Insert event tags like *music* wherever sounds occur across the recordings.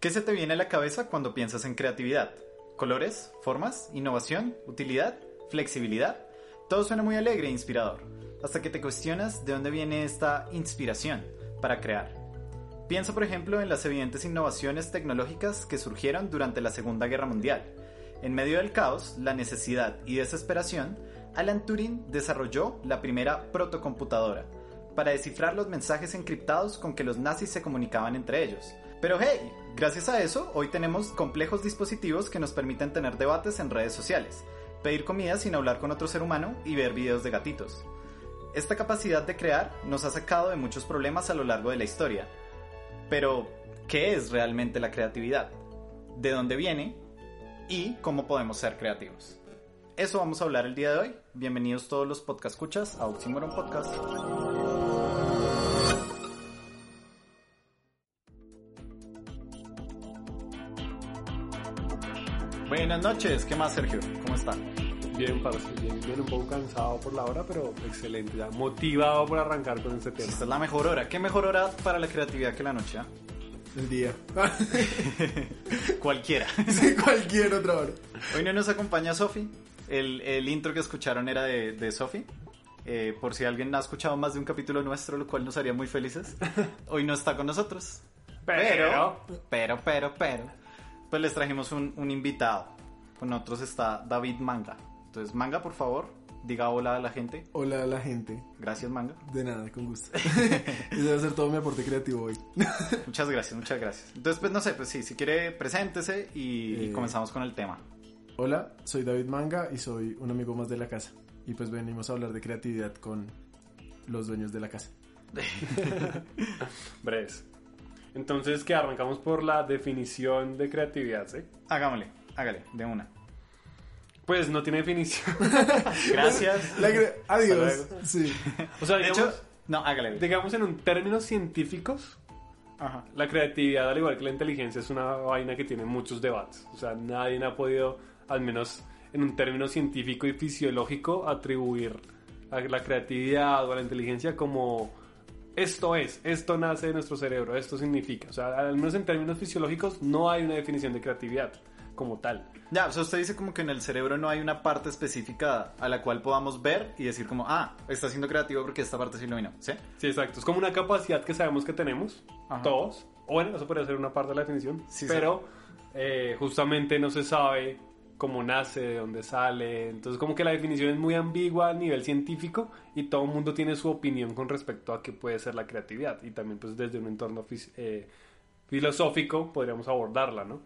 ¿Qué se te viene a la cabeza cuando piensas en creatividad? ¿Colores? ¿Formas? ¿Innovación? ¿Utilidad? ¿Flexibilidad? Todo suena muy alegre e inspirador, hasta que te cuestionas de dónde viene esta inspiración para crear. Piensa por ejemplo en las evidentes innovaciones tecnológicas que surgieron durante la Segunda Guerra Mundial. En medio del caos, la necesidad y desesperación, Alan Turing desarrolló la primera protocomputadora para descifrar los mensajes encriptados con que los nazis se comunicaban entre ellos. Pero hey, gracias a eso, hoy tenemos complejos dispositivos que nos permiten tener debates en redes sociales, pedir comida sin hablar con otro ser humano y ver videos de gatitos. Esta capacidad de crear nos ha sacado de muchos problemas a lo largo de la historia. Pero, ¿qué es realmente la creatividad? ¿De dónde viene? ¿Y cómo podemos ser creativos? Eso vamos a hablar el día de hoy. Bienvenidos todos los podcast escuchas a Oxymoron Podcast. Buenas noches, ¿qué más Sergio? ¿Cómo está? Bien, parce, bien, bien, un poco cansado por la hora, pero excelente, ya motivado por arrancar con este tema. Esta es la mejor hora. ¿Qué mejor hora para la creatividad que la noche? ah? El día. *laughs* *laughs* Cualquiera. sí, cualquier otra hora. Hoy no nos acompaña Sofi. El, el intro que escucharon era de, de Sofi. Eh, por si alguien ha escuchado más de un capítulo nuestro, lo cual nos haría muy felices. *laughs* Hoy no está con nosotros. Pero, pero, pero, pero. Pues les trajimos un, un invitado. Con nosotros está David Manga. Entonces, Manga, por favor, diga hola a la gente. Hola a la gente. Gracias, Manga. De nada, con gusto. *laughs* *laughs* Ese debe ser todo mi aporte creativo hoy. *laughs* Muchas gracias, muchas gracias. Entonces, pues no sé, pues sí, si quiere, preséntese y, y Eh. comenzamos con el tema. Hola, soy David Manga y soy un amigo más de la casa. Y pues venimos a hablar de creatividad con los dueños de la casa. breves. Entonces, ¿qué? Arrancamos por la definición de creatividad, ¿sí? Hagámosle, hágale, de una. Pues no tiene definición. *laughs* Gracias. La cre- Adiós. Sí. o sea, De digamos, hecho, no, hágale. digamos en un términos científicos, Ajá. la creatividad, al igual que la inteligencia, es una vaina que tiene muchos debates. O sea, nadie ha podido, al menos en un término científico y fisiológico, atribuir a la creatividad o a la inteligencia como esto es, esto nace de nuestro cerebro, esto significa. O sea, al menos en términos fisiológicos no hay una definición de creatividad como tal. Ya, o sea, usted dice como que en el cerebro no hay una parte específica a la cual podamos ver y decir como, ah, está siendo creativo porque esta parte sí lo vino, ¿sí? Sí, exacto. Es como una capacidad que sabemos que tenemos, Ajá. todos. O bueno, eso podría ser una parte de la definición. Sí, pero eh, justamente no se sabe cómo nace, de dónde sale. Entonces, como que la definición es muy ambigua a nivel científico y todo el mundo tiene su opinión con respecto a qué puede ser la creatividad. Y también, pues, desde un entorno eh, filosófico podríamos abordarla, ¿no?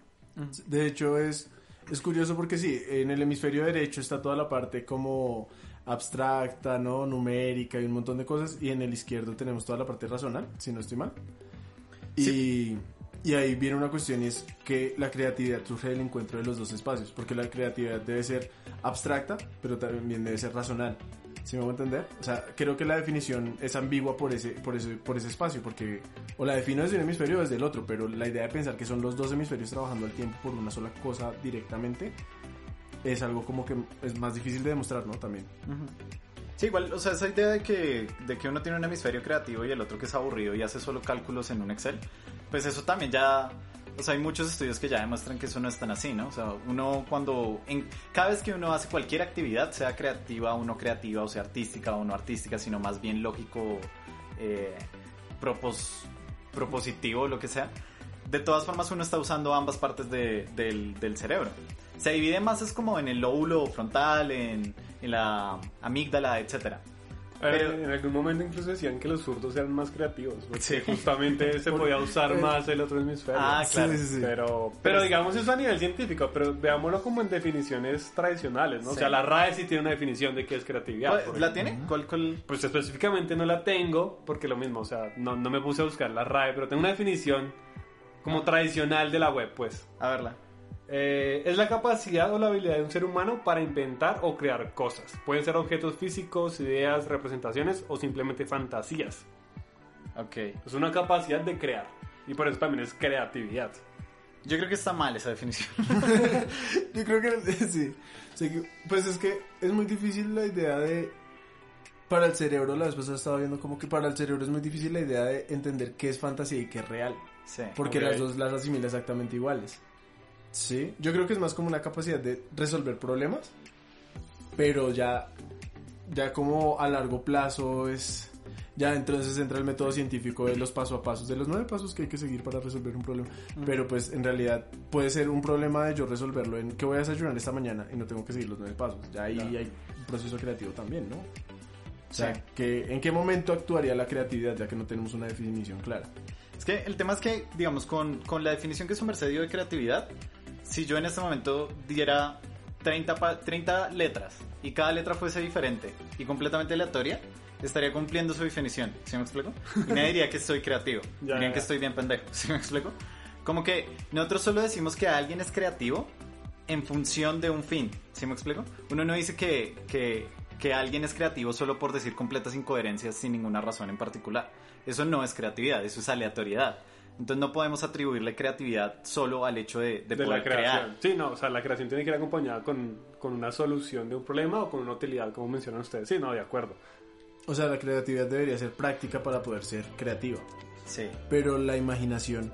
De hecho, es, es curioso porque sí, en el hemisferio derecho está toda la parte como abstracta, ¿no? Numérica y un montón de cosas. Y en el izquierdo tenemos toda la parte racional, si no estoy mal. Y, y ahí viene una cuestión y es que la creatividad surge del encuentro de los dos espacios. Porque la creatividad debe ser abstracta, pero también debe ser racional. ¿Sí me voy a entender? O sea, creo que la definición es ambigua por ese, por ese, por ese espacio, porque o la defino desde un hemisferio o desde el otro, pero la idea de pensar que son los dos hemisferios trabajando al tiempo por una sola cosa directamente es algo como que es más difícil de demostrar, ¿no? También. Sí, igual, o sea, esa idea de que, de que uno tiene un hemisferio creativo y el otro que es aburrido y hace solo cálculos en un Excel, pues eso también ya, o sea, hay muchos estudios que ya demuestran que eso no es tan así, ¿no? O sea, uno cuando, en, cada vez que uno hace cualquier actividad, sea creativa o no creativa, o sea artística o no artística, sino más bien lógico, eh, propos, propositivo, lo que sea, de todas formas uno está usando ambas partes de- del, del cerebro. Se divide más es como en el lóbulo frontal, en, en la amígdala, etcétera. Pero- en algún momento incluso decían que los zurdos eran más creativos, Sí. justamente se podía usar más el otro hemisferio. Ah, claro. Sí, sí, sí. Pero, Pero pero es- digamos eso a nivel científico, pero veámoslo como en definiciones tradicionales, ¿no? O sea, la RAE sí tiene una definición de qué es creatividad. ¿Cuál- por ¿La tiene? ¿Cuál, cuál? Pues específicamente no la tengo, porque lo mismo, o sea, no, no me puse a buscar la RAE, pero tengo una definición como tradicional de la web, pues. A verla. Eh, es la capacidad o la habilidad de un ser humano para inventar o crear cosas. Pueden ser objetos físicos, ideas, representaciones o simplemente fantasías. Ok. Es una capacidad de crear. Y por eso también es creatividad. Yo creo que está mal esa definición. *laughs* Yo creo que *laughs* sí. Sí, que- Pues es que es muy difícil la idea de. Para el cerebro, la vez pasada estaba viendo como que para el cerebro es muy difícil la idea de entender qué es fantasía y qué es real. Sí. Porque las dos las asimila exactamente iguales. Sí, yo creo que es más como una capacidad de resolver problemas, pero ya, ya como a largo plazo es, ya entonces entra el método científico de los paso a pasos, de los nueve pasos que hay que seguir para resolver un problema. Pero pues en realidad puede ser un problema de yo resolverlo en que voy a desayunar esta mañana y no tengo que seguir los nueve pasos. Ya ahí Claro. hay un proceso creativo también, ¿no? O sea, Sí. que, ¿en qué momento actuaría la creatividad ya que no tenemos una definición clara? Es que el tema es que, digamos, con, con la definición que su merced dio de creatividad, si yo en este momento diera 30, pa- 30 letras y cada letra fuese diferente y completamente aleatoria, estaría cumpliendo su definición. ¿Sí me explico? Y me diría que soy creativo. *laughs* Ya, Dirían ya. que estoy bien pendejo. ¿Sí me explico? Como que nosotros solo decimos que alguien es creativo en función de un fin. ¿Sí me explico? Uno no dice que, que, que alguien es creativo solo por decir completas incoherencias sin ninguna razón en particular. Eso no es creatividad, eso es aleatoriedad. Entonces no podemos atribuirle creatividad solo al hecho de, de de poder la creación. crear. Sí, no, o sea, la creación tiene que ir acompañada con, con una solución de un problema o con una utilidad, como mencionan ustedes. Sí, no, de acuerdo. O sea, la creatividad debería ser práctica para poder ser creativa. Sí. Pero la imaginación.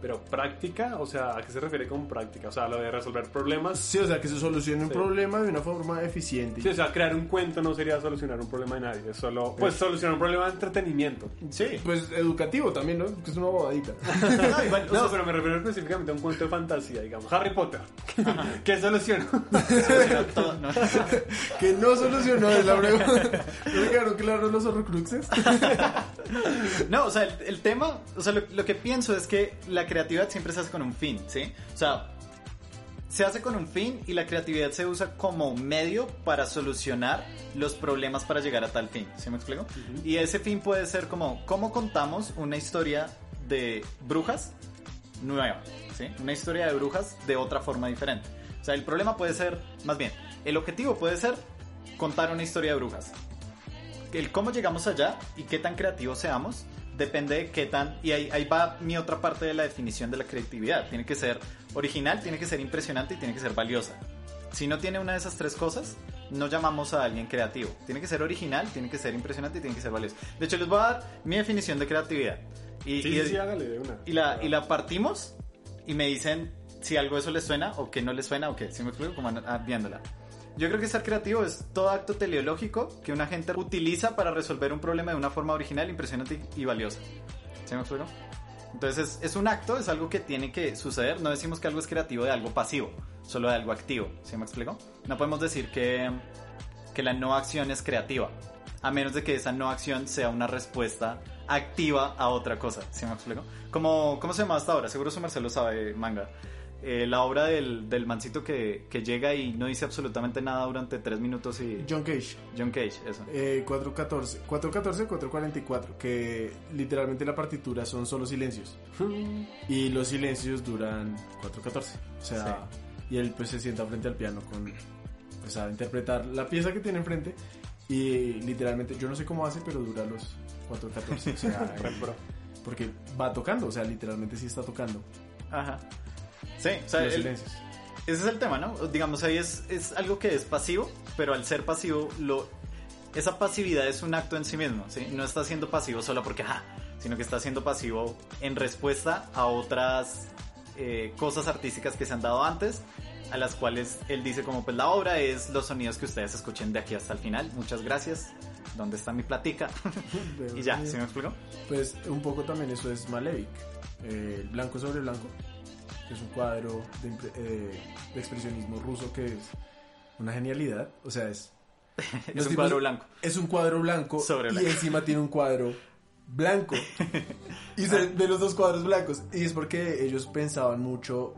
Pero práctica, o sea, ¿a qué se refiere con práctica? O sea, lo de resolver problemas. Sí, o sea, que se solucione un Sí. problema de una forma eficiente. Sí, o sea, crear un cuento no sería solucionar un problema de nadie, es solo, pues, solucionar un problema de entretenimiento. Sí. Pues educativo también, ¿no? Que es una bobadita. *laughs* No, igual, o No, sea, pero me refiero específicamente a un cuento de fantasía, digamos, Harry Potter. *laughs* ¿Qué solucionó? soluciona todo, ¿no? *laughs* que no solucionó es la pregunta. ¿No me quedaron claros los horrocruxes? No, o sea, el, el tema, o sea, lo, lo que pienso es que la creatividad siempre se hace con un fin, ¿sí? O sea, se hace con un fin y la creatividad se usa como medio para solucionar los problemas para llegar a tal fin, ¿sí me explico? Y ese fin puede ser como, ¿cómo contamos una historia de brujas nueva, ¿sí? Una historia de brujas de otra forma diferente. O sea, el problema puede ser, más bien, el objetivo puede ser contar una historia de brujas. El cómo llegamos allá y qué tan creativos seamos depende de qué tan... Y ahí, ahí va mi otra parte de la definición de la creatividad. Tiene que ser original, tiene que ser impresionante y tiene que ser valiosa. Si no tiene una de esas tres cosas, no llamamos a alguien creativo. Tiene que ser original, tiene que ser impresionante y tiene que ser valioso. De hecho, les voy a dar mi definición de creatividad. Y, Sí, y- sí, sí, hágale de una. y la, y la partimos y me dicen si algo de eso les suena o que no les suena o qué. ¿Sí me explico? Como ah, viéndola. Yo creo que ser creativo es todo acto teleológico que una gente utiliza para resolver un problema de una forma original, impresionante y valiosa. ¿Sí me explico? Entonces es, es un acto, es algo que tiene que suceder. No decimos que algo es creativo de algo pasivo, solo de algo activo. ¿Sí me explico? No podemos decir que, que la no acción es creativa, a menos de que esa no acción sea una respuesta activa a otra cosa. ¿Sí me explico? Como, ¿Cómo se llama hasta ahora? Seguro su Marcelo sabe, manga. Eh, la obra del, del mancito que, que llega y no dice absolutamente nada durante tres minutos y... John Cage. John Cage, eso. Eh, 414. 414 444. Que literalmente la partitura son solo silencios. Y los silencios duran 414. O sea, y él pues se sienta frente al piano con. Pues a interpretar la pieza que tiene enfrente. Y literalmente, yo no sé cómo hace, pero dura los 414. O sea, *laughs* porque va tocando, o sea, literalmente sí está tocando. Ajá. Sí, o sea, los el- silencios. ese es el tema, ¿no? Digamos, ahí es, es algo que es pasivo, pero al ser pasivo, lo, esa pasividad es un acto en sí mismo, ¿sí? No está siendo pasivo solo porque, ajá, sino que está siendo pasivo en respuesta a otras eh, cosas artísticas que se han dado antes, a las cuales él dice como, pues la obra es los sonidos que ustedes escuchen de aquí hasta el final. Muchas gracias. ¿Dónde está mi platica? *laughs* y ya, ¿sí me explico? Pues un poco también eso es Malevich. Eh, blanco sobre blanco, que es un cuadro de, eh, de expresionismo ruso que es una genialidad. O sea, es. *laughs* Es un cuadro blanco. Es un cuadro blanco Sobre y encima tiene un cuadro blanco. *laughs* y se ve los dos cuadros blancos. Y es porque ellos pensaban mucho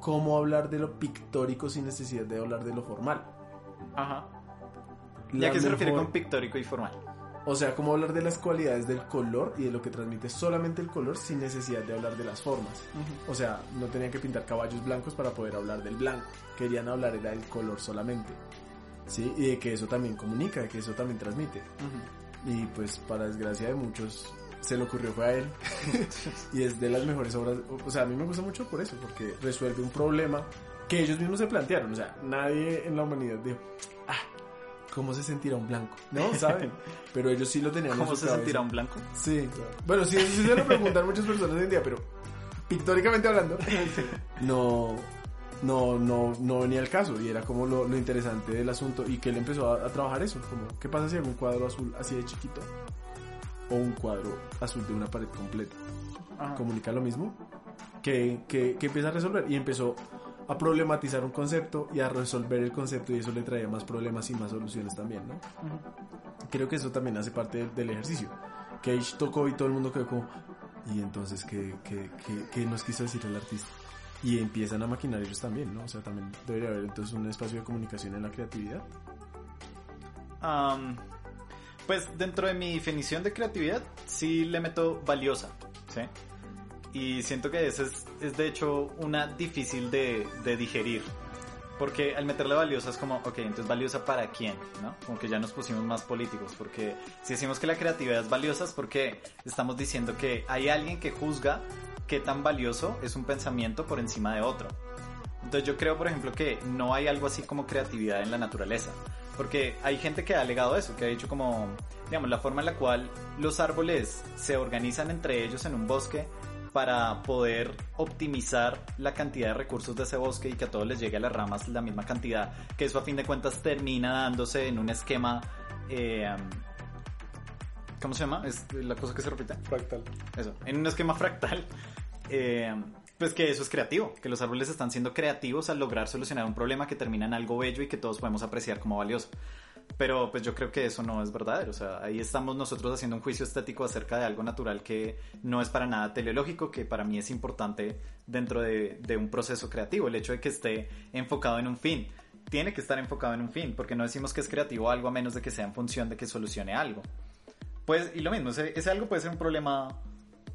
cómo hablar de lo pictórico sin necesidad de hablar de lo formal. Ajá. ¿Y a qué se refiere con pictórico y formal? O sea, cómo hablar de las cualidades del color y de lo que transmite solamente el color sin necesidad de hablar de las formas. O sea, no tenían que pintar caballos blancos para poder hablar del blanco. Querían hablar era del color solamente. ¿Sí? Y de que eso también comunica, de que eso también transmite. Y pues para desgracia de muchos se le ocurrió fue a él. *laughs* y es de las mejores obras. O sea, a mí me gusta mucho por eso, porque resuelve un problema que ellos mismos se plantearon. O sea, nadie en la humanidad dijo, ah, ¿cómo se sentirá un blanco? No, *laughs* ¿saben? Pero ellos sí lo tenían en ¿Cómo su se cabeza. sentirá un blanco? Sí. Bueno, sí, eso sí se lo preguntan muchas personas hoy en día, pero pictóricamente hablando, *laughs* no, no, no, no venía el caso y era como lo, lo interesante del asunto y que él empezó a, a trabajar eso, como qué pasa si hay un cuadro azul así de chiquito o un cuadro azul de una pared completa. Ajá. Comunica lo mismo, que, que, que empieza a resolver y empezó a problematizar un concepto y a resolver el concepto y eso le traía más problemas y más soluciones también, ¿no? Creo que eso también hace parte del, del ejercicio. Cage tocó y todo el mundo quedó como, ¿y entonces qué, qué, qué, qué nos quiso decir el artista? Y empiezan a maquinar ellos también, ¿no? O sea, también debería haber entonces un espacio de comunicación en la creatividad. Am, pues dentro de mi definición de creatividad, sí le meto valiosa, ¿sí? Y siento que esa es, es de hecho una difícil de, de digerir. Porque al meterle valiosa es como, ok, entonces valiosa para quién, ¿no? Como que ya nos pusimos más políticos. Porque si decimos que la creatividad es valiosa es porque estamos diciendo que hay alguien que juzga qué tan valioso es un pensamiento por encima de otro. Entonces yo creo, por ejemplo, que no hay algo así como creatividad en la naturaleza. Porque hay gente que ha alegado eso, que ha dicho como, digamos, la forma en la cual los árboles se organizan entre ellos en un bosque para poder optimizar la cantidad de recursos de ese bosque y que a todos les llegue a las ramas la misma cantidad, que eso a fin de cuentas termina dándose en un esquema... eh, ¿Cómo se llama? Es la cosa que se repite. Fractal. Eso, en un esquema fractal, eh, pues que eso es creativo, que los árboles están siendo creativos al lograr solucionar un problema que termina en algo bello y que todos podemos apreciar como valioso. Pero pues yo creo que eso no es verdadero, o sea, ahí estamos nosotros haciendo un juicio estético acerca de algo natural que no es para nada teleológico, que para mí es importante dentro de, un proceso creativo, el hecho de que esté enfocado en un fin. Tiene que estar enfocado en un fin, porque no decimos que es creativo algo a menos de que sea en función de que solucione algo. Pues, y lo mismo, ese, ese algo puede ser un problema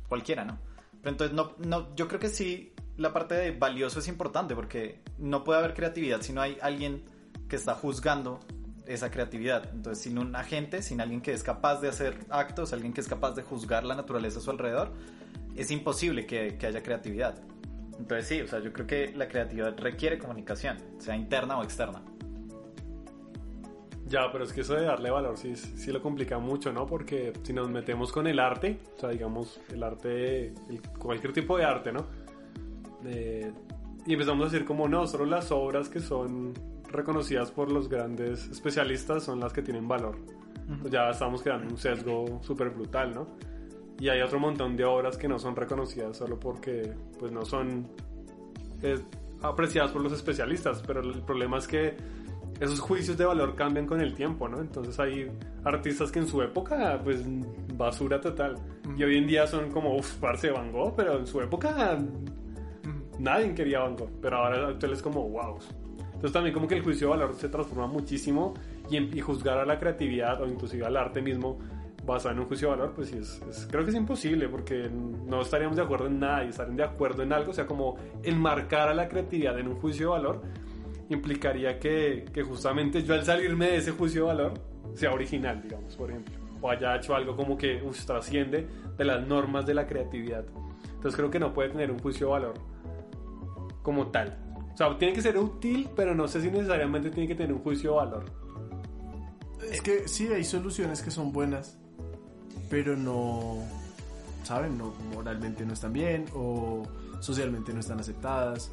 cualquiera, ¿no? Pero entonces, no, no, yo creo que sí, la parte de valioso es importante, porque no puede haber creatividad si no hay alguien que está juzgando esa creatividad. Entonces, sin un agente, sin alguien que es capaz de hacer actos, alguien que es capaz de juzgar la naturaleza a su alrededor, es imposible que, que haya creatividad. Entonces, sí, o sea, yo creo que la creatividad requiere comunicación, sea interna o externa. Ya, pero es que eso de darle valor sí, sí lo complica mucho, ¿no? Porque si nos metemos con el arte, o sea, digamos, el arte, el- cualquier tipo de arte, ¿no? Eh, y empezamos a decir como no, solo las obras que son reconocidas por los grandes especialistas son las que tienen valor. Ya estamos creando un sesgo súper brutal, ¿no? Y hay otro montón de obras que no son reconocidas solo porque pues no son eh, apreciadas por los especialistas, pero el problema es que esos juicios de valor cambian con el tiempo, ¿no? Entonces hay artistas que en su época, pues, basura total. Y hoy en día son como, uff, parce Van Gogh, pero en su época nadie quería Van Gogh. Pero ahora actual es como, wow. Entonces también como que el juicio de valor se transforma muchísimo y, en- juzgar a la creatividad o inclusive al arte mismo basado en un juicio de valor, pues sí, es, creo que es imposible porque no estaríamos de acuerdo en nada y estar de acuerdo en algo, o sea, como enmarcar a la creatividad en un juicio de valor implicaría que, que justamente yo al salirme de ese juicio de valor sea original, digamos, por ejemplo, o haya hecho algo como que uf, trasciende de las normas de la creatividad. Entonces creo que no puede tener un juicio de valor como tal. O sea, tiene que ser útil, pero no sé si necesariamente tiene que tener un juicio de valor. Es que sí, hay soluciones que son buenas, pero no, ¿saben? No, moralmente no están bien o socialmente no están aceptadas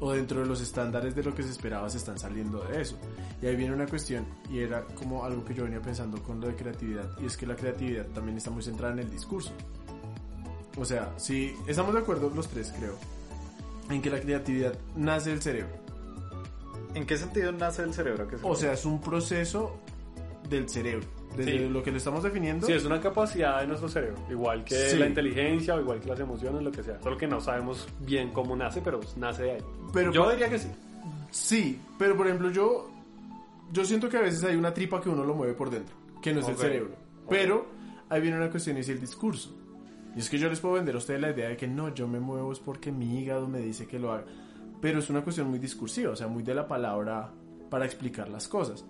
o dentro de los estándares de lo que se esperaba se están saliendo de eso. Y ahí viene una cuestión y era como algo que yo venía pensando con lo de creatividad y es que la creatividad también está muy centrada en el discurso. O sea, si estamos de acuerdo los tres, creo, en que la creatividad nace del cerebro. ¿En qué sentido nace el cerebro? ¿Qué es O sea, es un proceso del cerebro. Desde Sí. lo que lo estamos definiendo. Sí, es una capacidad de nuestro cerebro, igual que Sí. la inteligencia o igual que las emociones, lo que sea. Solo que no sabemos bien cómo nace, pero nace de ahí. Pero Yo diría que sí. Sí, pero por ejemplo yo yo siento que a veces hay una tripa que uno lo mueve por dentro, que no es el cerebro. Pero ahí viene una cuestión y es el discurso. Y es que yo les puedo vender a ustedes la idea de que no, yo me muevo es porque mi hígado me dice que lo haga. Pero es una cuestión muy discursiva, o sea, muy de la palabra para explicar las cosas.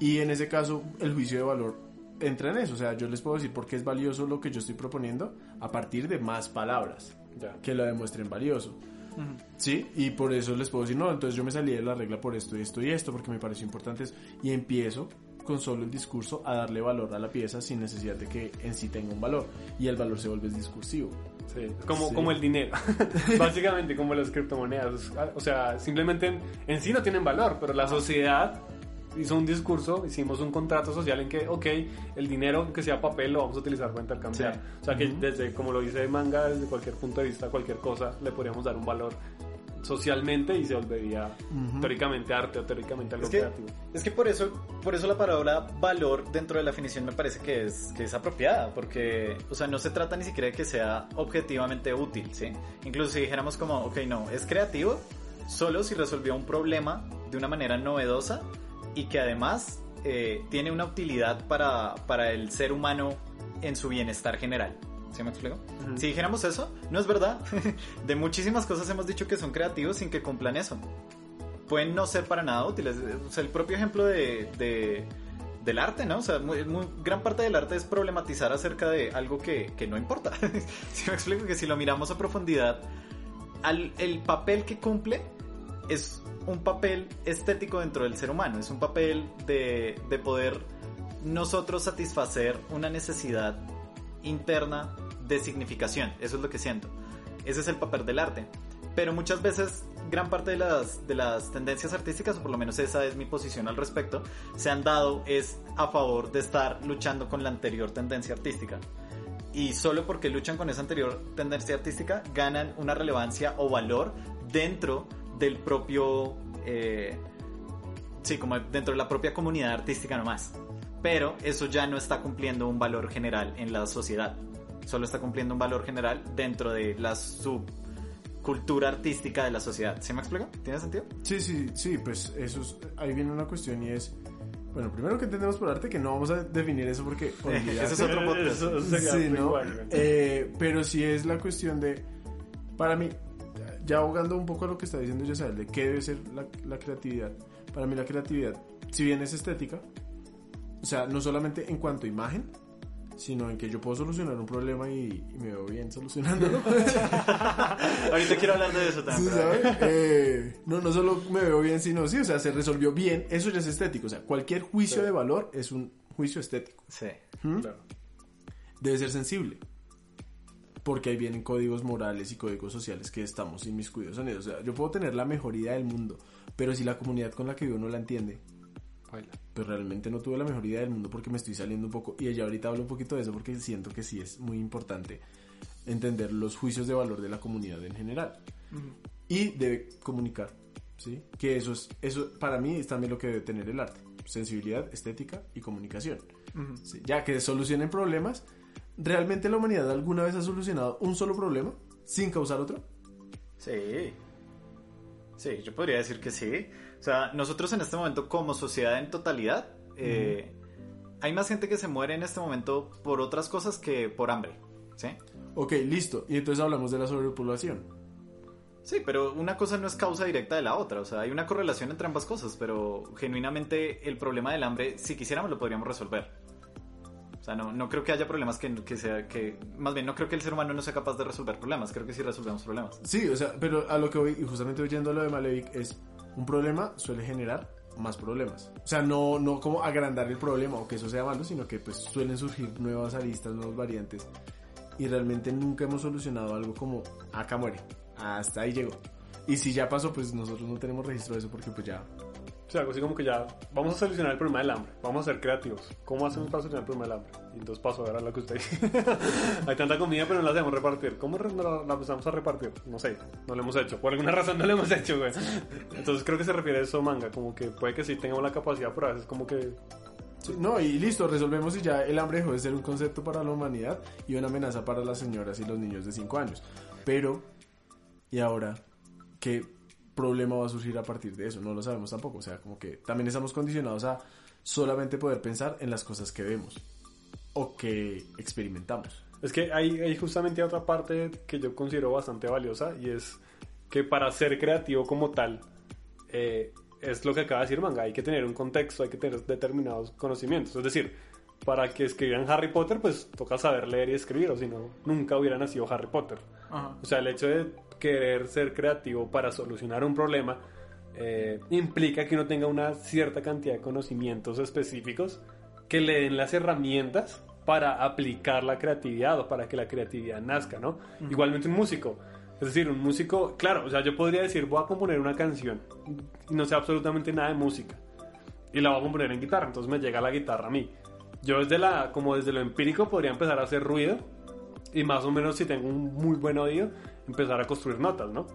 Y en ese caso, el juicio de valor entra en eso. O sea, yo les puedo decir por qué es valioso lo que yo estoy proponiendo a partir de más palabras Ya. que lo demuestren valioso. Sí, y por eso les puedo decir, no, entonces yo me salí de la regla por esto y esto y esto, porque me pareció importante eso. Y empiezo con solo el discurso a darle valor a la pieza sin necesidad de que en sí tenga un valor. Y el valor se vuelve discursivo. Sí, como, Sí. como el dinero. *laughs* Básicamente como las criptomonedas. O sea, simplemente en, en sí no tienen valor, pero la sociedad hizo un discurso, hicimos un contrato social en que, ok, el dinero que sea papel lo vamos a utilizar para intercambiar. Sí. O sea, que desde, como lo dice Manga, desde cualquier punto de vista, cualquier cosa, le podríamos dar un valor socialmente y se volvería teóricamente arte o teóricamente algo Es que, creativo. es que por eso, por eso la palabra valor dentro de la definición me parece que es, que es apropiada, porque, o sea, no se trata ni siquiera de que sea objetivamente útil, ¿sí? Incluso si dijéramos como, ok, no, es creativo solo si resolvió un problema de una manera novedosa y que además eh, tiene una utilidad para, para el ser humano en su bienestar general. ¿Sí me explico? Ujú. Si dijéramos eso, no es verdad. *laughs* de muchísimas cosas hemos dicho que son creativos sin que cumplan eso pueden no ser para nada útiles. O sea, el propio ejemplo de, de- del arte, ¿no? O sea, muy, muy- gran parte del arte es problematizar acerca de algo que, que no importa. *laughs* si me explico que si lo miramos a profundidad, al- el papel que cumple es un papel estético dentro del ser humano, es un papel de, de poder nosotros satisfacer una necesidad interna de significación, eso es lo que siento. Ese es el papel del arte. Pero muchas veces gran parte de las, de las tendencias artísticas, o por lo menos esa es mi posición al respecto, se han dado es a favor de estar luchando con la anterior tendencia artística. Y solo porque luchan con esa anterior tendencia artística ganan una relevancia o valor dentro del propio... eh, sí, como dentro de la propia comunidad artística nomás. Pero eso ya no está cumpliendo un valor general en la sociedad. Solo está cumpliendo un valor general dentro de la subcultura artística de la sociedad. ¿Sí me explico? ¿Tiene sentido? Sí, sí, sí, pues eso es, ahí viene una cuestión y es, bueno, primero que entendemos por arte, que no vamos a definir eso porque... *laughs* Ese es otro podcast. Eso sería Sí, ¿no? Eh, pero sí es la cuestión de, para mí, ya ahogando un poco a lo que está diciendo Yasal, de qué debe ser la, la creatividad. Para mí la creatividad, si bien es estética, o sea, no solamente en cuanto a imagen, sino en que yo puedo solucionar un problema y, y me veo bien solucionándolo. *laughs* Ahorita quiero hablar de eso también. ¿sabes? Eh, no, no solo me veo bien, sino sí, o sea, se resolvió bien, eso ya es estético. O sea, cualquier juicio Sí. de valor es un juicio estético. Sí. ¿Mm? Claro. debe ser sensible. Porque ahí vienen códigos morales y códigos sociales que estamos inmiscuidos en ellos. O sea, yo puedo tener la mejor idea del mundo, pero si la comunidad con la que vivo no la entiende, Baila. Pues realmente no tuve la mejor idea del mundo porque me estoy saliendo un poco. Y ella ahorita hablo un poquito de eso porque siento que sí es muy importante entender los juicios de valor de la comunidad en general. Y debe comunicar, ¿sí? Que eso es, eso para mí es también lo que debe tener el arte. Sensibilidad, estética y comunicación. Sí, ya que solucionen problemas. ¿Realmente la humanidad alguna vez ha solucionado un solo problema sin causar otro? Sí. Sí, yo podría decir que sí. O sea, nosotros en este momento como sociedad en totalidad, eh, hay más gente que se muere en este momento por otras cosas que por hambre. ¿Sí? Ok, listo. Y entonces hablamos de la sobrepoblación. Sí, pero una cosa no es causa directa de la otra. O sea, hay una correlación entre ambas cosas, pero genuinamente el problema del hambre, si quisiéramos, lo podríamos resolver. O sea, no, no creo que haya problemas que, que sea que... Más bien, no creo que el ser humano no sea capaz de resolver problemas. Creo que sí resolvemos problemas. Sí, o sea, pero a lo que voy, y justamente oyendo lo de Malevich, es un problema suele generar más problemas. O sea, no, no como agrandar el problema o que eso sea malo, sino que pues suelen surgir nuevas aristas, nuevas variantes. Y realmente nunca hemos solucionado algo como acá muere, hasta ahí llegó. Y si ya pasó, pues nosotros no tenemos registro de eso porque pues ya... O sea, algo así como que ya vamos a solucionar el problema del hambre, vamos a ser creativos. ¿Cómo hacemos para solucionar el problema del hambre? Y entonces paso a ver a lo que usted. *laughs* Hay tanta comida, pero no la hacemos repartir. ¿Cómo la, la empezamos a repartir? No sé, no lo hemos hecho. Por alguna razón no lo hemos hecho, güey. Entonces creo que se refiere a eso, manga. Como que puede que sí tengamos la capacidad, pero a veces como que Sí, no, y listo, resolvemos y ya el hambre dejó de ser un concepto para la humanidad y una amenaza para las señoras y los niños de 5 años. Pero, ¿y ahora qué problema va a surgir a partir de eso? No lo sabemos tampoco. O sea, como que también estamos condicionados a solamente poder pensar en las cosas que vemos o que experimentamos. Es que hay, hay justamente otra parte que yo considero bastante valiosa y es que para ser creativo como tal, eh, es lo que acaba de decir Manga, hay que tener un contexto, hay que tener determinados conocimientos. Es decir, para que escribieran Harry Potter, pues toca saber leer y escribir, o si no, nunca hubiera nacido Harry Potter. O sea, el hecho de querer ser creativo para solucionar un problema eh, implica que uno tenga una cierta cantidad de conocimientos específicos que le den las herramientas para aplicar la creatividad o para que la creatividad nazca, ¿no? Igualmente un músico. Es decir, un músico, claro, o sea, yo podría decir, voy a componer una canción y no sé absolutamente nada de música y la voy a componer en guitarra, entonces me llega la guitarra a mí. Yo desde la, como desde lo empírico podría empezar a hacer ruido y más o menos si tengo un muy buen oído, empezar a construir notas, ¿no?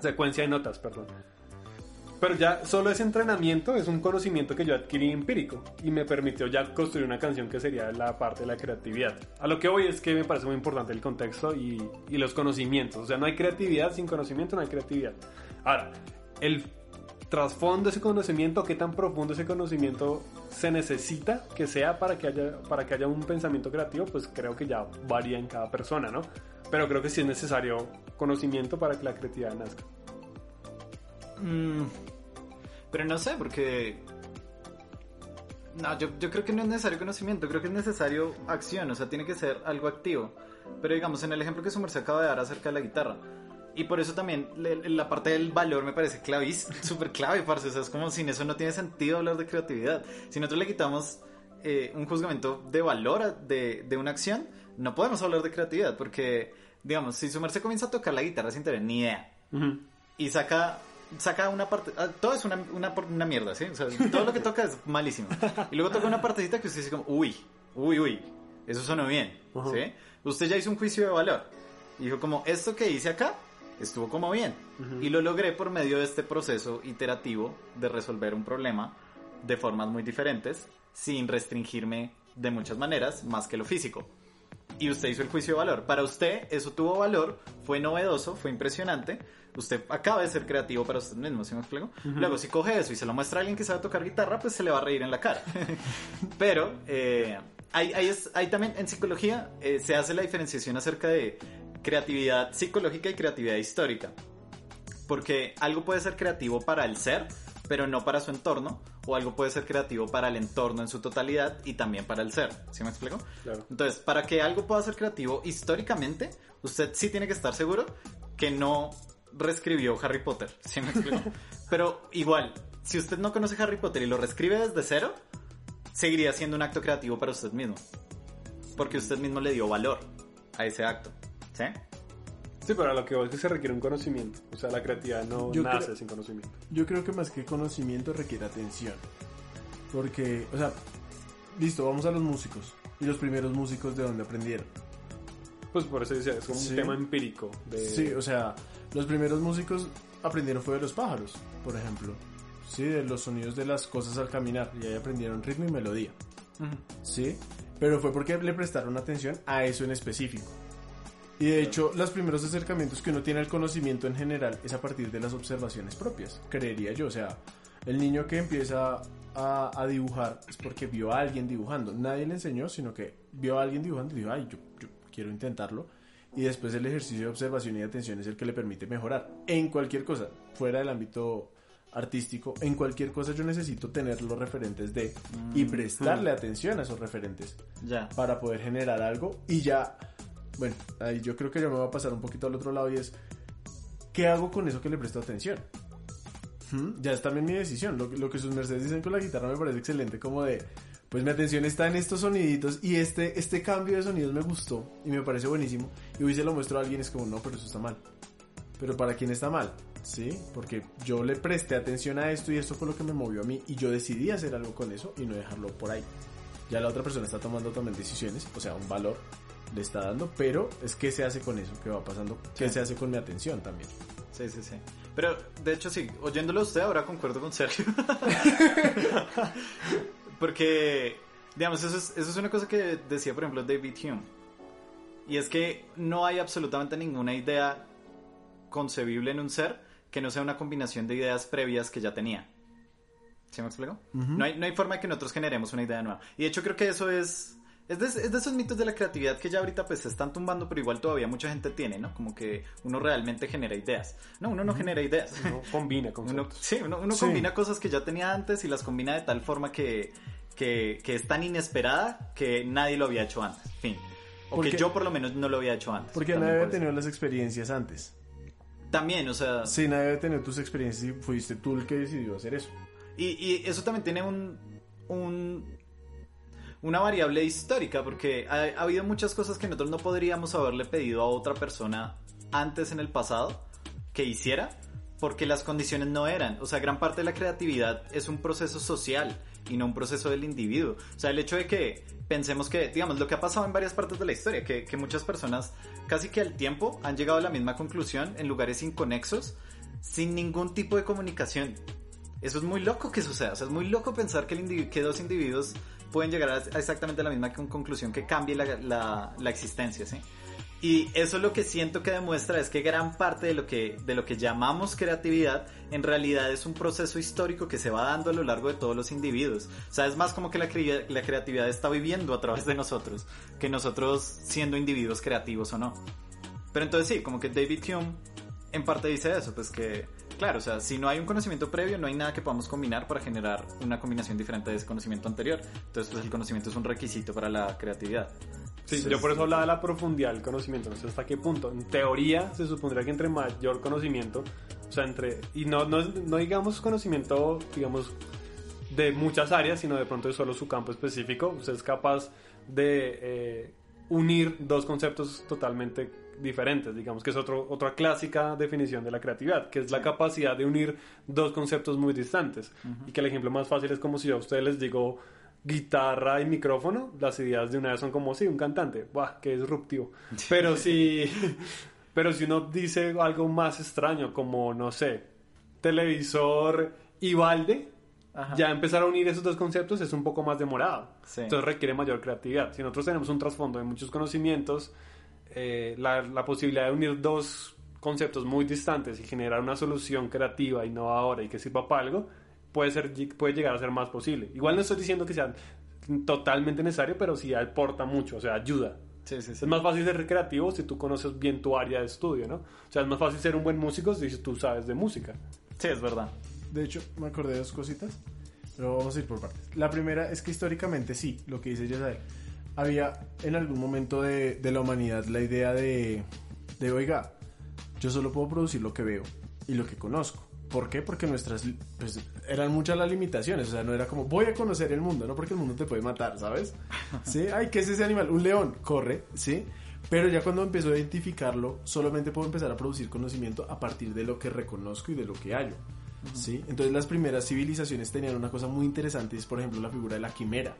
Secuencia de notas, perdón. Pero ya solo ese entrenamiento es un conocimiento que yo adquirí empírico y me permitió ya construir una canción que sería la parte de la creatividad. A lo que voy es que me parece muy importante el contexto y, y los conocimientos. O sea, no hay creatividad sin conocimiento, no hay creatividad. Ahora, el trasfondo de ese conocimiento, qué tan profundo ese conocimiento se necesita que sea para que haya, para que haya un pensamiento creativo, pues creo que ya varía en cada persona, ¿no? Pero creo que sí es necesario conocimiento para que la creatividad nazca. Mm, pero no sé, porque... No, yo, yo creo que no es necesario conocimiento, creo que es necesario acción, o sea, tiene que ser algo activo. Pero digamos, en el ejemplo que Sumer se acaba de dar acerca de la guitarra, y por eso también la parte del valor me parece clavis, súper clave, *laughs* parce. O sea, es como sin eso no tiene sentido hablar de creatividad. Si nosotros le quitamos eh, un juzgamiento de valor de, de una acción, no podemos hablar de creatividad. Porque, digamos, si Sumer se comienza a tocar la guitarra sin tener ni idea y saca saca una parte ah, todo es una, una, una mierda ¿sí? O sea, todo lo que toca es malísimo y luego toca una partecita que usted dice como uy uy uy eso sonó bien. ¿sí? usted ya hizo un juicio de valor y dijo como esto que hice acá estuvo como bien y lo logré por medio de este proceso iterativo de resolver un problema de formas muy diferentes sin restringirme de muchas maneras más que lo físico y usted hizo el juicio de valor. Para usted eso tuvo valor, fue novedoso, fue impresionante. Usted acaba de ser creativo para usted mismo, ¿sí me explico? Luego, si coge eso y se lo muestra a alguien que sabe tocar guitarra, pues se le va a reír en la cara. *laughs* Pero eh, ahí, ahí es- ahí también en psicología eh, se hace la diferenciación acerca de creatividad psicológica y creatividad histórica. Porque algo puede ser creativo para el ser, pero no para su entorno, o algo puede ser creativo para el entorno en su totalidad y también para el ser. ¿Sí me explico? Claro. Entonces, para que algo pueda ser creativo históricamente, usted sí tiene que estar seguro que no reescribió Harry Potter. ¿Sí me explico? *laughs* Pero igual, si usted no conoce Harry Potter y lo reescribe desde cero, seguiría siendo un acto creativo para usted mismo. Porque usted mismo le dio valor a ese acto. ¿Sí? Sí, pero a lo que voy es que se requiere un conocimiento. O sea, la creatividad no Yo nace creo- sin conocimiento. Yo creo que más que conocimiento requiere atención. Porque, o sea, listo, vamos a los músicos. ¿Y los primeros músicos de dónde aprendieron? Pues por eso decía, es como Sí. un tema empírico. De... Sí, o sea, los primeros músicos aprendieron fue de los pájaros, por ejemplo. Sí, de los sonidos de las cosas al caminar. Y ahí aprendieron ritmo y melodía. Sí, pero fue porque le prestaron atención a eso en específico. Y de hecho, los primeros acercamientos que uno tiene al conocimiento en general es a partir de las observaciones propias, creería yo. O sea, el niño que empieza a, a dibujar es porque vio a alguien dibujando. Nadie le enseñó, sino que vio a alguien dibujando y dijo, ay, yo, yo quiero intentarlo. Y después el ejercicio de observación y de atención es el que le permite mejorar. En cualquier cosa, fuera del ámbito artístico, en cualquier cosa yo necesito tener los referentes de y prestarle atención a esos referentes Ya. para poder generar algo y ya, bueno, ahí yo creo que yo me voy a pasar un poquito al otro lado y es, ¿qué hago con eso que le presto atención? ¿Mm? Ya es también mi decisión, lo, que- lo que sus mercedes dicen con la guitarra me parece excelente, como de, pues mi atención está en estos soniditos y este, este cambio de sonidos me gustó y me parece buenísimo y hoy se lo muestro a alguien es como, no, pero eso está mal. Pero ¿para quién está mal? Sí, porque yo le presté atención a esto y esto fue lo que me movió a mí y yo decidí hacer algo con eso y no dejarlo por ahí. Ya la otra persona está tomando también decisiones, o sea, un valor le está dando, pero es qué se hace con eso, qué va pasando, qué Sí. se hace con mi atención también. Sí, sí, sí. Pero, de hecho, sí, oyéndolo usted ahora concuerdo con Sergio. *laughs* Porque, digamos, eso es, eso es una cosa que decía, por ejemplo, David Hume. Y es que no hay absolutamente ninguna idea concebible en un ser que no sea una combinación de ideas previas que ya tenía. ¿Sí me explico? no, hay, no hay forma de que nosotros generemos una idea nueva. Y de hecho creo que eso es... Es de, es de esos mitos de la creatividad que ya ahorita pues se están tumbando, pero igual todavía mucha gente tiene, ¿no? Como que uno realmente genera ideas. No, uno no genera ideas. No combina Uno, conceptos. sí, uno, uno Sí. combina cosas que ya tenía antes y las combina de tal forma que, que, que es tan inesperada que nadie lo había hecho antes. Fin. O Porque- que yo por lo menos no lo había hecho antes. Porque nadie había tenido las experiencias antes. También, o sea... Sí, nadie debe tener tus experiencias y fuiste tú el que decidió hacer eso. Y, y eso también tiene un, un, una variable histórica, porque ha, ha, habido muchas cosas que nosotros no podríamos haberle pedido a otra persona antes en el pasado que hiciera, porque las condiciones no eran. O sea, gran parte de la creatividad es un proceso social y no un proceso del individuo. O sea, el hecho de que pensemos que, digamos, lo que ha pasado en varias partes de la historia, que, que muchas personas casi que al tiempo han llegado a la misma conclusión en lugares inconexos, sin ningún tipo de comunicación. Eso es muy loco que suceda. O sea, es muy loco pensar que, el que dos individuos pueden llegar a exactamente la misma conclusión que cambie la, existencia, ¿sí? Y eso lo que siento que demuestra es que gran parte de lo que, de lo que llamamos creatividad en realidad es un proceso histórico que se va dando a lo largo de todos los individuos. O sea, es más como que la, la creatividad está viviendo a través de nosotros, que nosotros siendo individuos creativos o no. Pero entonces sí, como que David Hume en parte dice eso, pues que Claro, o sea, si no hay un conocimiento previo, no hay nada que podamos combinar para generar una combinación diferente de ese conocimiento anterior. Entonces, pues el conocimiento es un requisito para la creatividad. Sí, yo por eso hablaba de la profundidad del conocimiento, no sé hasta qué punto. En teoría, se supondría que entre mayor conocimiento, o sea, entre, y no, no, no digamos conocimiento, digamos, de muchas áreas, sino de pronto de solo su campo específico, usted es capaz de eh, unir dos conceptos totalmente diferentes, digamos que es otro, otra clásica definición de la creatividad, que es la capacidad de unir dos conceptos muy distantes. Y que el ejemplo más fácil es como si yo a ustedes les digo guitarra y micrófono, las ideas de una vez son como, sí, un cantante, ¡buah, qué disruptivo! *laughs* Pero si, *laughs* pero si uno dice algo más extraño, como, no sé, televisor y balde, ya empezar a unir esos dos conceptos es un poco más demorado. Entonces requiere mayor creatividad. Si nosotros tenemos un trasfondo de muchos conocimientos, eh, la, la, posibilidad de unir dos conceptos muy distantes y generar una solución creativa, innovadora y que sirva para algo, puede, ser, puede llegar a ser más posible. Igual no estoy diciendo que sea totalmente necesario, pero sí aporta mucho, o sea, ayuda. Sí, sí, sí. Es más fácil ser creativo si tú conoces bien tu área de estudio, ¿no? O sea, es más fácil ser un buen músico si tú sabes de música. Sí, es verdad. De hecho, me acordé de dos cositas, pero vamos a ir por partes. La primera es que históricamente sí, lo que dice Yesael había en algún momento de, de la humanidad la idea de, de, oiga, yo solo puedo producir lo que veo y lo que conozco. ¿Por qué? Porque nuestras, pues, eran muchas las limitaciones, o sea, no era como, voy a conocer el mundo, no porque el mundo te puede matar, ¿sabes? *laughs* ¿Sí? Ay, ¿qué es ese animal? Un león, corre, ¿sí? Pero ya cuando empezó a identificarlo, solamente puedo empezar a producir conocimiento a partir de lo que reconozco y de lo que hallo. ¿Sí? Entonces las primeras civilizaciones tenían una cosa muy interesante, es por ejemplo la figura de la quimera.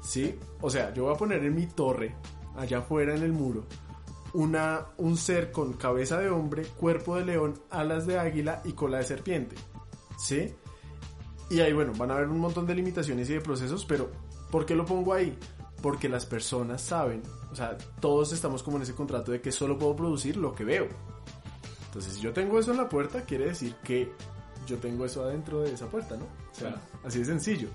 ¿Sí? O sea, yo voy a poner en mi torre, allá afuera en el muro, una, un ser con cabeza de hombre, cuerpo de león, alas de águila y cola de serpiente, ¿sí? Y ahí, bueno, van a haber un montón de limitaciones y de procesos, pero ¿por qué lo pongo ahí? Porque las personas saben, o sea, todos estamos como en ese contrato de que solo puedo producir lo que veo. Entonces, si yo tengo eso en la puerta, quiere decir que yo tengo eso adentro de esa puerta, ¿no? O sea, así de sencillo.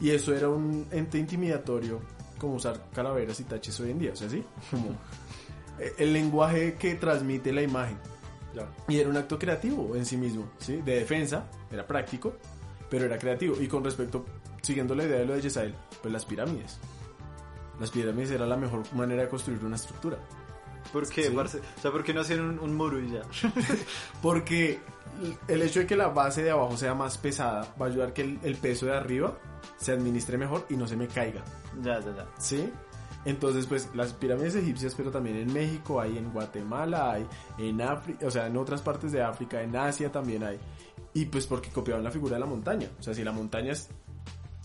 Y eso era un ente intimidatorio, como usar calaveras y taches hoy en día, o sea, ¿sí? Como *laughs* el lenguaje que transmite la imagen. Y era un acto creativo en sí mismo, ¿sí? De defensa, era práctico, pero era creativo. Y con respecto, siguiendo la idea de lo de Yesael, pues las pirámides. Las pirámides era la mejor manera de construir una estructura. ¿Por qué, O sea, ¿por qué no hacían un, un muro y ya? *laughs* Porque el hecho de que la base de abajo sea más pesada va a ayudar que el, el, peso de arriba se administre mejor y no se me caiga. Ya, ya, ya. ¿Sí? Entonces, pues las pirámides egipcias, pero también en México hay, en Guatemala hay, en África, o sea, en otras partes de África, en Asia también hay. Y pues porque copiaban la figura de la montaña. O sea, si la montaña es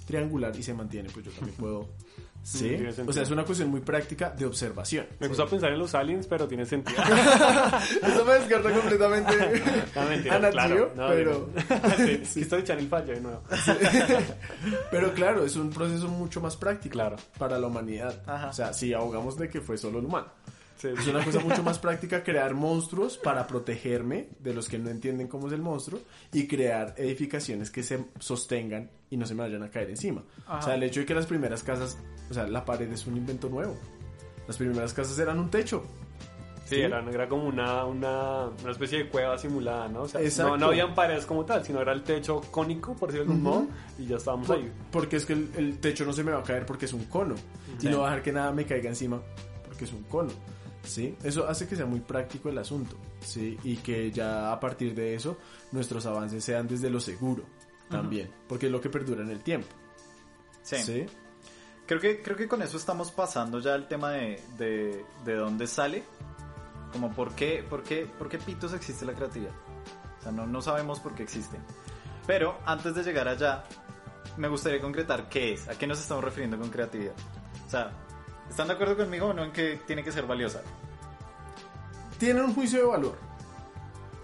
triangular y se mantiene, pues yo también puedo *laughs* Sí, o sea, es una cuestión muy práctica de observación. Me gusta pensar en los aliens, pero tiene sentido. *laughs* Eso me descarta completamente no, mentira, claro. No, pero... *laughs* sí, sí. Estoy echando el fallo de nuevo. pero claro, es un proceso mucho más práctico claro. para la humanidad. Ajá. O sea, si ahogamos de que fue solo el humano. Es una cosa mucho más práctica crear monstruos para protegerme de los que no entienden cómo es el monstruo y crear edificaciones que se sostengan y no se me vayan a caer encima. O sea, el hecho de que las primeras casas, o sea, la pared es un invento nuevo. Las primeras casas eran un techo. Sí, Era, era, como una, una, una, especie de cueva simulada, ¿no? O sea, no, no, habían paredes como tal, sino era el techo cónico, por decirlo de algún modo, y ya estábamos por, ahí. Porque es que el, el, techo no se me va a caer porque es un cono, y no va a dejar que nada me caiga encima porque es un cono. ¿sí? Eso hace que sea muy práctico el asunto, ¿sí? Y que ya a partir de eso nuestros avances sean desde lo seguro también, porque es lo que perdura en el tiempo, Sí. ¿sí? Creo que, creo que con eso estamos pasando ya al tema de, de, de dónde sale. Como por qué, por qué, por qué pitos existe la creatividad. O sea, no, no sabemos por qué existe. Pero antes de llegar allá, me gustaría concretar qué es, a qué nos estamos refiriendo con creatividad. O sea, ¿están de acuerdo conmigo o no en que tiene que ser valiosa? Tienen un juicio de valor.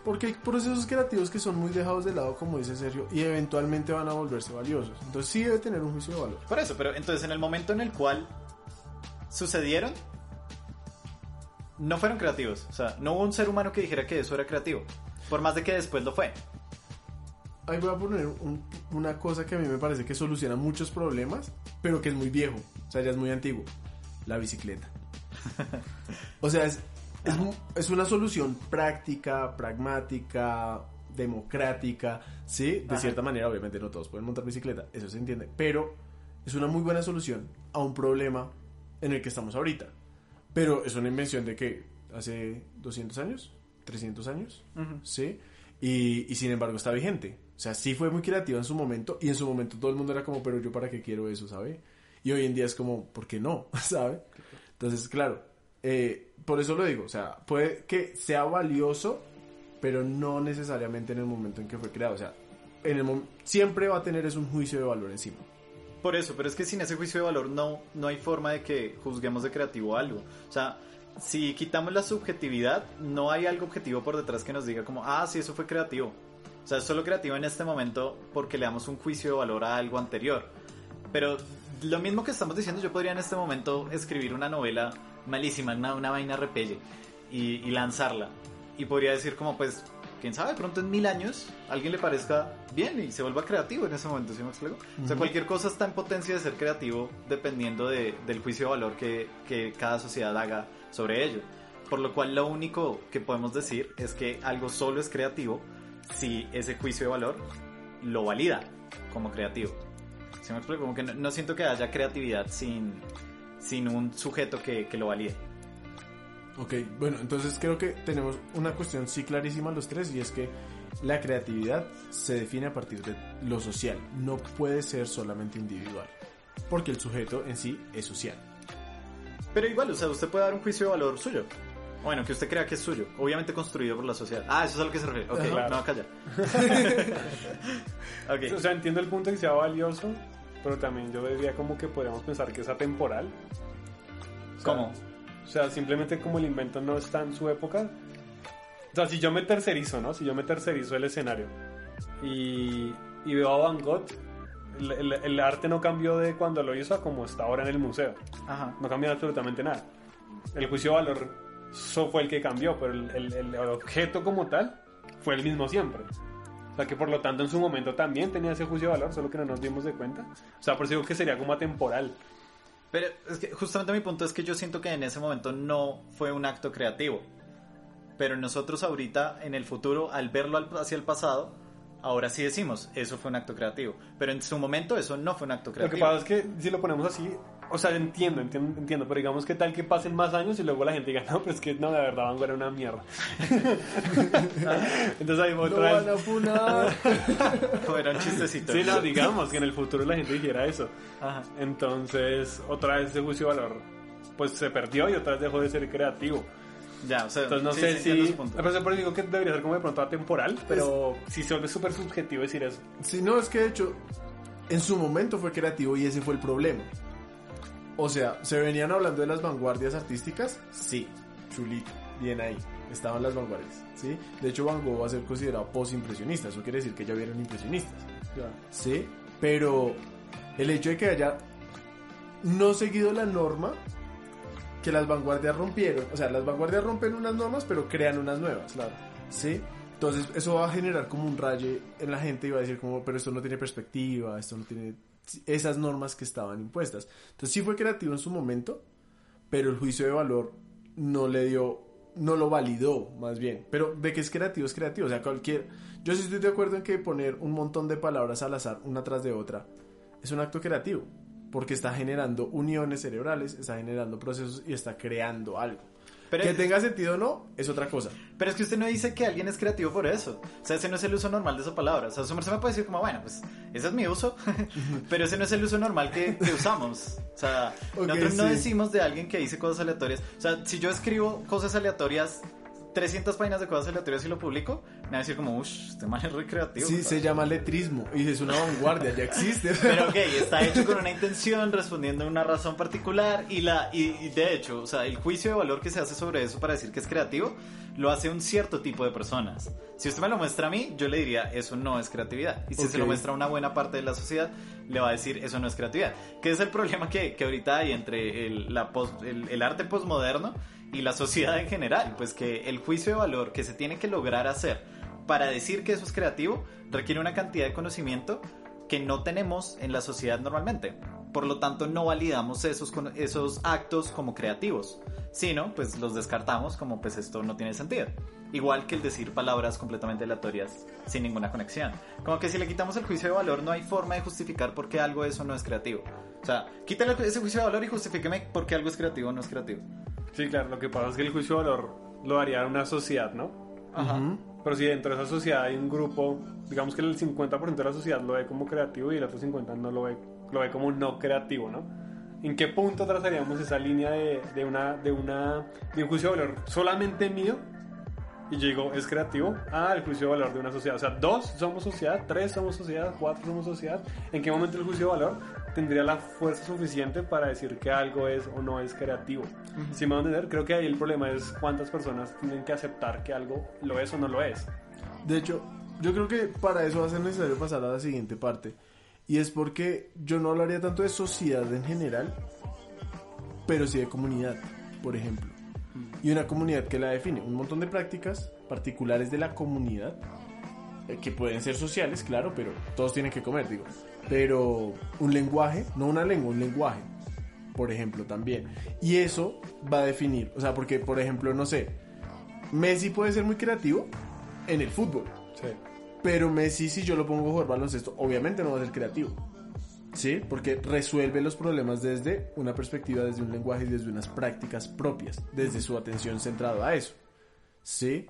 Porque hay procesos creativos que son muy dejados de lado, como dice Sergio, y eventualmente van a volverse valiosos. Entonces sí debe tener un juicio de valor. Por eso, pero entonces en el momento en el cual sucedieron, no fueron creativos. O sea, no hubo un ser humano que dijera que eso era creativo. Por más de que después lo fue. Ahí voy a poner un- una cosa que a mí me parece que soluciona muchos problemas, pero que es muy viejo, o sea, ya es muy antiguo. La bicicleta. *laughs* o sea, es, es, es una solución práctica, pragmática, democrática, ¿sí? De Ajá. cierta manera, obviamente no todos pueden montar bicicleta, eso se entiende, pero es una muy buena solución a un problema en el que estamos ahorita. Pero es una invención de que hace 200 años, 300 años, ¿sí? Y, y sin embargo está vigente. O sea, sí fue muy creativa en su momento y en su momento todo el mundo era como, pero yo para qué quiero eso, ¿sabe? Y hoy en día es como, ¿por qué no? *laughs* ¿Sabe? Entonces, claro, eh, por eso lo digo, o sea, puede que sea valioso, pero no necesariamente en el momento en que fue creado. O sea, en el siempre va a tener es un juicio de valor encima. Por eso, pero es que sin ese juicio de valor no, no hay forma de que juzguemos de creativo algo. O sea, si quitamos la subjetividad, no hay algo objetivo por detrás que nos diga como, ah, sí, eso fue creativo. O sea, es solo creativo en este momento porque le damos un juicio de valor a algo anterior. Pero lo mismo que estamos diciendo, yo podría en este momento escribir una novela malísima, una, una vaina repelle, y, y lanzarla. Y podría decir como, pues, quién sabe, pronto en mil años a alguien le parezca bien y se vuelva creativo en ese momento, ¿sí me explico? O sea, cualquier cosa está en potencia de ser creativo dependiendo de- del juicio de valor que, que cada sociedad haga sobre ello. Por lo cual lo único que podemos decir es que algo solo es creativo si ese juicio de valor lo valida como creativo. ¿Sí me explico? Como que no, no siento que haya creatividad sin, sin un sujeto que, que lo valide. Ok, bueno, entonces creo que tenemos una cuestión sí clarísima los tres y es que la creatividad se define a partir de lo social, no puede ser solamente individual, porque el sujeto en sí es social. Pero igual, o sea, usted puede dar un juicio de valor suyo. Bueno, que usted crea que es suyo. Obviamente construido por la sociedad. Ah, eso es a lo que se refiere. Ok, Ajá. no, calla. *laughs* *laughs* ok. O sea, entiendo el punto de que sea valioso, pero también yo diría como que podríamos pensar que es atemporal. O sea, ¿Cómo? O sea, simplemente como el invento no está en su época. O sea, si yo me tercerizo, ¿no? Si yo me tercerizo el escenario y, y veo a Van Gogh, el, el- el arte no cambió de cuando lo hizo a como está ahora en el museo. Ajá. No cambió absolutamente nada. El juicio de valor so fue el que cambió, pero el, el- el objeto como tal fue el mismo siempre. Sea que por lo tanto en su momento también tenía ese juicio de valor, solo que no nos dimos de cuenta. O sea, por eso digo que sería como atemporal. Pero es que justamente mi punto es que yo siento que en ese momento no fue un acto creativo. Pero nosotros ahorita, en el futuro, al verlo hacia el pasado, ahora sí decimos, eso fue un acto creativo. Pero en su momento eso no fue un acto Lo que creativo. pasa es que si lo ponemos así, o sea, entiendo, entiendo, entiendo, pero digamos que tal que pasen más años y luego la gente diga, *laughs* no, pero es que no, la verdad Van Gogh era una mierda. *laughs* Entonces ahí ¡No otra van vez... a funar! *laughs* Era un chistecito. Sí, no, digamos que en el futuro la gente dijera eso. Ajá. Entonces, otra vez ese juicio de valor pues se perdió y otra vez dejó de ser creativo. Ya, o sea, Entonces no sí, sé sí, si... Pero por digo que debería ser como de pronto atemporal, pero si se vuelve súper subjetivo decir eso. Sí, no, es que de hecho, en su momento fue creativo y ese fue el problema. O sea, ¿se venían hablando de las vanguardias artísticas? Sí, chulito, bien ahí. Estaban las vanguardias, ¿sí? De hecho, Van Gogh va a ser considerado post-impresionista. Eso quiere decir que ya vieron impresionistas, ¿sí? Pero el hecho de que haya no seguido la norma que las vanguardias rompieron, o sea, las vanguardias rompen unas normas, pero crean unas nuevas. Claro. ¿Sí? Entonces eso va a generar como un raye en la gente y va a decir como, pero esto no tiene perspectiva, esto no tiene esas normas que estaban impuestas. Entonces sí fue creativo en su momento, pero el juicio de valor no le dio, no lo validó más bien. Pero de que es creativo, es creativo. O sea, cualquier... Yo sí estoy de acuerdo en que poner un montón de palabras al azar, una tras de otra, es un acto creativo. Porque está generando uniones cerebrales, está generando procesos y está creando algo. Pero- que tenga sentido o no, es otra cosa. Pero es que usted no dice que alguien es creativo por eso. O sea, ese no es el uso normal de esa palabra. O sea, su merced me puede decir como, bueno, pues ese es mi uso, *laughs* pero ese no es el uso normal que, que usamos. O sea, *laughs* Ok, nosotros no sí. decimos de alguien que dice cosas aleatorias. O sea, si yo escribo cosas aleatorias, 300 páginas de cosas aleatorias y lo publico, me va a decir como, uff, este man es re creativo. Sí, ¿sabes? se llama letrismo y es una vanguardia, ya existe. *laughs* Pero ok, está hecho con una intención, respondiendo a una razón particular y, la, y, y de hecho, o sea, el juicio de valor que se hace sobre eso para decir que es creativo, lo hace un cierto tipo de personas. Si usted me lo muestra a mí, yo le diría, eso no es creatividad. Y si se lo muestra a una buena parte de la sociedad, le va a decir, eso no es creatividad. Que es el problema que, que ahorita hay entre el, la post- el, el arte posmoderno y la sociedad en general. Pues que el juicio de valor que se tiene que lograr hacer para decir que eso es creativo requiere una cantidad de conocimiento que no tenemos en la sociedad normalmente. Por lo tanto, no validamos esos, esos actos como creativos, sino pues los descartamos como pues esto no tiene sentido. Igual que el decir palabras completamente aleatorias sin ninguna conexión. Como que si le quitamos el juicio de valor no hay forma de justificar por qué algo eso no es creativo. O sea, quítale ese juicio de valor y justifíqueme por qué algo es creativo o no es creativo. Sí, claro, lo que pasa es que el juicio de valor lo haría una sociedad, ¿no? Ajá. Ujú. Pero si dentro de esa sociedad hay un grupo, digamos que el 50% de la sociedad lo ve como creativo y el otro 50% no lo ve, lo ve como no creativo, ¿no? ¿En qué punto trazaríamos esa línea de, de una, de, una, de un juicio de valor solamente mío? Y yo digo, ¿es creativo? Ah, el juicio de valor de una sociedad. O sea, dos somos sociedad, tres somos sociedad, cuatro somos sociedad. ¿En qué momento el juicio de valor tendría la fuerza suficiente para decir que algo es o no es creativo? Si me van a entender, creo que ahí el problema es cuántas personas tienen que aceptar que algo lo es o no lo es. De hecho, yo creo que para eso va a ser necesario pasar a la siguiente parte. Y es porque yo no hablaría tanto de sociedad en general, pero sí de comunidad, por ejemplo. Y una comunidad que la define, un montón de prácticas particulares de la comunidad, eh, que pueden ser sociales, claro, pero todos tienen que comer, digo. Pero un lenguaje, no una lengua, un lenguaje, por ejemplo, también. Y eso va a definir, o sea, porque, por ejemplo, no sé, Messi puede ser muy creativo en el fútbol. Sí. Pero Messi, si yo lo pongo a jugar baloncesto, obviamente no va a ser creativo. ¿Sí? Porque resuelve los problemas desde una perspectiva, desde un lenguaje y desde unas prácticas propias, desde su atención centrada a eso. ¿Sí?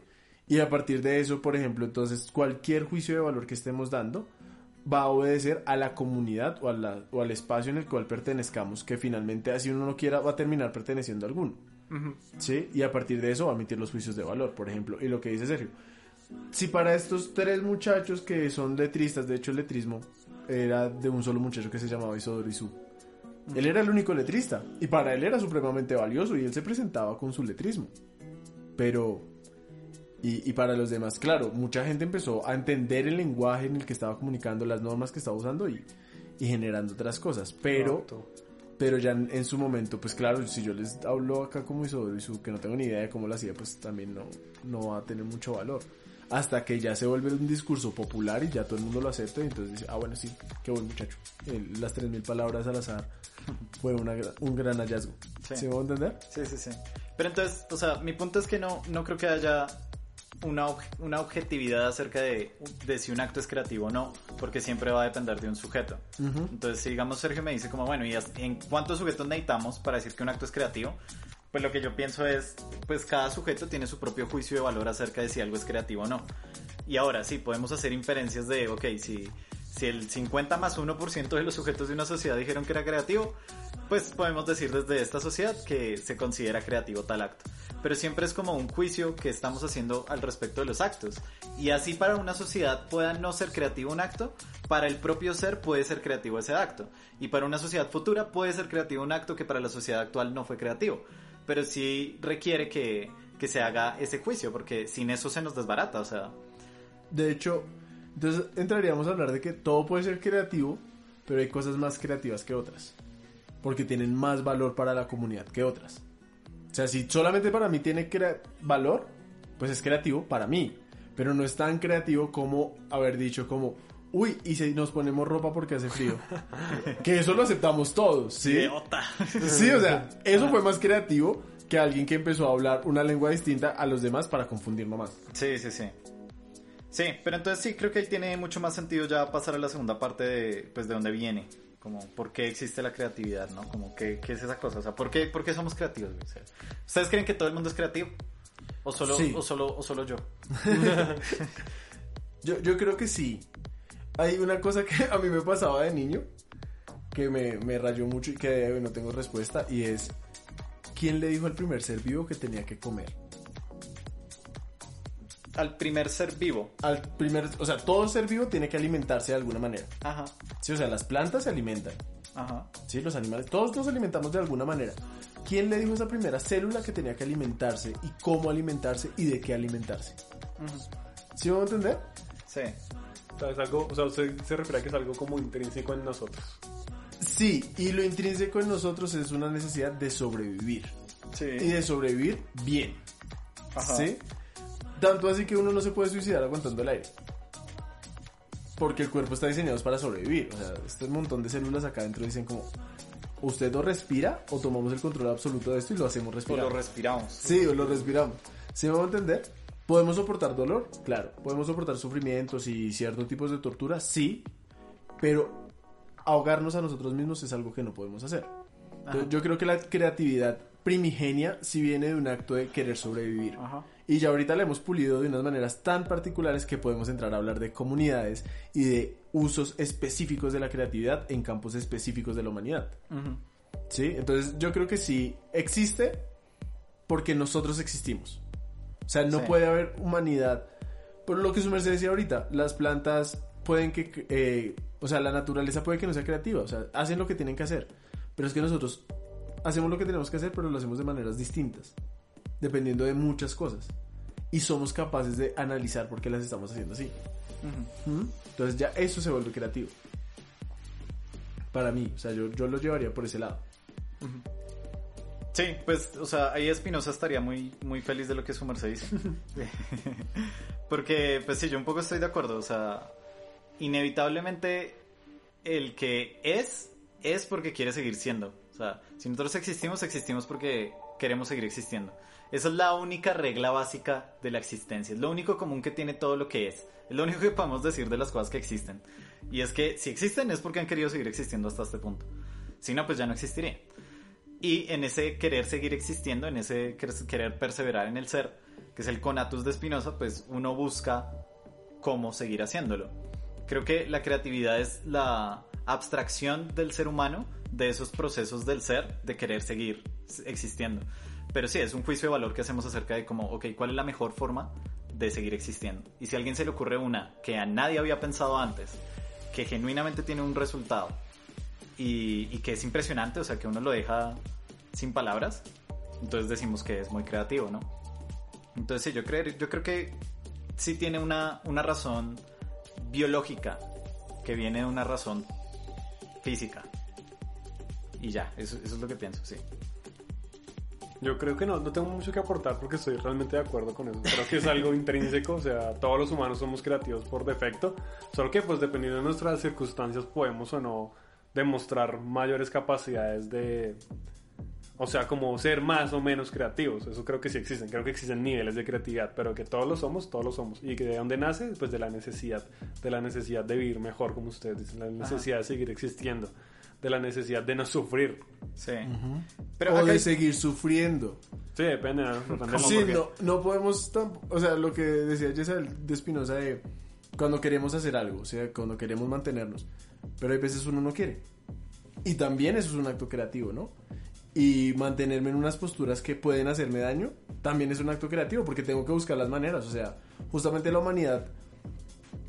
Y a partir de eso, por ejemplo, entonces cualquier juicio de valor que estemos dando va a obedecer a la comunidad o, a la- o al espacio en el cual pertenezcamos, que finalmente, así uno no quiera, va a terminar perteneciendo a alguno. ¿Sí? Y a partir de eso va a emitir los juicios de valor, por ejemplo. Y lo que dice Sergio, si para estos tres muchachos que son letristas, de hecho el letrismo era de un solo muchacho que se llamaba Isodoro Isu. Él era el único letrista y para él era supremamente valioso y él se presentaba con su letrismo. Pero, y, y para los demás, claro, mucha gente empezó a entender el lenguaje en el que estaba comunicando, las normas que estaba usando y, y generando otras cosas. Pero, Exacto. pero ya en, en su momento, pues claro, si yo les hablo acá como Isodoro Isu, que no tengo ni idea de cómo lo hacía, pues también no, no va a tener mucho valor hasta que ya se vuelve un discurso popular y ya todo el mundo lo acepta y entonces dice, ah bueno sí, qué buen muchacho. El- las 3.000 palabras al azar fue una un gran hallazgo. Sí. ¿Sí me voy a entender? Sí, sí, sí. Pero entonces, o sea, mi punto es que no, no creo que haya una, una objetividad acerca de, de si un acto es creativo o no, porque siempre va a depender de un sujeto. Ujú. Entonces, si digamos Sergio me dice como, bueno, ¿y en cuántos sujetos necesitamos para decir que un acto es creativo? Pues lo que yo pienso es, pues cada sujeto tiene su propio juicio de valor acerca de si algo es creativo o no. Y ahora sí, podemos hacer inferencias de, ok, si, si el 50 más 1% de los sujetos de una sociedad dijeron que era creativo, pues podemos decir desde esta sociedad que se considera creativo tal acto. Pero siempre es como un juicio que estamos haciendo al respecto de los actos. Y así para una sociedad pueda no ser creativo un acto, para el propio ser puede ser creativo ese acto. Y para una sociedad futura puede ser creativo un acto que para la sociedad actual no fue creativo. Pero sí requiere que, que se haga ese juicio, porque sin eso se nos desbarata, o sea... De hecho, entonces entraríamos a hablar de que todo puede ser creativo, pero hay cosas más creativas que otras. Porque tienen más valor para la comunidad que otras. O sea, si solamente para mí tiene valor, pues es creativo para mí. Pero no es tan creativo como haber dicho como, uy, y si nos ponemos ropa porque hace frío. *laughs* que eso lo aceptamos todos, ¿sí? Sí, o sea, eso fue más creativo que alguien que empezó a hablar una lengua distinta a los demás para confundirnos más. Sí, sí, sí. Sí, pero entonces sí, creo que ahí tiene mucho más sentido ya pasar a la segunda parte de, pues, de dónde viene Como, ¿por qué existe la creatividad, no? Como, ¿qué, qué es esa cosa? O sea, ¿por qué, por qué somos creativos? O sea, ¿Ustedes creen que todo el mundo es creativo? ¿O solo, Sí. o solo, o solo yo? *laughs* Yo, yo creo que sí. Hay una cosa que *laughs* a mí me pasaba de niño que me, me rayó mucho y que no tengo respuesta y es ¿quién le dijo al primer ser vivo que tenía que comer? Al primer ser vivo. Al primer, o sea, todo ser vivo tiene que alimentarse de alguna manera. Ajá, Sí, o sea, las plantas se alimentan. ajá. Sí, los animales, todos nos alimentamos de alguna manera. ¿Quién le dijo a esa primera célula que tenía que alimentarse y cómo alimentarse y de qué alimentarse? ujú. ¿Sí vamos a entender? Sí. O sea, es algo, o sea, usted se refiere a que es algo como intrínseco en nosotros. Sí, y lo intrínseco en nosotros es una necesidad de sobrevivir. Sí. Y de sobrevivir bien. Ajá. ¿Sí? Tanto así que uno no se puede suicidar aguantando el aire. Porque el cuerpo está diseñado para sobrevivir. O sea, este montón de células acá adentro dicen como, usted lo respira o tomamos el control absoluto de esto y lo hacemos O respirar. lo respiramos. Sí, o lo respiramos. ¿Sí me va a entender? ¿Podemos soportar dolor? Claro. ¿Podemos soportar sufrimientos y ciertos tipos de tortura? Sí. Pero ahogarnos a nosotros mismos es algo que no podemos hacer. Entonces, yo creo que la creatividad primigenia sí viene de un acto de querer sobrevivir. Ajá. Y ya ahorita la hemos pulido de unas maneras tan particulares que podemos entrar a hablar de comunidades y de usos específicos de la creatividad en campos específicos de la humanidad. ¿Sí? Entonces yo creo que sí existe porque nosotros existimos. O sea, no Sí. puede haber humanidad. Por lo que su merced decía ahorita, las plantas pueden que... eh, o sea, la naturaleza puede que no sea creativa. O sea, hacen lo que tienen que hacer. Pero es que nosotros hacemos lo que tenemos que hacer, pero lo hacemos de maneras distintas. Dependiendo de muchas cosas. Y somos capaces de analizar por qué las estamos haciendo así. ¿Mm? Entonces ya eso se vuelve creativo. Para mí, o sea, yo, yo lo llevaría por ese lado. Sí, pues, o sea, ahí Espinosa estaría muy, muy feliz de lo que su merced dice. *laughs* Porque, pues sí, yo un poco estoy de acuerdo. O sea, inevitablemente el que es, es porque quiere seguir siendo. O sea, si nosotros existimos, existimos porque queremos seguir existiendo. Esa es la única regla básica de la existencia. Es lo único común que tiene todo lo que es. Es lo único que podemos decir de las cosas que existen. Y es que si existen es porque han querido seguir existiendo hasta este punto. Si no, pues ya no existirían. Y en ese querer seguir existiendo, en ese quer- querer perseverar en el ser, que es el conatus de Spinoza, pues uno busca cómo seguir haciéndolo. Creo que la creatividad es la abstracción del ser humano de esos procesos del ser de querer seguir existiendo. Pero sí, es un juicio de valor que hacemos acerca de cómo, ok, ¿cuál es la mejor forma de seguir existiendo? Y si a alguien se le ocurre una que a nadie había pensado antes, que genuinamente tiene un resultado y, y que es impresionante, o sea, que uno lo deja sin palabras, entonces decimos que es muy creativo, ¿no? Entonces sí, yo, creo, yo creo que sí tiene una, una razón biológica que viene de una razón física. Y ya, eso, eso es lo que pienso, sí. Yo creo que no, no tengo mucho que aportar porque estoy realmente de acuerdo con eso. Creo que es algo intrínseco, o sea, todos los humanos somos creativos por defecto, solo que pues dependiendo de nuestras circunstancias podemos o no demostrar mayores capacidades de, o sea, como ser más o menos creativos. Eso creo que sí existen, creo que existen niveles de creatividad, pero que todos lo somos, todos lo somos. Y que de dónde nace, pues de la necesidad, de la necesidad de vivir mejor, como ustedes dicen, la necesidad de seguir existiendo, de la necesidad de no sufrir. Sí. Pero o acá de hay- seguir sufriendo. Sí, depende, ¿no? Sí, no, no podemos, tamp- o sea, lo que decía Jessa de Espinosa de cuando queremos hacer algo, o sea, cuando queremos mantenernos, pero hay veces uno no quiere. Y también eso es un acto creativo, ¿no? Y mantenerme en unas posturas que pueden hacerme daño, también es un acto creativo, porque tengo que buscar las maneras, o sea, justamente la humanidad,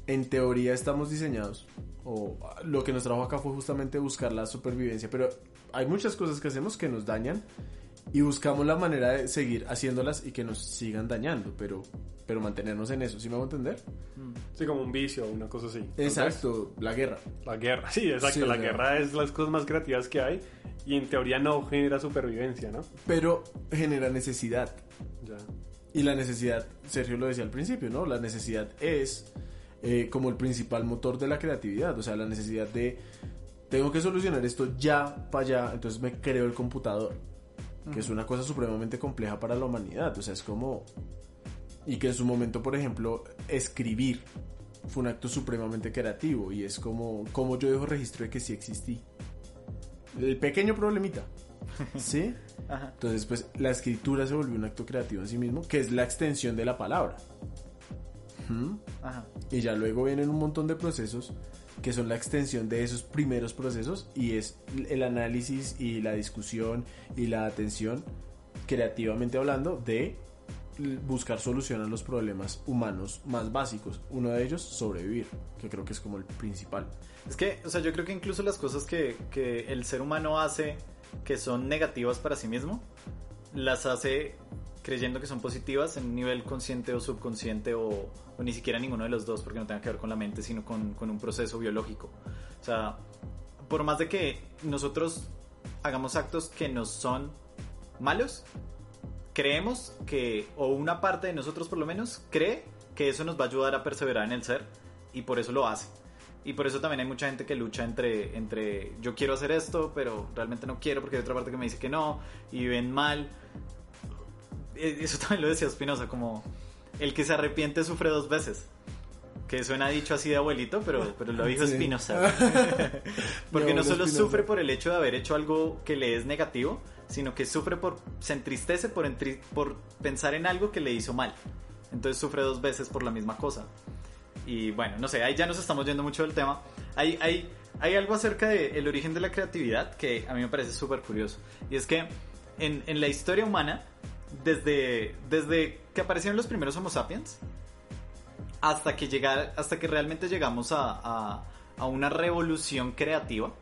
en teoría estamos diseñados, o lo que nos trajo acá fue justamente buscar la supervivencia, pero hay muchas cosas que hacemos que nos dañan y buscamos la manera de seguir haciéndolas y que nos sigan dañando, pero, pero mantenernos en eso, ¿sí me hago entender? Sí, como un vicio, una cosa así. Exacto, la guerra. La guerra, sí, exacto. Sí, la guerra es las cosas más creativas que hay y en teoría no genera supervivencia, ¿no? Pero genera necesidad. Ya. Y la necesidad, Sergio lo decía al principio, ¿no? La necesidad es eh, como el principal motor de la creatividad, o sea, la necesidad de, tengo que solucionar esto ya para allá, entonces me creo el computador, que es una cosa supremamente compleja para la humanidad, o sea, es como... Y que en su momento, por ejemplo, escribir fue un acto supremamente creativo y es como, como yo dejo registro de que sí existí. el pequeño problemita. *laughs* ¿Sí? Ajá. Entonces, pues la escritura se volvió un acto creativo en sí mismo, que es la extensión de la palabra. ¿Mm? Ajá. Y ya luego vienen un montón de procesos que son la extensión de esos primeros procesos y es el análisis y la discusión y la atención, creativamente hablando, de buscar solución a los problemas humanos más básicos. Uno de ellos, sobrevivir, que creo que es como el principal. Es que, o sea, yo creo que incluso las cosas que, que el ser humano hace que son negativas para sí mismo, las hace creyendo que son positivas en un nivel consciente o subconsciente o, o ni siquiera ninguno de los dos porque no tenga que ver con la mente sino con, con un proceso biológico. O sea, por más de que nosotros hagamos actos que nos son malos, creemos que, o una parte de nosotros por lo menos, cree que eso nos va a ayudar a perseverar en el ser y por eso lo hace. Y por eso también hay mucha gente que lucha entre, entre yo quiero hacer esto, pero realmente no quiero porque hay otra parte que me dice que no y ven mal. Eso también lo decía Spinoza, como el que se arrepiente sufre dos veces. Que suena dicho así de abuelito, pero, pero lo dijo Sí. Spinoza. *laughs* Porque no solo Spinoza. sufre por el hecho de haber hecho algo que le es negativo, sino que sufre por, se entristece por, entri- por pensar en algo que le hizo mal. Entonces sufre dos veces por la misma cosa. Y bueno, no sé, ahí ya nos estamos yendo mucho del tema. Hay, hay, hay algo acerca del origen de la creatividad que a mí me parece súper curioso. Y es que en, en la historia humana, desde, desde que aparecieron los primeros Homo sapiens, hasta que, llegar, hasta que realmente llegamos a, a, una revolución creativa,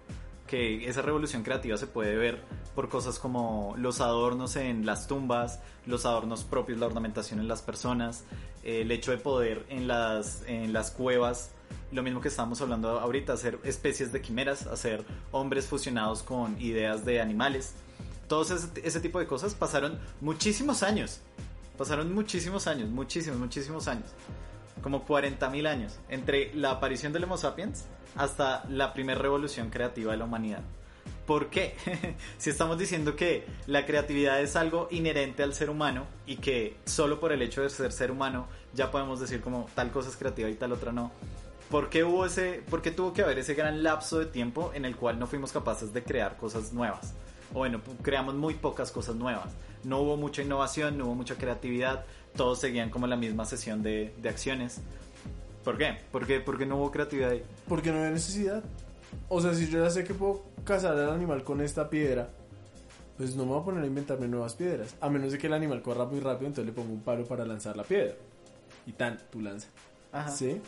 que esa revolución creativa se puede ver por cosas como los adornos en las tumbas, los adornos propios, la ornamentación en las personas, el hecho de poder en las, en las cuevas, lo mismo que estábamos hablando ahorita, hacer especies de quimeras, hacer hombres fusionados con ideas de animales. Todos ese, tipo de cosas pasaron muchísimos años. Pasaron muchísimos años, muchísimos, muchísimos años. Como 40.000 años. Entre la aparición del Homo sapiens hasta la primera revolución creativa de la humanidad. ¿Por qué? *laughs* si estamos diciendo que la creatividad es algo inherente al ser humano y que solo por el hecho de ser ser humano ya podemos decir como tal cosa es creativa y tal otra no. ¿Por qué hubo ese, por qué tuvo que haber ese gran lapso de tiempo en el cual no fuimos capaces de crear cosas nuevas? O bueno, creamos muy pocas cosas nuevas. No hubo mucha innovación, no hubo mucha creatividad, todos seguían como la misma sesión de, de acciones. ¿Por qué? ¿Por qué? Porque no hubo creatividad ahí. Porque no había necesidad. O sea, si yo ya sé que puedo cazar al animal con esta piedra, pues no me voy a poner a inventarme nuevas piedras. A menos de que el animal corra muy rápido, entonces le pongo un palo para lanzar la piedra. Y tan, tú lanzas. Ajá. ¿Sí?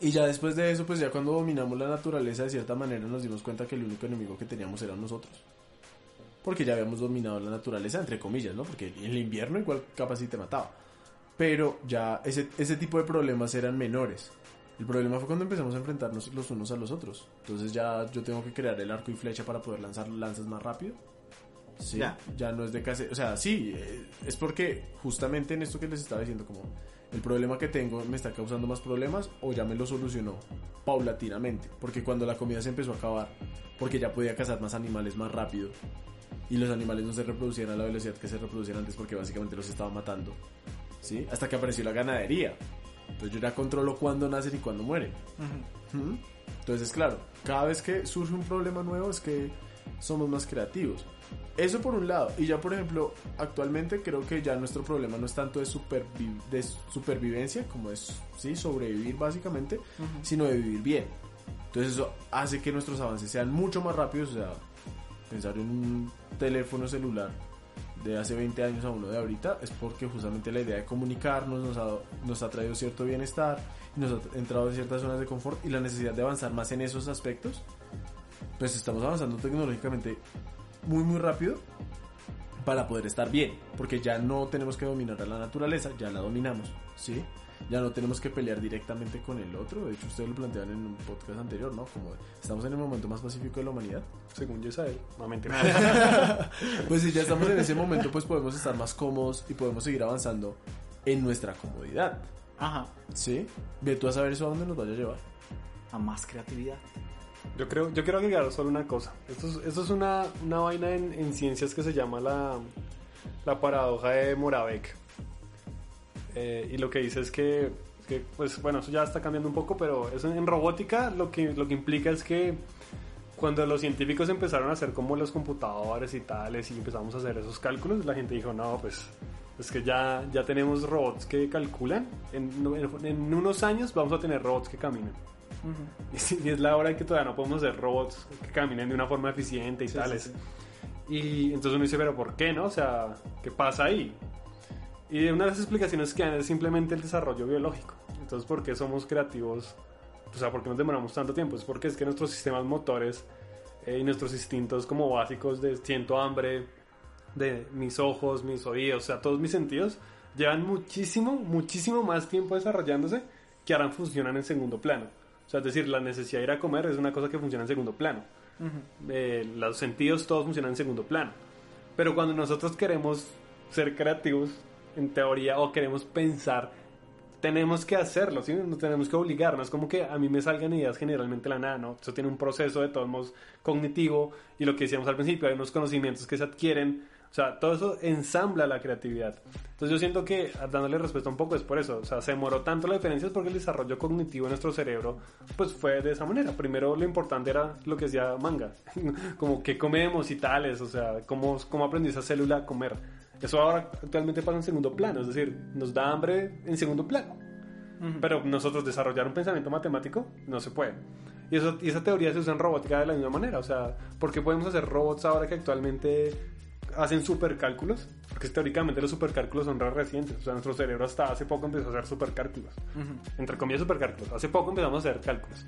Y ya después de eso, pues ya cuando dominamos la naturaleza de cierta manera nos dimos cuenta que el único enemigo que teníamos eran nosotros. Porque ya habíamos dominado la naturaleza, entre comillas, ¿no? Porque en el invierno igual capaz sí te mataba. Pero ya ese, ese tipo de problemas eran menores. El problema fue cuando empezamos a enfrentarnos los unos a los otros. Entonces ya yo tengo que crear el arco y flecha para poder lanzar lanzas más rápido. Sí, Ya. ya, no es de casi... O sea, sí, eh, es porque justamente en esto que les estaba diciendo, como el problema que tengo me está causando más problemas o ya me lo solucionó paulatinamente. Porque cuando la comida se empezó a acabar, porque ya podía cazar más animales más rápido y los animales no se reproducían a la velocidad que se reproducían antes porque básicamente los estaba matando. ¿Sí? Hasta que apareció la ganadería. Entonces yo ya controlo cuándo nacen y cuándo mueren. Ujú. ¿Mm? Entonces, claro, cada vez que surge un problema nuevo es que somos más creativos. Eso por un lado. Y ya, por ejemplo, actualmente creo que ya nuestro problema no es tanto de, supervi- de supervivencia, como es ¿sí? sobrevivir básicamente, sino de vivir bien. Entonces eso hace que nuestros avances sean mucho más rápidos. O sea, pensar en un teléfono celular de hace 20 años a uno de ahorita es porque justamente la idea de comunicarnos nos ha, nos ha traído cierto bienestar, nos ha entrado en ciertas zonas de confort y la necesidad de avanzar más en esos aspectos, pues estamos avanzando tecnológicamente muy muy rápido para poder estar bien, porque ya no tenemos que dominar a la naturaleza, ya la dominamos, ¿sí? Ya no tenemos que pelear directamente con el otro, de hecho ustedes lo planteaban en un podcast anterior, ¿no? Como estamos en el momento más pacífico de la humanidad. Según Yesael. No, mentira. *laughs* Pues si ya estamos en ese momento, pues podemos estar más cómodos y podemos seguir avanzando en nuestra comodidad. Ajá. ¿Sí? Ve tú a saber eso a dónde nos vaya a llevar. A más creatividad. Yo creo, yo quiero agregar solo una cosa. Esto es, esto es una, una vaina en, en ciencias que se llama la, la paradoja de Moravec. Eh, y lo que dice es que, que, pues bueno, eso ya está cambiando un poco, pero eso en robótica lo que, lo que implica es que cuando los científicos empezaron a hacer como los computadores y tales y empezamos a hacer esos cálculos, la gente dijo, no, pues es que ya, ya tenemos robots que calculan, en, en- en unos años vamos a tener robots que caminen. *laughs* Y sí, y es la hora en que todavía no podemos hacer robots que caminen de una forma eficiente y Sí, tales. sí, Y entonces uno dice, pero ¿por qué no? O sea, ¿qué pasa ahí? Y una de las explicaciones que dan es simplemente el desarrollo biológico. Entonces, ¿por qué somos creativos? O sea, ¿por qué nos demoramos tanto tiempo? Es porque es que nuestros sistemas motores eh, y nuestros instintos como básicos de siento hambre, de mis ojos, mis oídos, o sea, todos mis sentidos, llevan muchísimo, muchísimo más tiempo desarrollándose que ahora funcionan en segundo plano. O sea, es decir, la necesidad de ir a comer es una cosa que funciona en segundo plano. Eh, los sentidos todos funcionan en segundo plano. Pero cuando nosotros queremos ser creativos, en teoría, o queremos pensar, tenemos que hacerlo, ¿sí? Tenemos que obligar. No es como que a mí me salgan ideas generalmente la nada, ¿no? Eso tiene un proceso de todos modos cognitivo y lo que decíamos al principio, hay unos conocimientos que se adquieren. O sea, todo eso ensambla la creatividad. Entonces yo siento que, dándole respuesta un poco, es por eso. O sea, se demoró tanto la diferencia es porque el desarrollo cognitivo de nuestro cerebro, pues fue de esa manera. Primero lo importante era lo que decía Manga, *laughs* como qué comemos y tales, o sea, cómo, cómo aprendí esa célula a comer. Eso ahora actualmente pasa en segundo plano, es decir, nos da hambre en segundo plano. Pero nosotros desarrollar un pensamiento matemático no se puede. Y, eso, y esa teoría se usa en robótica de la misma manera. O sea, ¿por qué podemos hacer robots ahora que actualmente hacen supercálculos? Porque teóricamente los supercálculos son re recientes. O sea, nuestro cerebro hasta hace poco empezó a hacer supercálculos. Entre comillas, supercálculos. Hace poco empezamos a hacer cálculos.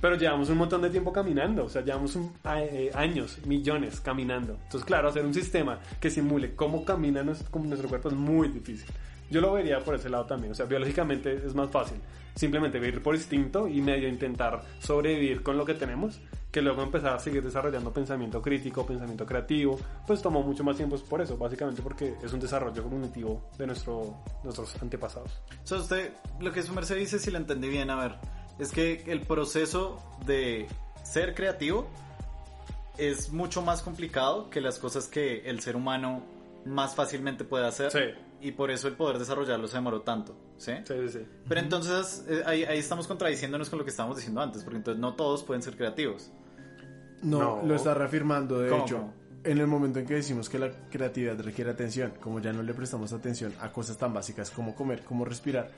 Pero llevamos un montón de tiempo caminando, o sea, llevamos un- eh, años, millones caminando. Entonces, claro, hacer un sistema que simule cómo camina nuestro, nuestro cuerpo es muy difícil. Yo lo vería por ese lado también, o sea, biológicamente es más fácil simplemente vivir por instinto y medio intentar sobrevivir con lo que tenemos, que luego empezar a seguir desarrollando pensamiento crítico, pensamiento creativo, pues tomó mucho más tiempo por eso, básicamente porque es un desarrollo cognitivo de nuestro, nuestros antepasados. O sea, usted, lo que su merced dice, si lo entendí bien, a ver, es que el proceso de ser creativo es mucho más complicado que las cosas que el ser humano más fácilmente puede hacer. Sí. Y por eso el poder desarrollarlo se demoró tanto, ¿sí? Sí, sí, sí. Pero entonces eh, ahí, ahí estamos contradiciéndonos con lo que estábamos diciendo antes, porque entonces no todos pueden ser creativos. No, No. lo está reafirmando, de ¿Cómo, hecho. En el momento en que decimos que la creatividad requiere atención, como ya no le prestamos atención a cosas tan básicas como comer, como respirar,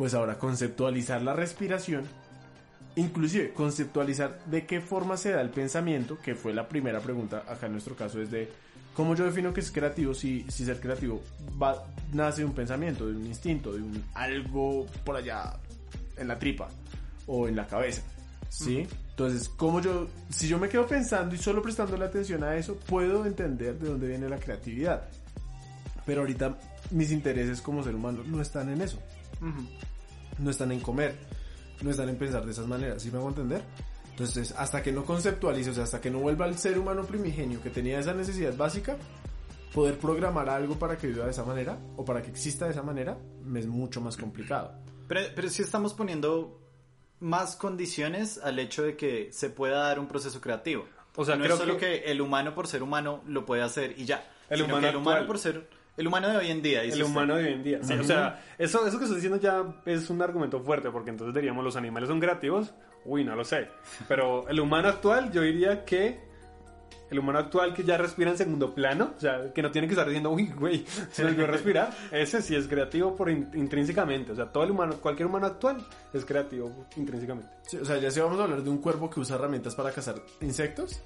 pues ahora conceptualizar la respiración, inclusive conceptualizar de qué forma se da el pensamiento, que fue la primera pregunta acá en nuestro caso, es de cómo yo defino que es creativo si, si ser creativo va, nace de un pensamiento, de un instinto, de un algo por allá en la tripa o en la cabeza. ¿Sí? Entonces, como yo, si yo me quedo pensando y solo prestando la atención a eso, puedo entender de dónde viene la creatividad. Pero ahorita mis intereses como ser humano no están en eso. No están en comer. No están en pensar de esas maneras. ¿Sí me hago entender? Entonces, hasta que no conceptualice, o sea, hasta que no vuelva al ser humano primigenio que tenía esa necesidad básica, poder programar algo para que viva de esa manera o para que exista de esa manera, es mucho más complicado. Pero, pero sí estamos poniendo más condiciones al hecho de que se pueda dar un proceso creativo. O sea, no creo es solo que- que... el humano por ser humano lo puede hacer y ya. El sino humano que el humano por ser el humano de hoy en día. dice El usted. humano de hoy en día. Sí, o sea, eso, eso que estoy diciendo ya es un argumento fuerte, porque entonces diríamos los animales son creativos. Uy, no lo sé. Pero el humano actual, yo diría que el humano actual que ya respira en segundo plano, o sea, que no tiene que estar diciendo, uy, güey, *laughs* se me olvidó respirar, ese sí es creativo por in- intrínsecamente. O sea, todo el humano, cualquier humano actual es creativo intrínsecamente. Sí, o sea, ya si vamos a hablar de un cuervo que usa herramientas para cazar insectos,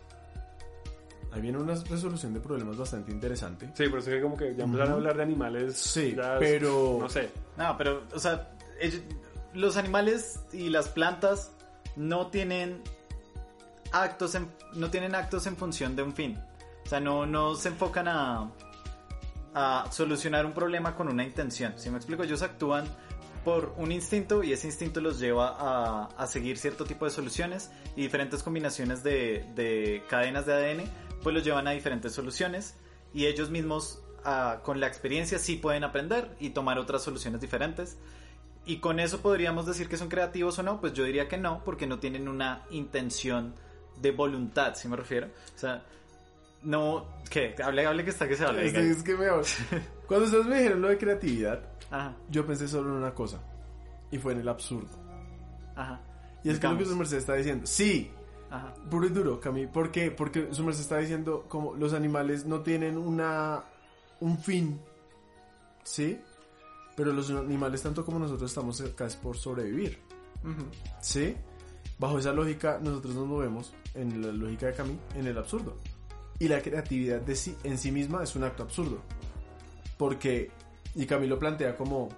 ahí viene una resolución de problemas bastante interesante. Sí, por eso que como que ya empezaron a hablar de animales. Sí, ya es- pero- No sé. No, pero, o sea, ellos- los animales y las plantas no tienen actos en, no tienen actos en función de un fin. O sea, no, no se enfocan a, a solucionar un problema con una intención. Si me explico, ellos actúan por un instinto y ese instinto los lleva a, a seguir cierto tipo de soluciones y diferentes combinaciones de, de cadenas de ADN pues los llevan a diferentes soluciones y ellos mismos ah, con la experiencia sí pueden aprender y tomar otras soluciones diferentes y con eso podríamos decir que son creativos o no, pues yo diría que no, porque no tienen una intención de voluntad, si me refiero. O sea, no, ¿qué? Hable, hable que está que se habla. Es que, es que mejor. *laughs* Cuando ustedes me dijeron lo de creatividad, Ajá, yo pensé solo en una cosa, y fue en el absurdo. ajá. Y es que lo que su merced está diciendo, sí, Ajá. Puro y duro, Cami. ¿Por qué? Porque Sumer se está diciendo como los animales no tienen una un fin, ¿sí? Pero los animales, tanto como nosotros, estamos acá es por sobrevivir, Ujú. ¿sí? Bajo esa lógica, nosotros nos movemos, en la lógica de Cami, en el absurdo. Y la creatividad de sí, en sí misma es un acto absurdo. Porque, y Cami lo plantea como,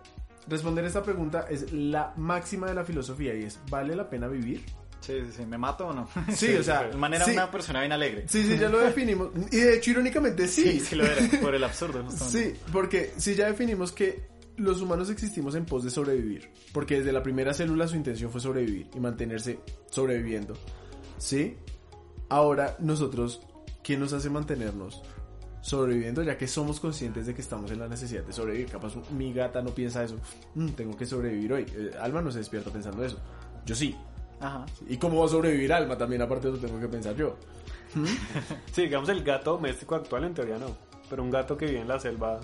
responder esta pregunta es la máxima de la filosofía y es, ¿vale la pena vivir? Sí, sí, sí. ¿Me mato o no? *laughs* Sí, o sea, De manera sí. una persona bien alegre. Sí, sí, ya lo *laughs* definimos. Y de hecho, irónicamente, sí. Sí, sí lo era. *laughs* Por el absurdo, justamente. Sí, porque si ya definimos que los humanos existimos en pos de sobrevivir, porque desde la primera célula su intención fue sobrevivir y mantenerse sobreviviendo, ¿sí? Ahora nosotros, ¿qué nos hace mantenernos sobreviviendo? Ya que somos conscientes de que estamos en la necesidad de sobrevivir. Capaz mi gata no piensa eso, "Mm, tengo que sobrevivir hoy. Eh, Alma no se despierta pensando eso. Yo sí. Ajá. ¿Y cómo va a sobrevivir Alma? También aparte de eso tengo que pensar yo. Sí, digamos el gato doméstico actual en teoría no. Pero un gato que vive en la selva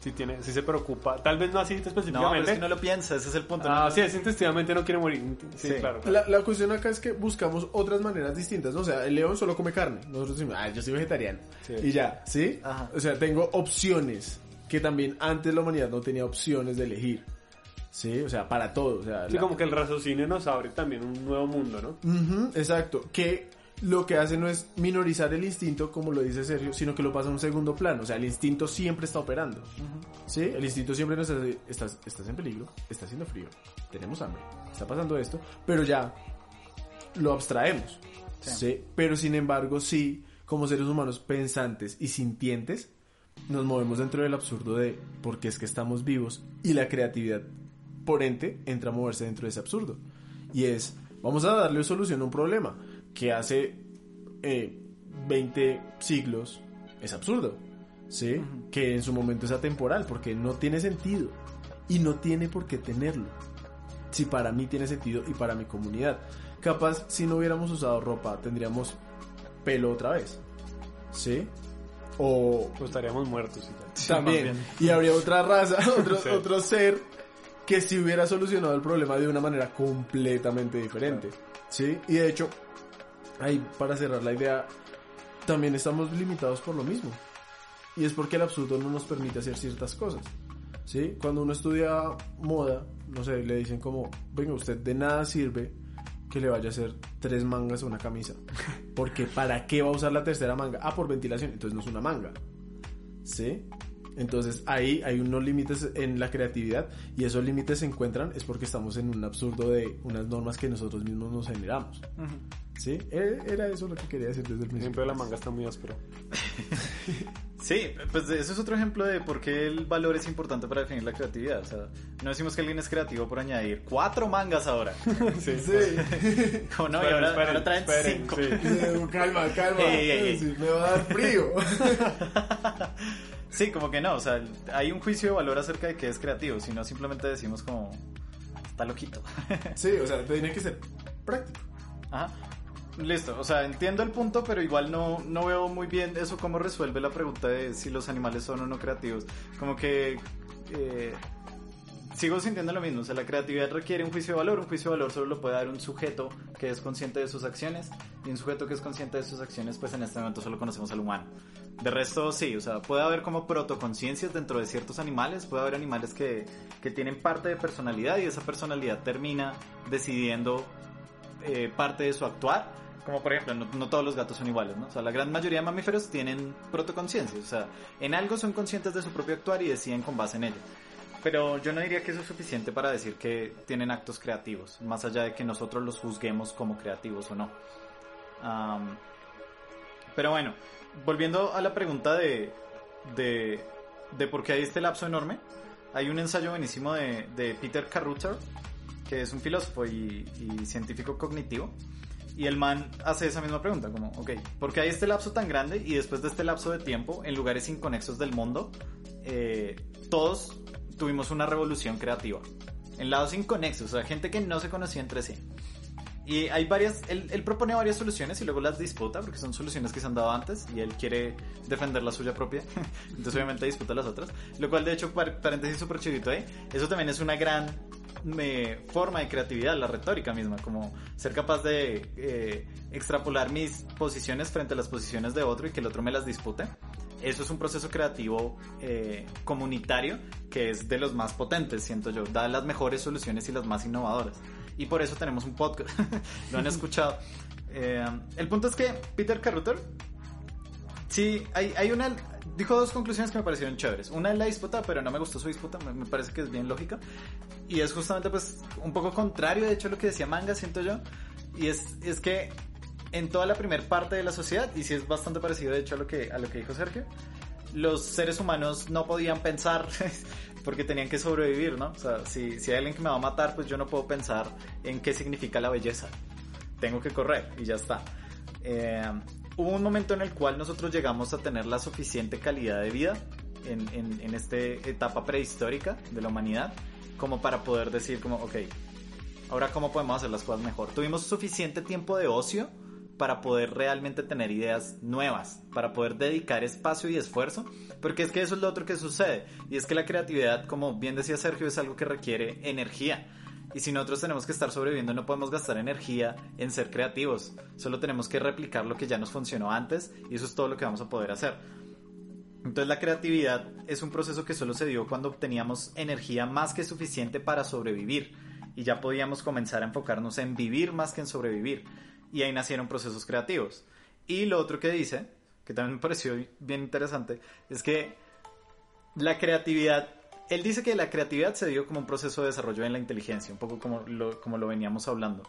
sí tiene, sí se preocupa. Tal vez no así No, pero específicamente. es que no lo piensa, ese es el punto. ah, ¿no? sí, es instintivamente no quiere morir. Sí, Sí. claro. claro. La, la cuestión acá es que buscamos otras maneras distintas, ¿no? O sea, el león solo come carne. Nosotros decimos, ah, yo soy vegetariano. Sí. Y ya, ¿sí? Ajá. O sea, tengo opciones que también antes la humanidad no tenía opciones de elegir. ¿Sí? O sea, para todo. O sea, Sí, la- como que el raciocinio nos abre también un nuevo mundo, ¿no? Ujú, exacto. Que lo que hace no es minorizar el instinto, como lo dice Sergio, sino que lo pasa a un segundo plano. O sea, el instinto siempre está operando. ¿Sí? El instinto siempre nos dice, estás, estás en peligro, está haciendo frío, tenemos hambre, está pasando esto, pero ya lo abstraemos. Sí. ¿sí? Pero sin embargo, sí, como seres humanos pensantes y sintientes, nos movemos dentro del absurdo de por qué es que estamos vivos y la creatividad, por ente, entra a moverse dentro de ese absurdo. Y es, vamos a darle solución a un problema que hace eh, 20 siglos es absurdo, ¿sí? Que en su momento es atemporal porque no tiene sentido y no tiene por qué tenerlo. Si para mí tiene sentido y para mi comunidad. Capaz, si no hubiéramos usado ropa, tendríamos pelo otra vez, ¿sí? O Pues estaríamos muertos y ya. Sí, también. bien. Y habría otra raza, *laughs* otro, Sí. otro ser que si hubiera solucionado el problema de una manera completamente diferente. ¿Sí? Y de hecho, ahí para cerrar la idea, también estamos limitados por lo mismo. Y es porque el absurdo no nos permite hacer ciertas cosas. ¿Sí? Cuando uno estudia moda, no sé, le dicen como, venga, usted de nada sirve que le vaya a hacer tres mangas a una camisa. Porque ¿para qué va a usar la tercera manga? Ah, por ventilación, entonces no es una manga. ¿Sí? Entonces ahí hay unos límites en la creatividad y esos límites se encuentran es porque estamos en un absurdo de unas normas que nosotros mismos nos generamos. Ujú. ¿Sí? E- Era eso lo que quería decir desde el principio. Siempre la manga está muy áspero. *laughs* Sí, pues eso es otro ejemplo de por qué el valor es importante para definir la creatividad. O sea, no decimos que alguien es creativo por añadir cuatro mangas ahora. *laughs* Sí. Sí. *laughs* Como no, y Esperen, ahora, esperen, ahora traen esperen, cinco. sí. calma, calma. Ey, ey, ey. Sí, me va a dar frío. Sí, como que no, o sea, hay un juicio de valor acerca de qué es creativo, si no simplemente decimos como, está loquito. *laughs* sí, o sea, tiene que ser práctico. Ajá. Listo, o sea, entiendo el punto, pero igual no, no veo muy bien eso cómo resuelve la pregunta de si los animales son o no creativos. Como que eh, sigo sintiendo lo mismo, o sea, la creatividad requiere un juicio de valor, un juicio de valor solo lo puede dar un sujeto que es consciente de sus acciones y un sujeto que es consciente de sus acciones, pues en este momento solo conocemos al humano. De resto, sí, o sea, puede haber como protoconciencias dentro de ciertos animales, puede haber animales que, que tienen parte de personalidad y esa personalidad termina decidiendo eh, parte de su actuar. Como por ejemplo, no, todos los gatos son iguales, ¿no? O sea, la gran mayoría de mamíferos tienen protoconciencia, o sea, en algo son conscientes de su propio actuar y deciden con base en ello. Pero yo no diría que eso es suficiente para decir que tienen actos creativos, más allá de que nosotros los juzguemos como creativos o no. Am, pero bueno, volviendo a la pregunta de, de, de por qué hay este lapso enorme, hay un ensayo buenísimo de, de Peter Carruthers, que es un filósofo y, y científico cognitivo, y el man hace esa misma pregunta, como, ok, ¿por qué hay este lapso tan grande y después de este lapso de tiempo, en lugares inconexos del mundo, eh, todos tuvimos una revolución creativa? En lados inconexos, o sea, gente que no se conocía entre sí. Y hay varias, él, él propone varias soluciones y luego las disputa porque son soluciones que se han dado antes y él quiere defender la suya propia. *laughs* Entonces obviamente disputa las otras. Lo cual de hecho, par- paréntesis súper chidito ahí, eso también es una gran me, forma de creatividad, la retórica misma, como ser capaz de eh, extrapolar mis posiciones frente a las posiciones de otro y que el otro me las dispute. Eso es un proceso creativo eh, comunitario que es de los más potentes, siento yo, da las mejores soluciones y las más innovadoras. Y por eso tenemos un podcast, *laughs* lo han escuchado. Eh, el punto es que Peter Carruthers Sí, hay, hay una. Dijo dos conclusiones que me parecieron chéveres. Una es la disputa, pero no me gustó su disputa, me, me parece que es bien lógica. Y es justamente, pues, un poco contrario, de hecho, a lo que decía Manga, siento yo. Y es, es que en toda la primera parte de la sociedad, y sí es bastante parecido, de hecho, a lo que, a lo que dijo Sergio, los seres humanos no podían pensar *laughs* porque tenían que sobrevivir, ¿no? O sea, si, si hay alguien que me va a matar, pues yo no puedo pensar en qué significa la belleza. Tengo que correr y ya está. Eh, hubo un momento en el cual nosotros llegamos a tener la suficiente calidad de vida en, en, en esta etapa prehistórica de la humanidad como para poder decir como, ok, ahora cómo podemos hacer las cosas mejor. Tuvimos suficiente tiempo de ocio para poder realmente tener ideas nuevas, para poder dedicar espacio y esfuerzo, porque es que eso es lo otro que sucede, y es que la creatividad, como bien decía Sergio, es algo que requiere energía. Y si nosotros tenemos que estar sobreviviendo, no podemos gastar energía en ser creativos. Solo tenemos que replicar lo que ya nos funcionó antes y eso es todo lo que vamos a poder hacer. Entonces la creatividad es un proceso que solo se dio cuando teníamos energía más que suficiente para sobrevivir y ya podíamos comenzar a enfocarnos en vivir más que en sobrevivir. Y ahí nacieron procesos creativos. Y lo otro que dice, que también me pareció bien interesante, es que la creatividad él dice que la creatividad se dio como un proceso de desarrollo en la inteligencia, un poco como lo, como lo veníamos hablando.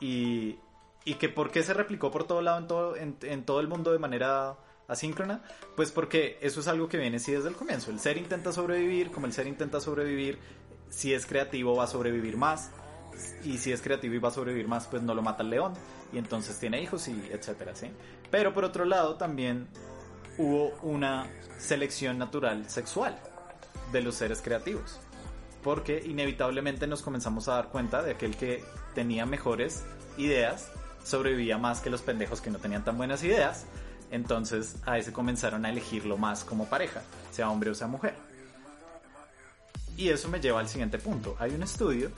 Y, y que por qué se replicó por todo lado, en todo, en, todo el mundo de manera asíncrona, pues porque eso es algo que viene sí desde el comienzo. El ser intenta sobrevivir, como el ser intenta sobrevivir, si es creativo va a sobrevivir más, y si es creativo y va a sobrevivir más, pues no lo mata el león, y entonces tiene hijos y etcétera, ¿sí? Pero por otro lado también hubo una selección natural sexual de los seres creativos. Porque inevitablemente nos comenzamos a dar cuenta de aquel que tenía mejores ideas sobrevivía más que los pendejos que no tenían tan buenas ideas. Entonces a ese comenzaron a elegirlo más como pareja, sea hombre o sea mujer. Y eso me lleva al siguiente punto. Hay un estudio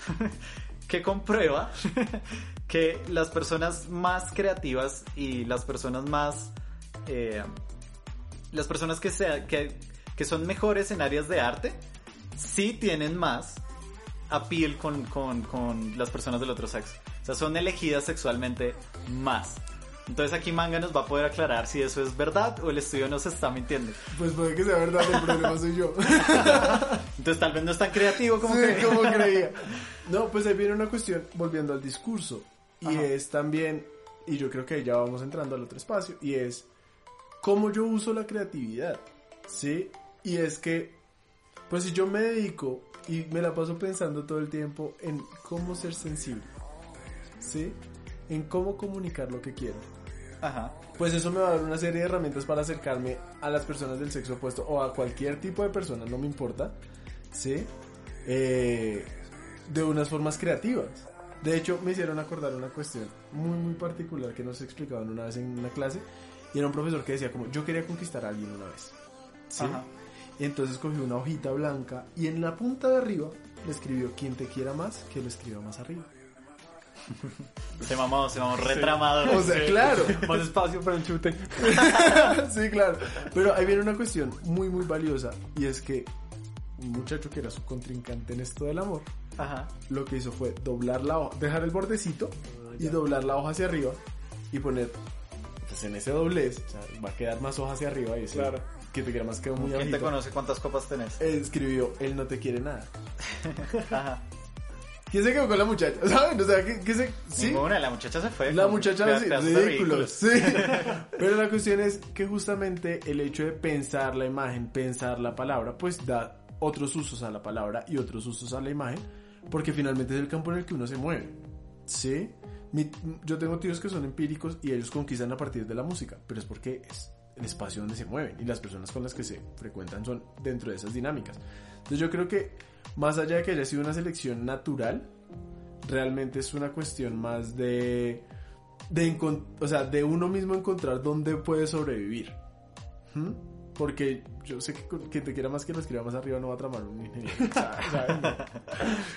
que comprueba *laughs* que las personas más creativas y las personas más... Eh, las personas que, sea, que que son mejores en áreas de arte, sí tienen más appeal con, con, con las personas del otro sexo. O sea, son elegidas sexualmente más. Entonces aquí Manga nos va a poder aclarar si eso es verdad o el estudio nos está mintiendo. Pues puede que sea verdad, el problema soy yo. *laughs* Entonces tal vez no es tan creativo como, Sí, creía. como creía. *laughs* No, pues ahí viene una cuestión, volviendo al discurso. Y Ajá. es también, y yo creo que ya vamos entrando al otro espacio, y es cómo yo uso la creatividad. ¿Sí? Y es que, pues si yo me dedico y me la paso pensando todo el tiempo en cómo ser sensible. ¿Sí? En cómo comunicar lo que quiero. Ajá. Pues eso me va a dar una serie de herramientas para acercarme a las personas del sexo opuesto o a cualquier tipo de persona, no me importa, ¿sí? Eh, de unas formas creativas. De hecho, me hicieron acordar una cuestión muy, muy particular que nos explicaban una vez en una clase. Y era un profesor que decía como, yo quería conquistar a alguien una vez. ¿sí? Ajá. Y entonces cogió una hojita blanca y en la punta de arriba le escribió, quien te quiera más, que lo escriba más arriba. *laughs* Se mamó, se mamó retramado. O sea, claro. Más espacio para un chute. *laughs* sí, claro. Pero ahí viene una cuestión muy, muy valiosa. Y es que un muchacho que era su contrincante en esto del amor, Ajá. lo que hizo fue doblar la hoja, dejar el bordecito y doblar la hoja hacia arriba y poner, pues en ese doblez, o sea, va a quedar más hoja hacia arriba y ese Claro. que te queda más quedó muy ¿Quién te conoce cuántas copas tenés? Escribió, él no te quiere nada. *laughs* Ajá. ¿Quién se quedó con la muchacha? *laughs* ¿Saben? O sea, ¿qué, qué se...? ¿Sí? Ninguna, la muchacha se fue. La muchacha sí, ridículos, sí. *laughs* Pero la cuestión es que justamente el hecho de pensar la imagen, pensar la palabra, pues da otros usos a la palabra y otros usos a la imagen, porque finalmente es el campo en el que uno se mueve. ¿Sí? Mi- yo tengo tíos que son empíricos y ellos conquistan a partir de la música, pero es porque es el espacio donde se mueven y las personas con las que se frecuentan son dentro de esas dinámicas. Entonces yo creo que más allá de que haya sido una selección natural, realmente es una cuestión más de de o sea, de uno mismo encontrar dónde puede sobrevivir. ¿Mm? Porque yo sé que quien te quiera más que lo escriba más arriba no va a tramar un ingeniero. *laughs* ¿sabes?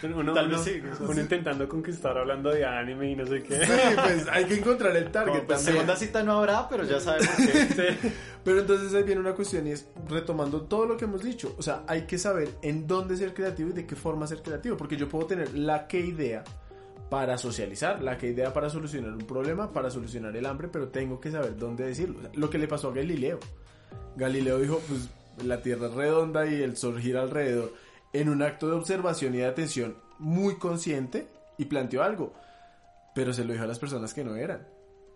Uno, Tal uno- vez sí, uno intentando conquistar hablando de anime y no sé qué. Sí, pues hay que encontrar el target pues, también. segunda cita no habrá, pero ya sabe por qué. *laughs* Pero entonces ahí viene una cuestión y es retomando todo lo que hemos dicho. O sea, hay que saber en dónde ser creativo y de qué forma ser creativo. Porque yo puedo tener la que idea para socializar, la que idea para solucionar un problema, para solucionar el hambre, pero tengo que saber dónde decirlo. O sea, lo que le pasó a Galileo. Galileo dijo, pues la Tierra es redonda y el Sol gira alrededor. En un acto de observación y de atención muy consciente y planteó algo. Pero se lo dijo a las personas que no eran.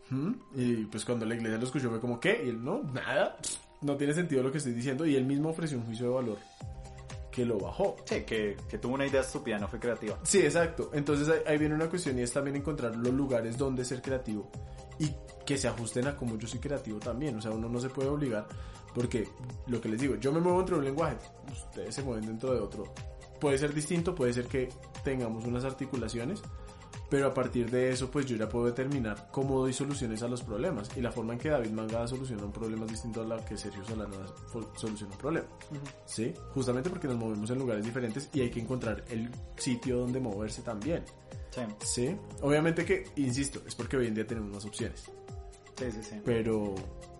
¿Mm? Y pues cuando la iglesia lo escuchó fue como, ¿qué? Y él, no, nada, no tiene sentido lo que estoy diciendo. Y él mismo ofreció un juicio de valor que lo bajó. Sí, que, que tuvo una idea estúpida, no fue creativa. Sí, exacto. Entonces ahí, ahí viene una cuestión y es también encontrar los lugares donde ser creativo y que se ajusten a como yo soy creativo también. O sea, uno no se puede obligar porque lo que les digo, yo me muevo entre un lenguaje, ustedes se mueven dentro de otro. Puede ser distinto, puede ser que tengamos unas articulaciones, pero a partir de eso pues yo ya puedo determinar cómo doy soluciones a los problemas y la forma en que David Mangada soluciona un problema es distinto a la que Sergio Solano soluciona un problema. ¿Sí? Justamente porque nos movemos en lugares diferentes y hay que encontrar el sitio donde moverse también. Sí, ¿Sí? Obviamente que, insisto, es porque hoy en día tenemos más opciones. Sí, sí. sí. Pero...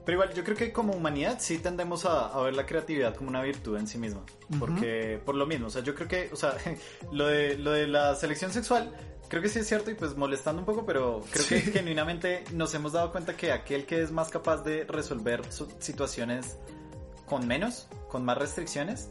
Pero igual, yo creo que como humanidad sí tendemos a, a ver la creatividad como una virtud en sí misma. Porque, por lo mismo, o sea, yo creo que, o sea, *laughs* lo de, lo de la selección sexual, creo que sí es cierto y pues molestando un poco, pero creo que Sí. genuinamente nos hemos dado cuenta que aquel que es más capaz de resolver situaciones con menos, con más restricciones,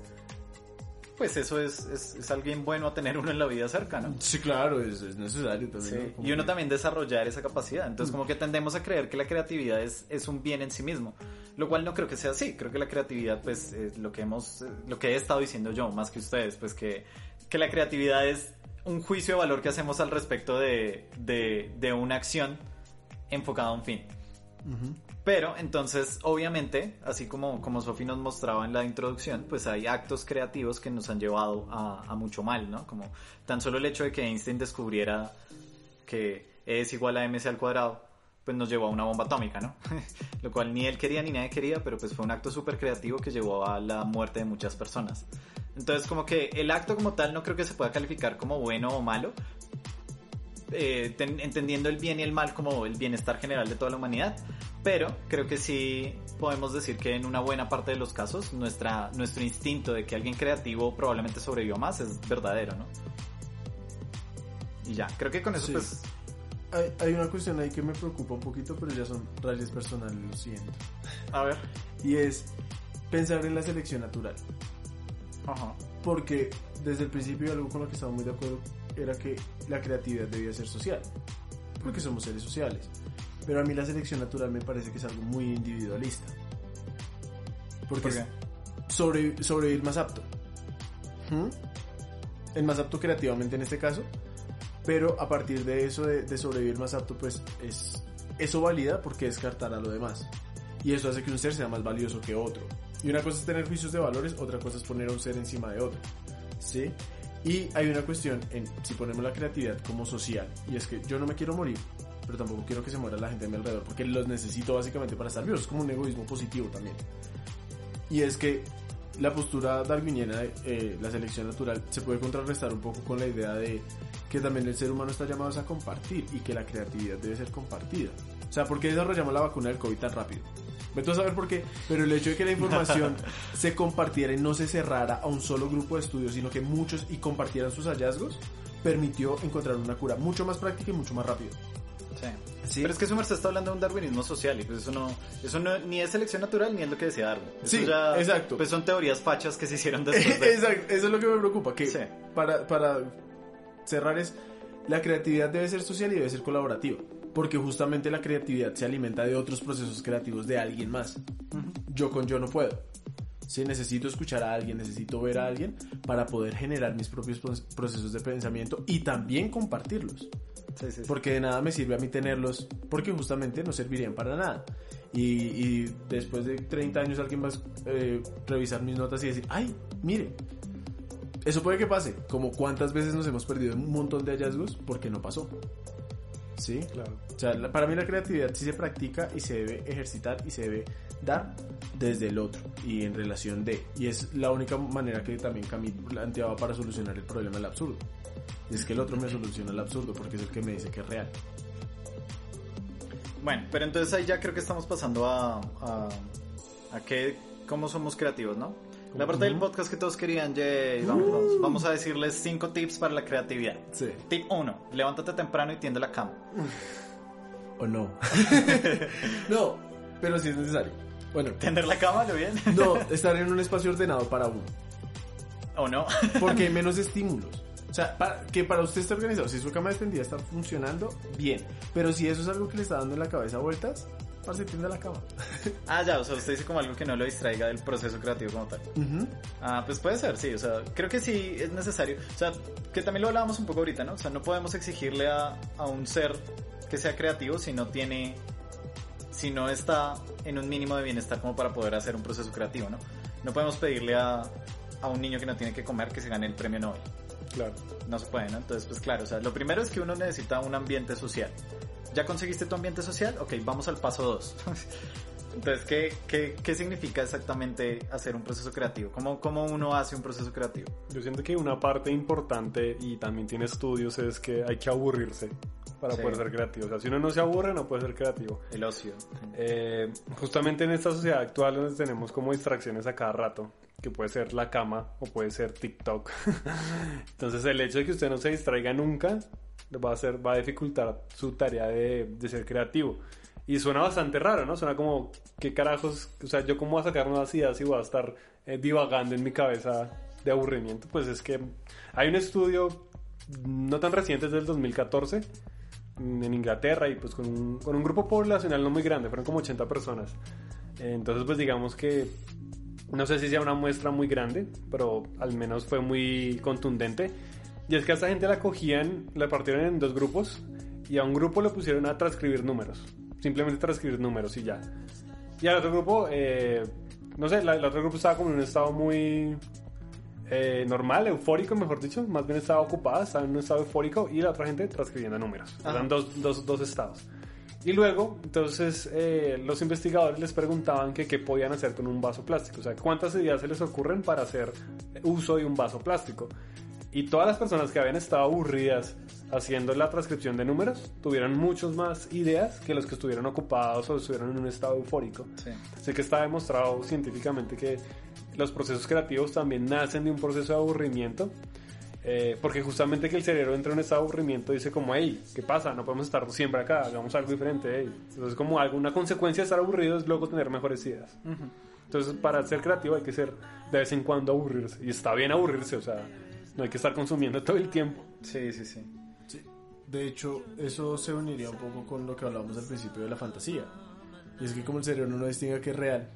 pues eso es, es, es alguien bueno a tener uno en la vida cerca, ¿no? Sí, claro, es, es necesario también. Sí, ¿no? Y uno que- también desarrollar esa capacidad. Entonces, como que tendemos a creer que la creatividad es, es un bien en sí mismo. Lo cual no creo que sea así. Creo que la creatividad, pues, es lo que hemos, lo que he estado diciendo yo, más que ustedes, pues que, que la creatividad es un juicio de valor que hacemos al respecto de, de, de una acción enfocada a un fin. Ujú. Pero entonces, obviamente, así como, como Sofi nos mostraba en la introducción, pues hay actos creativos que nos han llevado a, a mucho mal, ¿no? Como tan solo el hecho de que Einstein descubriera que E es igual a mc al cuadrado, pues nos llevó a una bomba atómica, ¿no? *laughs* Lo cual ni él quería ni nadie quería, pero pues fue un acto súper creativo que llevó a la muerte de muchas personas. Entonces, como que el acto como tal no creo que se pueda calificar como bueno o malo, eh, ten- entendiendo el bien y el mal como el bienestar general de toda la humanidad, pero creo que sí podemos decir que en una buena parte de los casos nuestra, nuestro instinto de que alguien creativo probablemente sobrevivió más es verdadero, ¿no? Y ya, creo que con eso Sí. pues... Hay, hay una cuestión ahí que me preocupa un poquito, pero ya son rayas personales, lo siento. A ver. Y es pensar en la selección natural. Ajá. Porque desde el principio algo con lo que estaba muy de acuerdo era que la creatividad debía ser social. Porque somos seres sociales. Pero a mí la selección natural me parece que es algo muy individualista. Porque ¿Por sobre, sobrevivir más apto. ¿Mm? El más apto creativamente en este caso. Pero a partir de eso de, de sobrevivir más apto, pues es, eso valida porque descartar a lo demás. Y eso hace que un ser sea más valioso que otro. Y una cosa es tener juicios de valores, otra cosa es poner a un ser encima de otro. ¿Sí? Y hay una cuestión en si ponemos la creatividad como social. Y es que yo no me quiero morir, pero tampoco quiero que se muera la gente a mi alrededor, porque los necesito básicamente para estar vivos. Es como un egoísmo positivo también. Y es que la postura darwiniana, eh, la selección natural, se puede contrarrestar un poco con la idea de que también el ser humano está llamado a compartir y que la creatividad debe ser compartida. O sea, ¿por qué desarrollamos la vacuna del COVID tan rápido? Vete a saber por qué, pero el hecho de que la información *laughs* se compartiera y no se cerrara a un solo grupo de estudios, sino que muchos y compartieran sus hallazgos, permitió encontrar una cura mucho más práctica y mucho más rápido. Sí. Sí. Pero es que su merced está hablando de un darwinismo social y pues eso no, eso no, ni es selección natural ni es lo que decía Darwin. Eso Sí, ya, exacto. Pues son teorías fachas que se hicieron *laughs* después de... Exacto, eso es lo que me preocupa, que Sí. para, para cerrar es, la creatividad debe ser social y debe ser colaborativa, porque justamente la creatividad se alimenta de otros procesos creativos de alguien más. Yo con yo no puedo. Si necesito escuchar a alguien, necesito ver a alguien para poder generar mis propios pro- procesos de pensamiento y también compartirlos. Sí, sí, sí. Porque de nada me sirve a mí tenerlos, porque justamente no servirían para nada. Y, y después de 30 años alguien va a eh, revisar mis notas y decir, ay, mire, eso puede que pase, como cuántas veces nos hemos perdido un montón de hallazgos porque no pasó. ¿Sí? Claro. O sea, la- para mí la creatividad sí se practica y se debe ejercitar y se debe dar desde el otro y en relación de. Y es la única manera que también Camille planteaba para solucionar el problema del absurdo. Y es que el otro me soluciona el absurdo porque es el que me dice que es real. Bueno, pero entonces ahí ya creo que estamos pasando a, a, a que, cómo somos creativos, ¿no? La parte del podcast que todos querían, yay, vamos, vamos, vamos a decirles cinco tips para la creatividad. Sí. Tip 1, levántate temprano y tiende la cama. *laughs* ¿O no? *laughs* no, pero sí es necesario. Bueno, ¿Tender la cama, lo bien? *laughs* no, estar en un espacio ordenado para uno. ¿O no? Porque hay menos estímulos. O sea, para- que para usted esté organizado, si su cama extendida está funcionando, bien. Pero si eso es algo que le está dando en la cabeza vueltas, parce, tienda la cama. *laughs* Ah, ya, o sea, usted dice como algo que no lo distraiga del proceso creativo como tal. Ujú. Ah, pues puede ser, sí, o sea, creo que sí es necesario. O sea, que también lo hablábamos un poco ahorita, ¿no? O sea, no podemos exigirle a, a un ser que sea creativo si no tiene, si no está en un mínimo de bienestar como para poder hacer un proceso creativo, ¿no? No podemos pedirle a, a un niño que no tiene que comer que se gane el premio Nobel. Claro. No se puede, ¿no? Entonces, pues claro, o sea, lo primero es que uno necesita un ambiente social. ¿Ya conseguiste tu ambiente social? Ok, vamos al paso 2. *laughs* Entonces, ¿qué, qué, qué significa exactamente hacer un proceso creativo? ¿Cómo, ¿Cómo uno hace un proceso creativo? Yo siento que una parte importante y también tiene estudios es que hay que aburrirse para Sí. poder ser creativo. O sea, si uno no se aburre, no puede ser creativo. El ocio. Eh, justamente en esta sociedad actual donde tenemos como distracciones a cada rato, que puede ser la cama o puede ser TikTok. *laughs* Entonces el hecho de que usted no se distraiga nunca va a, va a dificultar su tarea de, de ser creativo. Y suena bastante raro, ¿no? Suena como, ¿qué carajos? O sea, ¿yo cómo voy a sacar nuevas ideas y voy a estar eh, divagando en mi cabeza de aburrimiento? Pues es que hay un estudio no tan reciente, es del 2014, en Inglaterra y pues con un, con un grupo poblacional no muy grande, fueron como 80 personas. Entonces pues digamos que no sé si sea una muestra muy grande, pero al menos fue muy contundente. Y es que a esta gente la cogían, la partieron en dos grupos y a un grupo le pusieron a transcribir números. Simplemente transcribir números y ya. Y al otro grupo, eh, no sé, la- el otro grupo estaba como en un estado muy eh, normal, eufórico, mejor dicho. Más bien estaba ocupada, estaba en un estado eufórico y la otra gente transcribiendo números. Ajá. Eran dos, dos, dos estados. Y luego, entonces, eh, los investigadores les preguntaban que qué podían hacer con un vaso plástico. O sea, cuántas ideas se les ocurren para hacer uso de un vaso plástico. Y todas las personas que habían estado aburridas haciendo la transcripción de números tuvieron muchas más ideas que los que estuvieron ocupados o estuvieron en un estado eufórico. Sí. Sé que está demostrado científicamente que los procesos creativos también nacen de un proceso de aburrimiento. eh, porque justamente que el cerebro entra en un estado de aburrimiento dice como, hey, ¿qué pasa? No podemos estar siempre acá, hagamos algo diferente. hey". Entonces como alguna consecuencia de estar aburrido es luego tener mejores ideas. Entonces para ser creativo hay que ser de vez en cuando aburrirse. Y está bien aburrirse, o sea, no hay que estar consumiendo todo el tiempo. Sí, sí, sí. Sí. De hecho, eso se uniría un poco con lo que hablábamos al principio de la fantasía. Y es que como el cerebro no distinga que es real,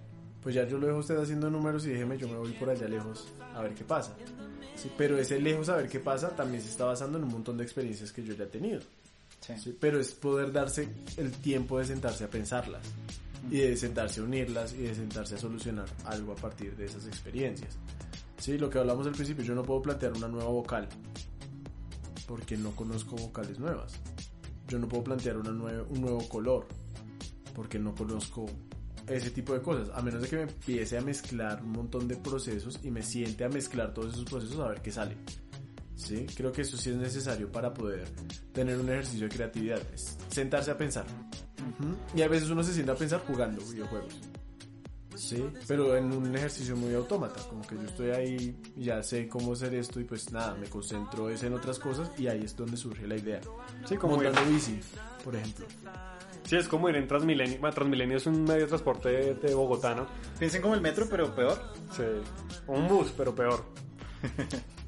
pues ya yo lo dejo usted haciendo números y déjeme, yo me voy por allá lejos a ver qué pasa. Sí, pero ese lejos a ver qué pasa también se está basando en un montón de experiencias que yo ya he tenido. Sí. Sí, pero es poder darse el tiempo de sentarse a pensarlas y de sentarse a unirlas y de sentarse a solucionar algo a partir de esas experiencias. Sí, lo que hablamos al principio, yo no puedo plantear una nueva vocal porque no conozco vocales nuevas. Yo no puedo plantear una nue- un nuevo color porque no conozco ese tipo de cosas, a menos de que me empiece a mezclar un montón de procesos y me siente a mezclar todos esos procesos a ver qué sale. Sí, creo que eso sí es necesario para poder tener un ejercicio de creatividad, sentarse a pensar. Y a veces uno se sienta a pensar jugando videojuegos. Sí, pero en un ejercicio muy autómata, como que yo estoy ahí y ya sé cómo hacer esto y pues nada, me concentro es en otras cosas y ahí es donde surge la idea. Sí, como ir, Montando bici, por ejemplo. sí, es como ir en Transmilenio. Bueno, Transmilenio es un medio de transporte de, de Bogotá, ¿no? Piensen como el metro, pero peor. Sí. Un bus, pero peor. *laughs*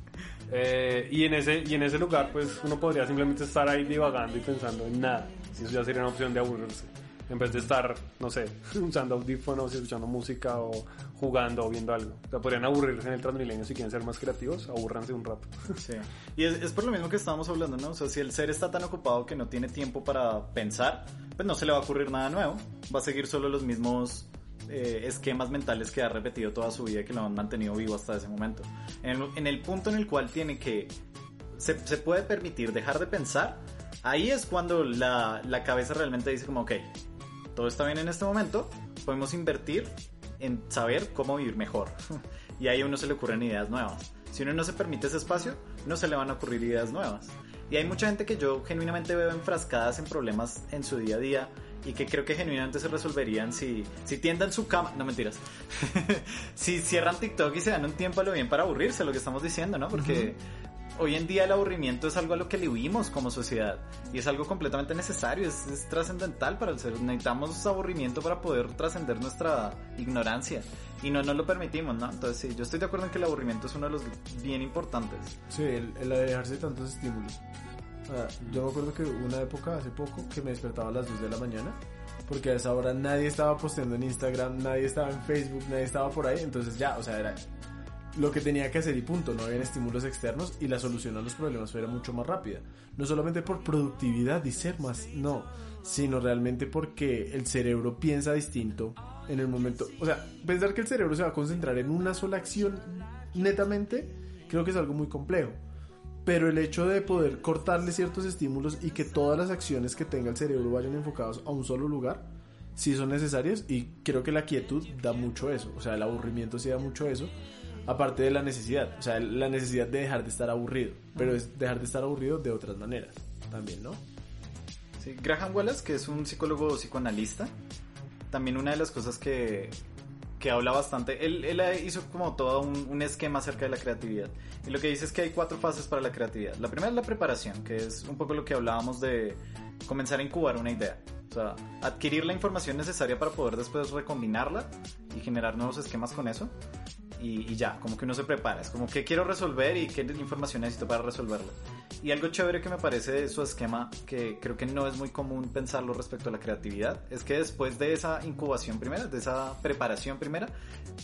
Eh, y, en ese, y en ese lugar, pues uno podría simplemente estar ahí divagando y pensando en nada. Eso ya sería una opción de aburrirse. En vez de estar, no sé, *laughs* usando audífonos escuchando música o jugando o viendo algo. O sea, podrían aburrirse en el Transmilenio si quieren ser más creativos, aburranse un rato. Sí. Y es, es por lo mismo que estábamos hablando, ¿no? O sea, si el ser está tan ocupado que no tiene tiempo para pensar, pues no se le va a ocurrir nada nuevo. Va a seguir solo los mismos eh, esquemas mentales que ha repetido toda su vida y que lo han mantenido vivo hasta ese momento. En, el- en el punto en el cual tiene que... Se, se puede permitir dejar de pensar Ahí es cuando la, la cabeza realmente dice como, ok, todo está bien en este momento, podemos invertir en saber cómo vivir mejor. *laughs* y ahí a uno se le ocurren ideas nuevas. Si uno no se permite ese espacio, no se le van a ocurrir ideas nuevas. Y hay mucha gente que yo genuinamente veo enfrascadas en problemas en su día a día y que creo que genuinamente se resolverían si, si tiendan su cama. No mentiras. *laughs* si cierran TikTok y se dan un tiempo a lo bien para aburrirse, lo que estamos diciendo, ¿no? Porque hoy en día el aburrimiento es algo a lo que le huimos como sociedad y es algo completamente necesario, es, es trascendental para el ser. Necesitamos aburrimiento para poder trascender nuestra ignorancia y no nos lo permitimos, ¿no? Entonces sí, yo estoy de acuerdo en que el aburrimiento es uno de los bien importantes. Sí, el, el alejarse de tantos estímulos. Ah, yo me acuerdo que una época hace poco que me despertaba a las 2 de la mañana porque a esa hora nadie estaba posteando en Instagram, nadie estaba en Facebook, nadie estaba por ahí, entonces ya, o sea, era lo que tenía que hacer y punto, no había estímulos externos y la solución a los problemas era mucho más rápida. No solamente por productividad y ser más, no, sino realmente porque el cerebro piensa distinto en el momento. O sea, pensar que el cerebro se va a concentrar en una sola acción netamente, creo que es algo muy complejo. Pero el hecho de poder cortarle ciertos estímulos y que todas las acciones que tenga el cerebro vayan enfocados a un solo lugar, sí son necesarias y creo que la quietud da mucho eso. O sea, el aburrimiento sí da mucho eso aparte de la necesidad, o sea, la necesidad de dejar de estar aburrido, pero es dejar de estar aburrido de otras maneras también, ¿no? Sí, Graham Wallace, que es un psicólogo psicoanalista, también una de las cosas que, que habla bastante, él, él hizo como todo un, un, esquema acerca de la creatividad. Y lo que dice es que hay cuatro fases para la creatividad. La primera es la preparación, que es un poco lo que hablábamos de comenzar a incubar una idea. O sea, adquirir la información necesaria para poder después recombinarla y generar nuevos esquemas con eso y, y, ya, como que uno se prepara. Es como que quiero resolver y qué información necesito para resolverlo. Y algo chévere que me parece de su esquema, que creo que no es muy común pensarlo respecto a la creatividad, es que después de esa incubación primera, de esa preparación primera,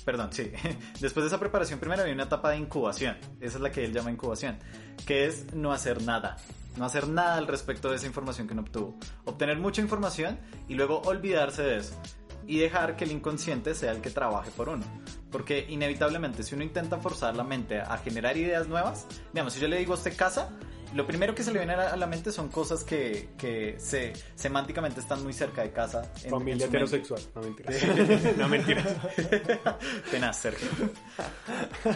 perdón, sí, *laughs* después de esa preparación primera viene una etapa de incubación. Esa es la que él llama incubación, que es no hacer nada. No hacer nada al respecto de esa información que uno obtuvo. Obtener mucha información y luego olvidarse de eso y dejar que el inconsciente sea el que trabaje por uno. Porque inevitablemente si uno intenta forzar la mente a generar ideas nuevas, digamos, si yo le digo a casa, lo primero que se le viene a la mente son cosas que, que se, semánticamente están muy cerca de casa. En, Familia en heterosexual, no mentiras. *laughs* no mentiras. Penas, Sergio.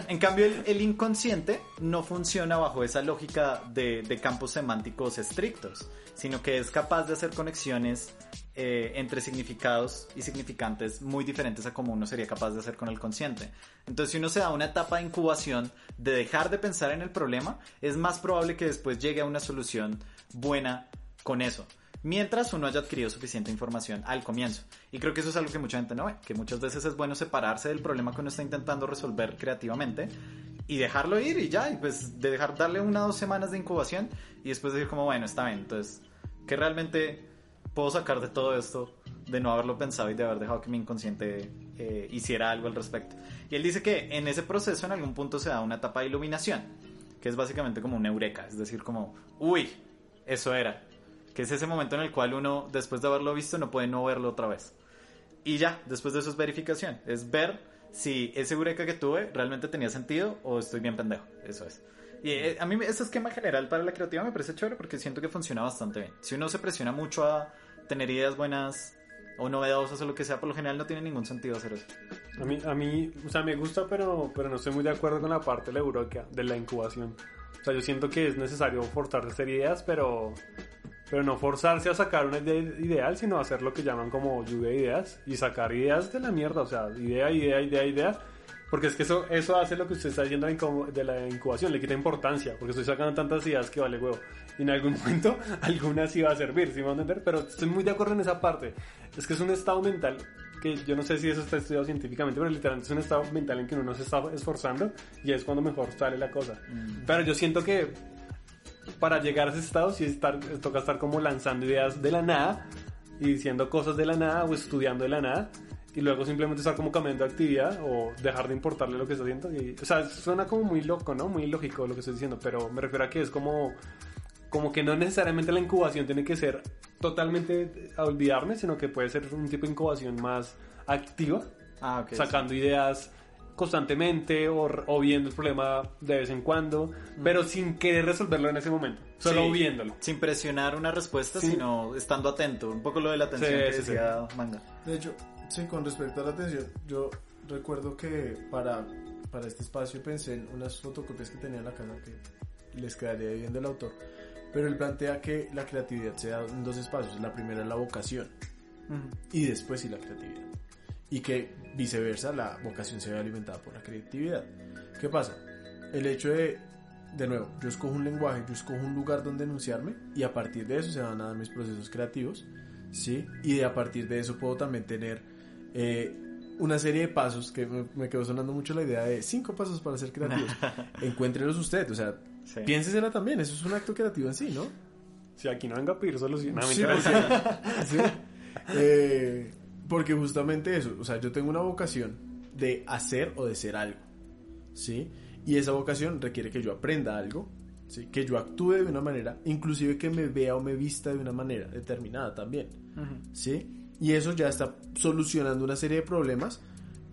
En cambio, el, el, inconsciente no funciona bajo esa lógica de, de campos semánticos estrictos, sino que es capaz de hacer conexiones eh, entre significados y significantes muy diferentes a como uno sería capaz de hacer con el consciente. Entonces, si uno se da una etapa de incubación de dejar de pensar en el problema, es más probable que después llegue a una solución buena con eso. Mientras uno haya adquirido suficiente información al comienzo. Y creo que eso es algo que mucha gente no ve, que muchas veces es bueno separarse del problema que uno está intentando resolver creativamente y dejarlo ir y ya, y pues de dejar darle una o dos semanas de incubación y después decir como, bueno, está bien, entonces, que realmente puedo sacar de todo esto de no haberlo pensado y de haber dejado que mi inconsciente eh, hiciera algo al respecto. Y él dice que en ese proceso en algún punto se da una etapa de iluminación, que es básicamente como una eureka, es decir, como, uy, eso era, que es ese momento en el cual uno, después de haberlo visto, no puede no verlo otra vez. Y ya, después de eso es verificación, es ver si ese eureka que tuve realmente tenía sentido o estoy bien pendejo, eso es. Y eh, a mí ese esquema general para la creativa me parece chévere porque siento que funciona bastante bien. Si uno se presiona mucho a tener ideas buenas o novedosas o lo que sea, por lo general no tiene ningún sentido hacer eso. A mí, a mí o sea, me gusta, pero, pero no estoy muy de acuerdo con la parte de la eureka, de la incubación. O sea, yo siento que es necesario forzarse a hacer ideas, pero, pero no forzarse a sacar una idea ideal, sino hacer lo que llaman como lluvia de ideas y sacar ideas de la mierda, o sea, idea, idea, idea, idea porque es que eso, eso hace lo que usted está diciendo de la incubación, le quita importancia, porque estoy sacando tantas ideas que vale huevo. Y en algún *laughs* momento alguna sí va a servir, ¿sí me va a entender? Pero estoy muy de acuerdo en esa parte. Es que es un estado mental que yo no sé si eso está estudiado científicamente, pero literalmente es un estado mental en que uno no se está esforzando y es cuando mejor sale la cosa. Mm. Pero yo siento que para llegar a ese estado sí estar, toca estar como lanzando ideas de la nada y diciendo cosas de la nada o estudiando de la nada y luego simplemente estar como cambiando de actividad o dejar de importarle lo que está haciendo. Y, o sea, suena como muy loco, ¿no? Muy lógico lo que estoy diciendo, pero me refiero a que es como, como que no necesariamente la incubación tiene que ser totalmente a olvidarme, sino que puede ser un tipo de incubación más activa, ah, okay, sacando sí. ideas constantemente o, o viendo el problema de vez en cuando, pero sin querer resolverlo en ese momento, solo Sí, viéndolo. Sin presionar una respuesta, Sí. sino estando atento. Un poco lo de la atención Sí, que sí, sí. decía Manga. De hecho, sí, con respecto a la atención, yo recuerdo que para, para este espacio pensé en unas fotocopias que tenía en la casa que les quedaría bien del autor. Pero él plantea que la creatividad se da en dos espacios. La primera es la vocación y después sí la creatividad. Y que viceversa, la vocación se ve alimentada por la creatividad. ¿Qué pasa? El hecho de, de nuevo, yo escojo un lenguaje, yo escojo un lugar donde enunciarme y a partir de eso se van a dar mis procesos creativos, ¿sí? Y de a partir de eso puedo también tener eh, una serie de pasos, que me, me quedó sonando mucho la idea de cinco pasos para ser creativos. *laughs* Encuéntrelos usted, o sea, Sí. piénsesela también, eso es un acto creativo en sí, ¿no? Si aquí no venga a pedir solución, no, Sí, porque, *laughs* sí. Eh, porque justamente eso, o sea, yo tengo una vocación de hacer o de ser algo, ¿sí? Y esa vocación requiere que yo aprenda algo, ¿sí? Que yo actúe de una manera, inclusive que me vea o me vista de una manera determinada también, ¿sí? Y eso ya está solucionando una serie de problemas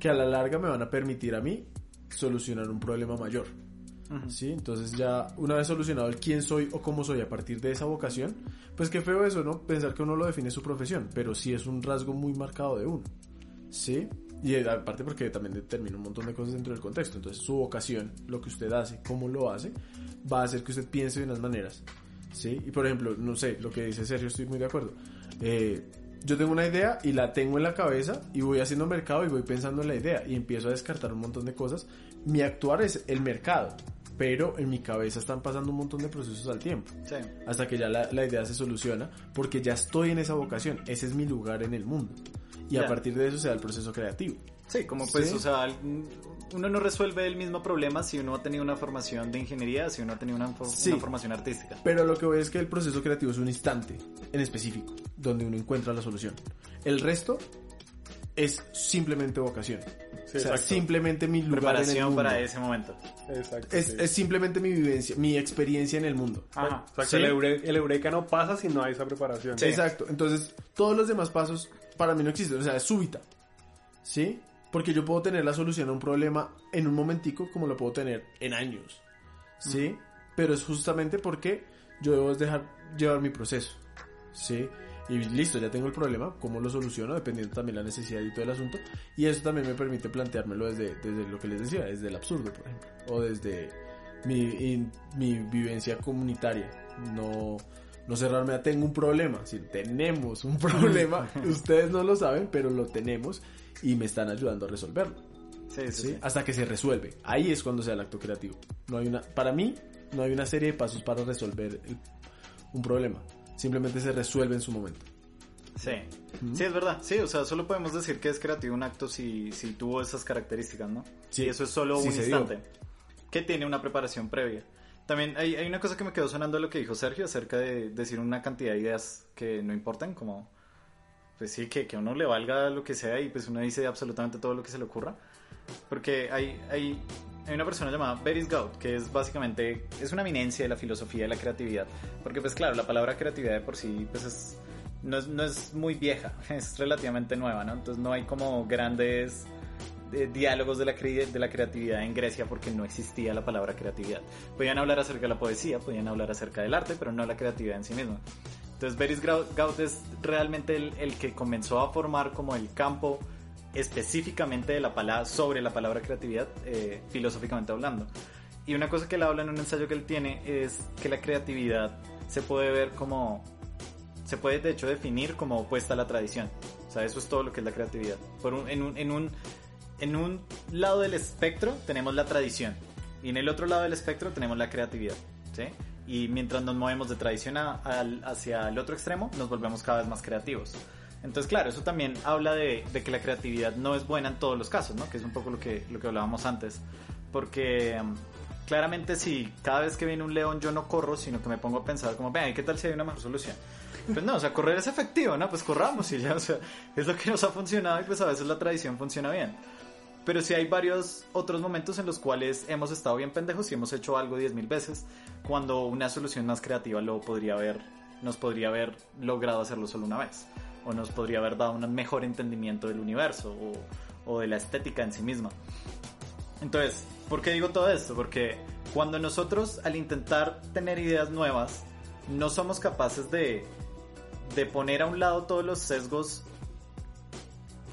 que a la larga me van a permitir a mí solucionar un problema mayor. ¿sí? Entonces ya una vez solucionado el quién soy o cómo soy a partir de esa vocación, pues qué feo eso, ¿no? Pensar que uno lo define su profesión, pero sí es un rasgo muy marcado de uno, ¿sí? Y eh, aparte porque también determina un montón de cosas dentro del contexto, entonces su vocación, lo que usted hace, cómo lo hace, va a hacer que usted piense de unas maneras, ¿sí? Y por ejemplo, no sé, lo que dice Sergio, estoy muy de acuerdo. Eh, yo tengo una idea y la tengo en la cabeza y voy haciendo mercado y voy pensando en la idea y empiezo a descartar un montón de cosas. Mi actuar es el mercado, pero en mi cabeza están pasando un montón de procesos al tiempo. Sí. Hasta que ya la, la idea se soluciona porque ya estoy en esa vocación, ese es mi lugar en el mundo. Y a partir de eso se da el proceso creativo. Sí, como pues, Sí. o sea, uno no resuelve el mismo problema si uno ha tenido una formación de ingeniería, si uno ha tenido una, Sí. una formación artística. Pero lo que voy es que el proceso creativo es un instante en específico donde uno encuentra la solución. El resto es simplemente vocación. Sí, o sea, exacto. simplemente mi lugar en el Preparación mundo. para ese momento. Exacto. Es, sí. es simplemente mi vivencia, mi experiencia en el mundo. Ajá. Exacto, ¿Sí? el, eure- el eureka no pasa si no hay esa preparación. Sí. Exacto. Entonces, todos los demás pasos para mí no existen. O sea, es súbita. ¿Sí? Porque yo puedo tener la solución a un problema en un momentico como lo puedo tener en años. ¿Sí? Pero es justamente porque yo debo dejar llevar mi proceso. ¿Sí? Y listo, ya tengo el problema, ¿cómo lo soluciono? Dependiendo también la necesidad y todo el asunto. Y eso también me permite planteármelo desde, desde lo que les decía, desde el absurdo, por ejemplo. O desde mi, in- mi vivencia comunitaria. No, no cerrarme a tengo un problema. Si tenemos un *laughs* problema, *laughs* ustedes no lo saben, pero lo tenemos y me están ayudando a resolverlo. Sí, sí, ¿sí? Hasta que se resuelve. Ahí es cuando se da el acto creativo. No hay una, para mí, no hay una serie de pasos para resolver el- un problema. Simplemente se resuelve en su momento. Sí. Sí, es verdad. Sí, o sea, solo podemos decir que es creativo un acto si, si tuvo esas características, ¿no? Sí. Y eso es solo Sí un se dio. instante. Que tiene una preparación previa. También hay, hay una cosa que me quedó sonando lo que dijo Sergio acerca de decir una cantidad de ideas que no importan, como, pues sí, que, que a uno le valga lo que sea y pues uno dice absolutamente todo lo que se le ocurra. Porque hay, hay, hay una persona llamada Beris Gaut, que es básicamente, es una eminencia de la filosofía de la creatividad. Porque pues claro, la palabra creatividad de por sí, pues es, no es, no es muy vieja, *laughs* es relativamente nueva, ¿no? Entonces no hay como grandes eh, diálogos de la, de la creatividad en Grecia porque no existía la palabra creatividad. Podían hablar acerca de la poesía, podían hablar acerca del arte, pero no la creatividad en sí misma. Entonces Beris Gaut es realmente el, el que comenzó a formar como el campo específicamente de la palabra, sobre la palabra creatividad, eh, filosóficamente hablando. Y una cosa que él habla en un ensayo que él tiene es que la creatividad se puede ver como, se puede de hecho definir como opuesta a la tradición. O sea, eso es todo lo que es la creatividad. Por un- en, un, en, un, en un lado del espectro tenemos la tradición y en el otro lado del espectro tenemos la creatividad. ¿sí? Y mientras nos movemos de tradición a- hacia el otro extremo, nos volvemos cada vez más creativos. Entonces, claro, eso también habla de, de que la creatividad no es buena en todos los casos, ¿no? Que es un poco lo que, lo que hablábamos antes. Porque mm, claramente si cada vez que viene un león yo no corro, sino que me pongo a pensar como, vean, ¿qué tal si hay una mejor solución? Pues no, o sea, correr es efectivo, ¿no? Pues corramos y ya, o sea, es lo que nos ha funcionado y pues a veces la tradición funciona bien. Pero sí hay varios otros momentos en los cuales hemos estado bien pendejos y hemos hecho algo 10.000 veces, cuando una solución más creativa lo podría haber, nos podría haber logrado hacerlo solo una vez, o nos podría haber dado un mejor entendimiento del universo o, o de la estética en sí misma. Entonces, ¿por qué digo todo esto? Porque cuando nosotros al intentar tener ideas nuevas, no somos capaces de, de poner a un lado todos los sesgos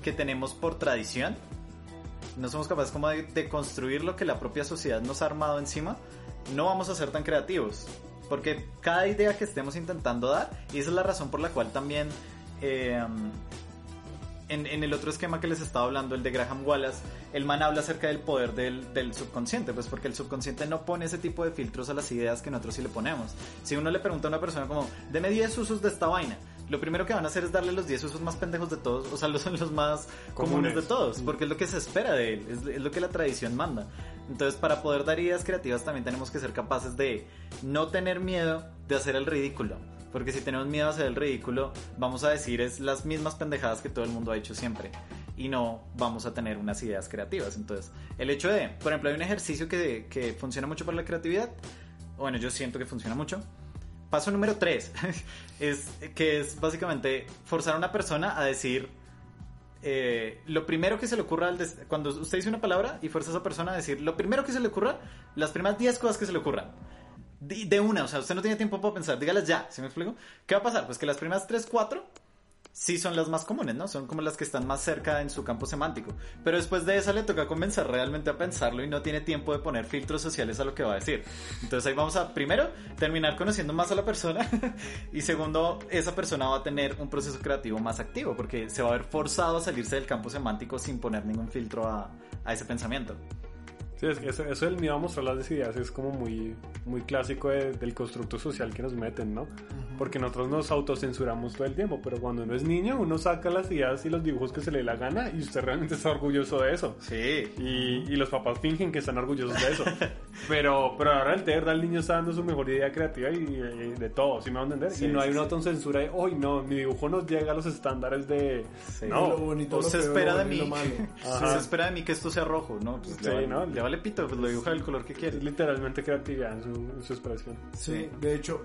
que tenemos por tradición, no somos capaces como de, construir lo que la propia sociedad nos ha armado encima, no vamos a ser tan creativos. Porque cada idea que estemos intentando dar, y esa es la razón por la cual también eh, en, en el otro esquema que les estaba hablando, el de Graham Wallace, el man habla acerca del poder del, del subconsciente, pues porque el subconsciente no pone ese tipo de filtros a las ideas que nosotros sí le ponemos. Si uno le pregunta a una persona como, deme 10 usos de esta vaina, lo primero que van a hacer es darle los 10 usos más pendejos de todos, o sea, los son *laughs* los más comunes, Comunes. de todos, porque es lo que se espera de él, es, es lo que la tradición manda. Entonces, para poder dar ideas creativas también tenemos que ser capaces de no tener miedo de hacer el ridículo. Porque si tenemos miedo a hacer el ridículo, vamos a decir es las mismas pendejadas que todo el mundo ha hecho siempre. Y no vamos a tener unas ideas creativas. Entonces, el hecho de, por ejemplo, hay un ejercicio que, que funciona mucho para la creatividad. Bueno, yo siento que funciona mucho. Paso número 3 *laughs* es que es básicamente forzar a una persona a decir eh, lo primero que se le ocurra al cuando usted dice una palabra y fuerza a esa persona a decir lo primero que se le ocurra, las primeras 10 cosas que se le ocurran. De, de una, o sea, usted no tiene tiempo para pensar, dígalas ya, ¿sí me explico? ¿Qué va a pasar? Pues que las primeras 3, 4 sí son las más comunes, ¿no? Son como las que están más cerca en su campo semántico. Pero después de esa le toca comenzar realmente a pensarlo y no tiene tiempo de poner filtros sociales a lo que va a decir. Entonces ahí vamos a, primero, terminar conociendo más a la persona *laughs* y segundo, esa persona va a tener un proceso creativo más activo porque se va a ver forzado a salirse del campo semántico sin poner ningún filtro a, a ese pensamiento. Sí, es que eso, eso del miedo a mostrar las ideas es como muy, muy clásico de- del constructo social que nos meten, ¿no? Porque nosotros nos autocensuramos todo el tiempo, pero cuando uno es niño, uno saca las ideas y los dibujos que se le dé la gana y usted realmente está orgulloso de eso. Sí. Y, y los papás fingen que están orgullosos de eso. *laughs* Pero, pero ahora de verdad el niño está dando su mejor idea creativa y, y de todo, ¿sí me van a entender? Sí, y no hay sí, una autocensura de, hoy no, mi dibujo no llega a los estándares de... Sí. No, lo bonito, O lo se feo, espera lo de mí. lo malo. Se espera de mí que esto sea rojo, ¿no? Pues Sí, le, vale, ¿no? le vale pito, pues lo dibuja del color que quiere. literalmente creatividad en su, en su expresión. Sí, de hecho.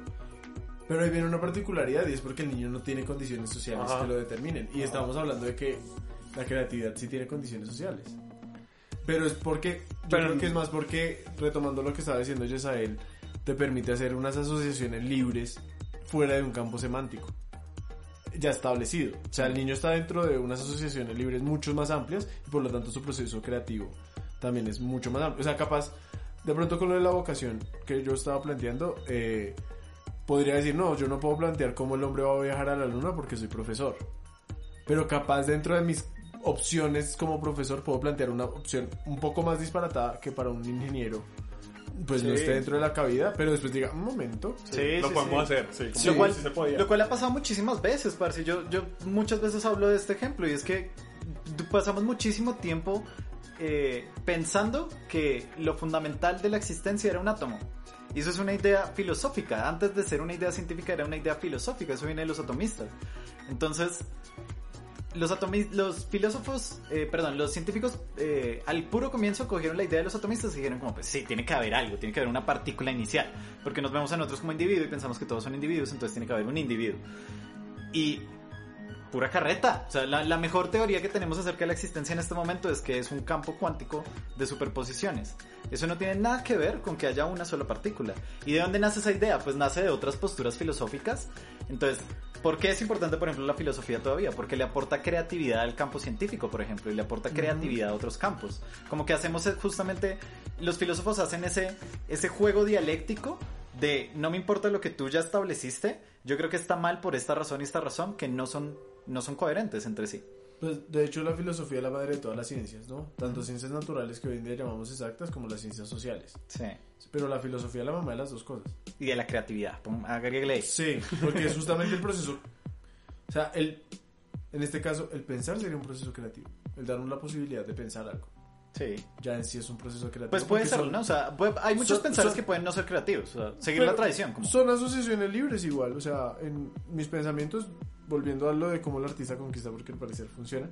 Pero ahí viene una particularidad y es porque el niño no tiene condiciones sociales Ajá. que lo determinen. Y estamos hablando de que la creatividad sí tiene condiciones sociales. Pero es porque, yo Pero- creo que es más porque, retomando lo que estaba diciendo Yesael, te permite hacer unas asociaciones libres fuera de un campo semántico ya establecido. O sea, el niño está dentro de unas asociaciones libres mucho más amplias y por lo tanto su proceso creativo también es mucho más amplio. O sea, capaz, de pronto con lo de la vocación que yo estaba planteando, eh, podría decir, no, yo no puedo plantear cómo el hombre va a viajar a la luna porque soy profesor. Pero capaz dentro de mis opciones como profesor puedo plantear una opción un poco más disparatada que para un ingeniero. Pues no Sí. esté dentro de la cabida, pero después diga, un momento. Sí, lo sí, podemos sí. hacer, lo, cual, sí se podía. lo cual ha pasado muchísimas veces, parce. Yo, yo muchas veces hablo de este ejemplo y es que pasamos muchísimo tiempo eh, pensando que lo fundamental de la existencia era un átomo. Y eso es una idea filosófica. Antes de ser una idea científica era una idea filosófica. Eso viene de los atomistas. Entonces, los, atomi- los filósofos, eh, perdón, los científicos eh, al puro comienzo cogieron la idea de los atomistas y dijeron como, pues sí, tiene que haber algo, tiene que haber una partícula inicial, porque nos vemos a nosotros como individuo y pensamos que todos son individuos, entonces tiene que haber un individuo. Y pura carreta, o sea, la, la mejor teoría que tenemos acerca de la existencia en este momento es que es un campo cuántico de superposiciones. Eso no tiene nada que ver con que haya una sola partícula. ¿Y de dónde nace esa idea? Pues nace de otras posturas filosóficas. Entonces, ¿Por qué es importante, por ejemplo, la filosofía todavía? Porque le aporta creatividad al campo científico, por ejemplo, y le aporta creatividad a otros campos. Como que hacemos eh, justamente, los filósofos hacen ese, ese juego dialéctico de no me importa lo que tú ya estableciste, yo creo que está mal por esta razón y esta razón que no son, no son coherentes entre sí. Pues, de hecho, la filosofía es la madre de todas las ciencias, ¿no? Tanto ciencias naturales que hoy en día llamamos exactas como las ciencias sociales. Sí. Pero la filosofía es la mamá de las dos cosas. Y de la creatividad. Ahí. Sí, porque es justamente el proceso. O sea, el, en este caso, el pensar sería un proceso creativo. El darnos la posibilidad de pensar algo. Sí. Ya en sí es un proceso creativo. Pues puede ser, son- ¿no? O sea, puede- hay muchos son- pensadores son- que pueden no ser creativos. O sea, seguir la tradición. Como... Son asociaciones libres igual. O sea, en mis pensamientos, volviendo a lo de cómo el artista conquista, porque al parecer funciona.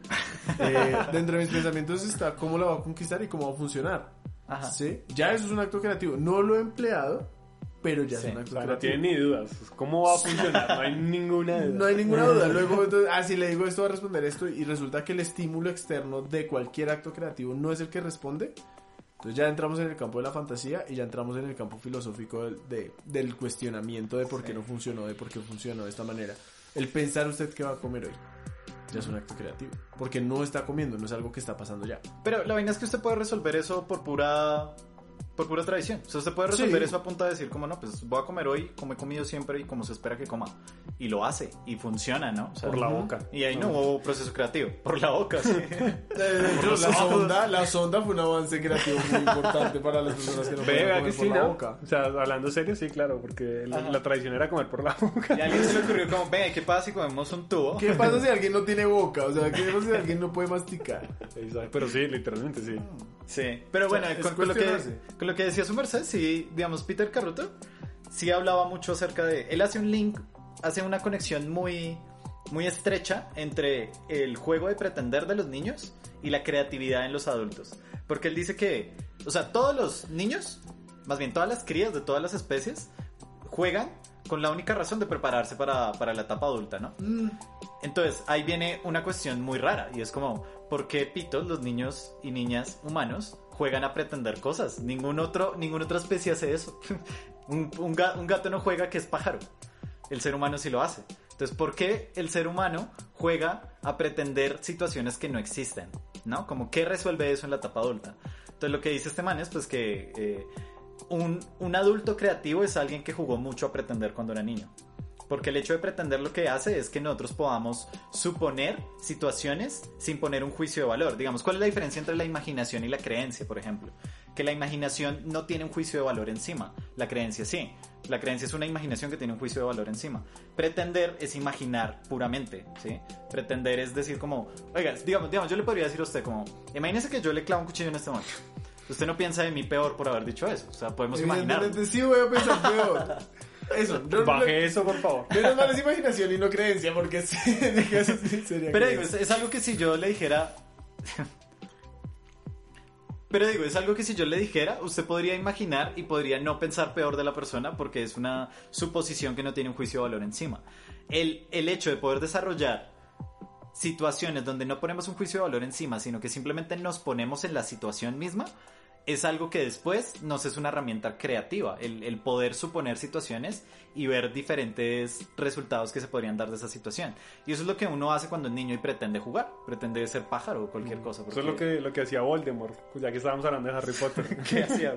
eh, *laughs* dentro de mis pensamientos está cómo la va a conquistar y cómo va a funcionar. Ajá. ¿Sí? Ya eso es un acto creativo. No lo he empleado, pero ya Sí. es un O acto sea, no creativo. tiene ni dudas. ¿Cómo va a funcionar? No hay ninguna duda. No hay ninguna duda. *laughs* Luego, entonces, ah, si le digo esto, va a responder esto, y resulta que el estímulo externo de cualquier acto creativo no es el que responde, Entonces ya entramos en el campo de la fantasía y ya entramos en el campo filosófico del, de- del cuestionamiento de por qué Sí. no funcionó, de por qué funcionó de esta manera. El pensar usted qué va a comer hoy ya es un acto creativo. Porque no está comiendo, no es algo que está pasando ya. Pero la vaina es que usted puede resolver eso por pura por pura tradición. O sea, usted puede resolver Sí. eso a punta de decir como no, pues voy a comer hoy como he comido siempre y como se espera que coma. Y lo hace y funciona, ¿no? O sea, Por la boca. Y ahí no hubo proceso creativo. Por la boca, sí. *laughs* De hecho, la sonda, la sonda fue un avance creativo muy importante para las personas que no Ve, pueden comer que por sí, la ¿no? boca. O sea, hablando serio, sí, claro, porque la, tradición era comer por la boca. Y a alguien se le ocurrió como, venga, ¿qué pasa si comemos un tubo? ¿Qué pasa si *laughs* alguien no tiene boca? O sea, ¿qué pasa si alguien no puede masticar? Exacto, Pero sí, literalmente sí. Sí, pero O sea, bueno, con, con lo que, con lo que decía su merced, sí, digamos, Peter Carruto, sí hablaba mucho acerca de... Él hace un link, hace una conexión muy, muy estrecha entre el juego de pretender de los niños y la creatividad en los adultos. Porque él dice que, o sea, todos los niños, más bien todas las crías de todas las especies, juegan con la única razón de prepararse para, para la etapa adulta, ¿no? Entonces, ahí viene una cuestión muy rara y es como, ¿por qué pitos los niños y niñas humanos juegan a pretender cosas? Ningún otro, ninguna otra especie hace eso. *laughs* un, un ga- un gato no juega que es pájaro. El ser humano sí lo hace. Entonces, ¿por qué el ser humano juega a pretender situaciones que no existen? ¿No? Como, ¿qué resuelve eso en la etapa adulta? Entonces, lo que dice este man es pues que eh, un adulto creativo es alguien que jugó mucho a pretender cuando era niño. Porque el hecho de pretender lo que hace es que nosotros podamos suponer situaciones sin poner un juicio de valor. Digamos, ¿cuál es la diferencia entre la imaginación y la creencia, por ejemplo? Que la imaginación no tiene un juicio de valor encima, la creencia sí. La creencia es una imaginación que tiene un juicio de valor encima. Pretender es imaginar puramente, ¿sí? Pretender es decir como, oiga, digamos, digamos, yo le podría decir a usted como, imagínese que yo le clavo un cuchillo en este momento. Usted no piensa de mí peor por haber dicho eso. O sea, podemos imaginar. Sí voy a pensar peor. *laughs* Eso, *laughs* yo no Baje eso, por favor. Menos mal es imaginación y no creencia, porque *laughs* sería Pero digo, es, es algo que si yo le dijera. Pero digo, es algo que si yo le dijera, usted podría imaginar y podría no pensar peor de la persona porque es una suposición que no tiene un juicio de valor encima. El, el hecho de poder desarrollar situaciones donde no ponemos un juicio de valor encima, sino que simplemente nos ponemos en la situación misma, es algo que después nos es una herramienta creativa, el, el poder suponer situaciones y ver diferentes resultados que se podrían dar de esa situación. Y eso es lo que uno hace cuando es niño y pretende jugar, pretende ser pájaro o cualquier cosa. Eso es lo que, lo que hacía Voldemort, pues ya que estábamos hablando de Harry Potter. *laughs* ¿Qué hacía,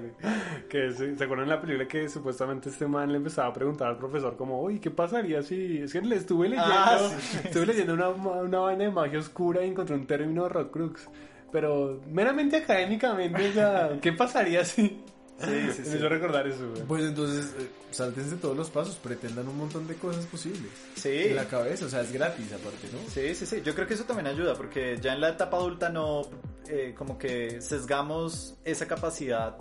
que se, ¿se acuerdan en la película que supuestamente este man le empezaba a preguntar al profesor como, uy, ¿qué pasaría si...? Es que le estuve leyendo, Ah, sí. estuve leyendo una, una vaina de magia oscura y encontré un término Horcrux. Pero meramente académicamente, o sea, ¿qué pasaría si...? Sí, sí, *laughs* Me sí. hizo recordar eso, güey. Pues entonces, eh, sáltense todos los pasos, pretendan un montón de cosas posibles. Sí. En la cabeza, o sea, es gratis aparte, ¿no? Sí, sí, sí. Yo creo que eso también ayuda porque ya en la etapa adulta no, eh, como que sesgamos esa capacidad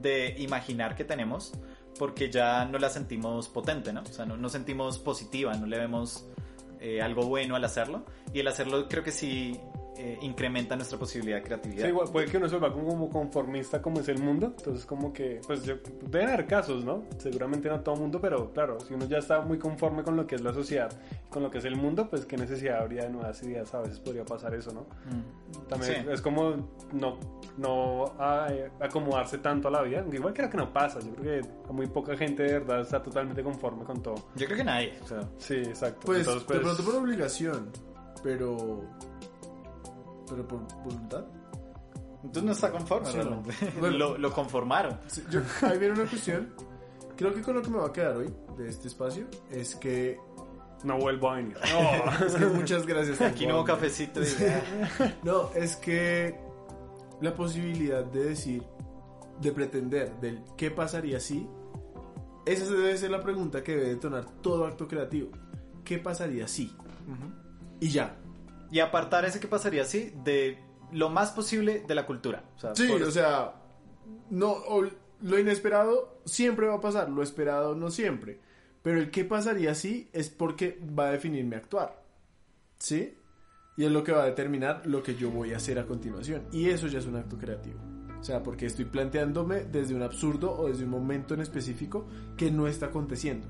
de imaginar que tenemos porque ya no la sentimos potente, ¿no? O sea, no, no sentimos positiva, no le vemos eh, algo bueno al hacerlo y el hacerlo creo que sí eh, incrementa nuestra posibilidad de creatividad. Sí, igual, puede que uno se vuelva como conformista como es el mundo, entonces como que, pues yo, deben haber casos, ¿no? Seguramente no todo mundo, pero claro, si uno ya está muy conforme con lo que es la sociedad, con lo que es el mundo, pues qué necesidad habría de nuevas ideas, a veces podría pasar eso, ¿no? Mm. También Sí. es como no, no acomodarse tanto a la vida, igual creo que no pasa, yo creo que muy poca gente de verdad está totalmente conforme con todo. Yo creo que nadie. o sea, Sí, exacto. Pues, Entonces, de pronto por obligación, pero... Pero por voluntad. entonces no está conforme Sí, no. realmente. *laughs* Bueno. lo, lo conformaron. Sí, yo- ahí viene una cuestión. Creo que con lo que me va a quedar hoy de este espacio es que... no vuelvo a venir. *laughs* Es que muchas gracias. Aquí no cafecito. y- *laughs* No, es que la posibilidad de decir, de pretender, del qué pasaría si, esa debe ser la pregunta que debe detonar todo acto creativo. ¿Qué pasaría si? Y ya. Y apartar ese que pasaría así de lo más posible de la cultura. O sea, Sí, por- o sea, no, o- lo inesperado siempre va a pasar, lo esperado no siempre. Pero el qué pasaría si es porque va a definir mi actuar. ¿Sí? Y es lo que va a determinar lo que yo voy a hacer a continuación. Y eso ya es un acto creativo. O sea, porque estoy planteándome desde un absurdo o desde un momento en específico que no está aconteciendo.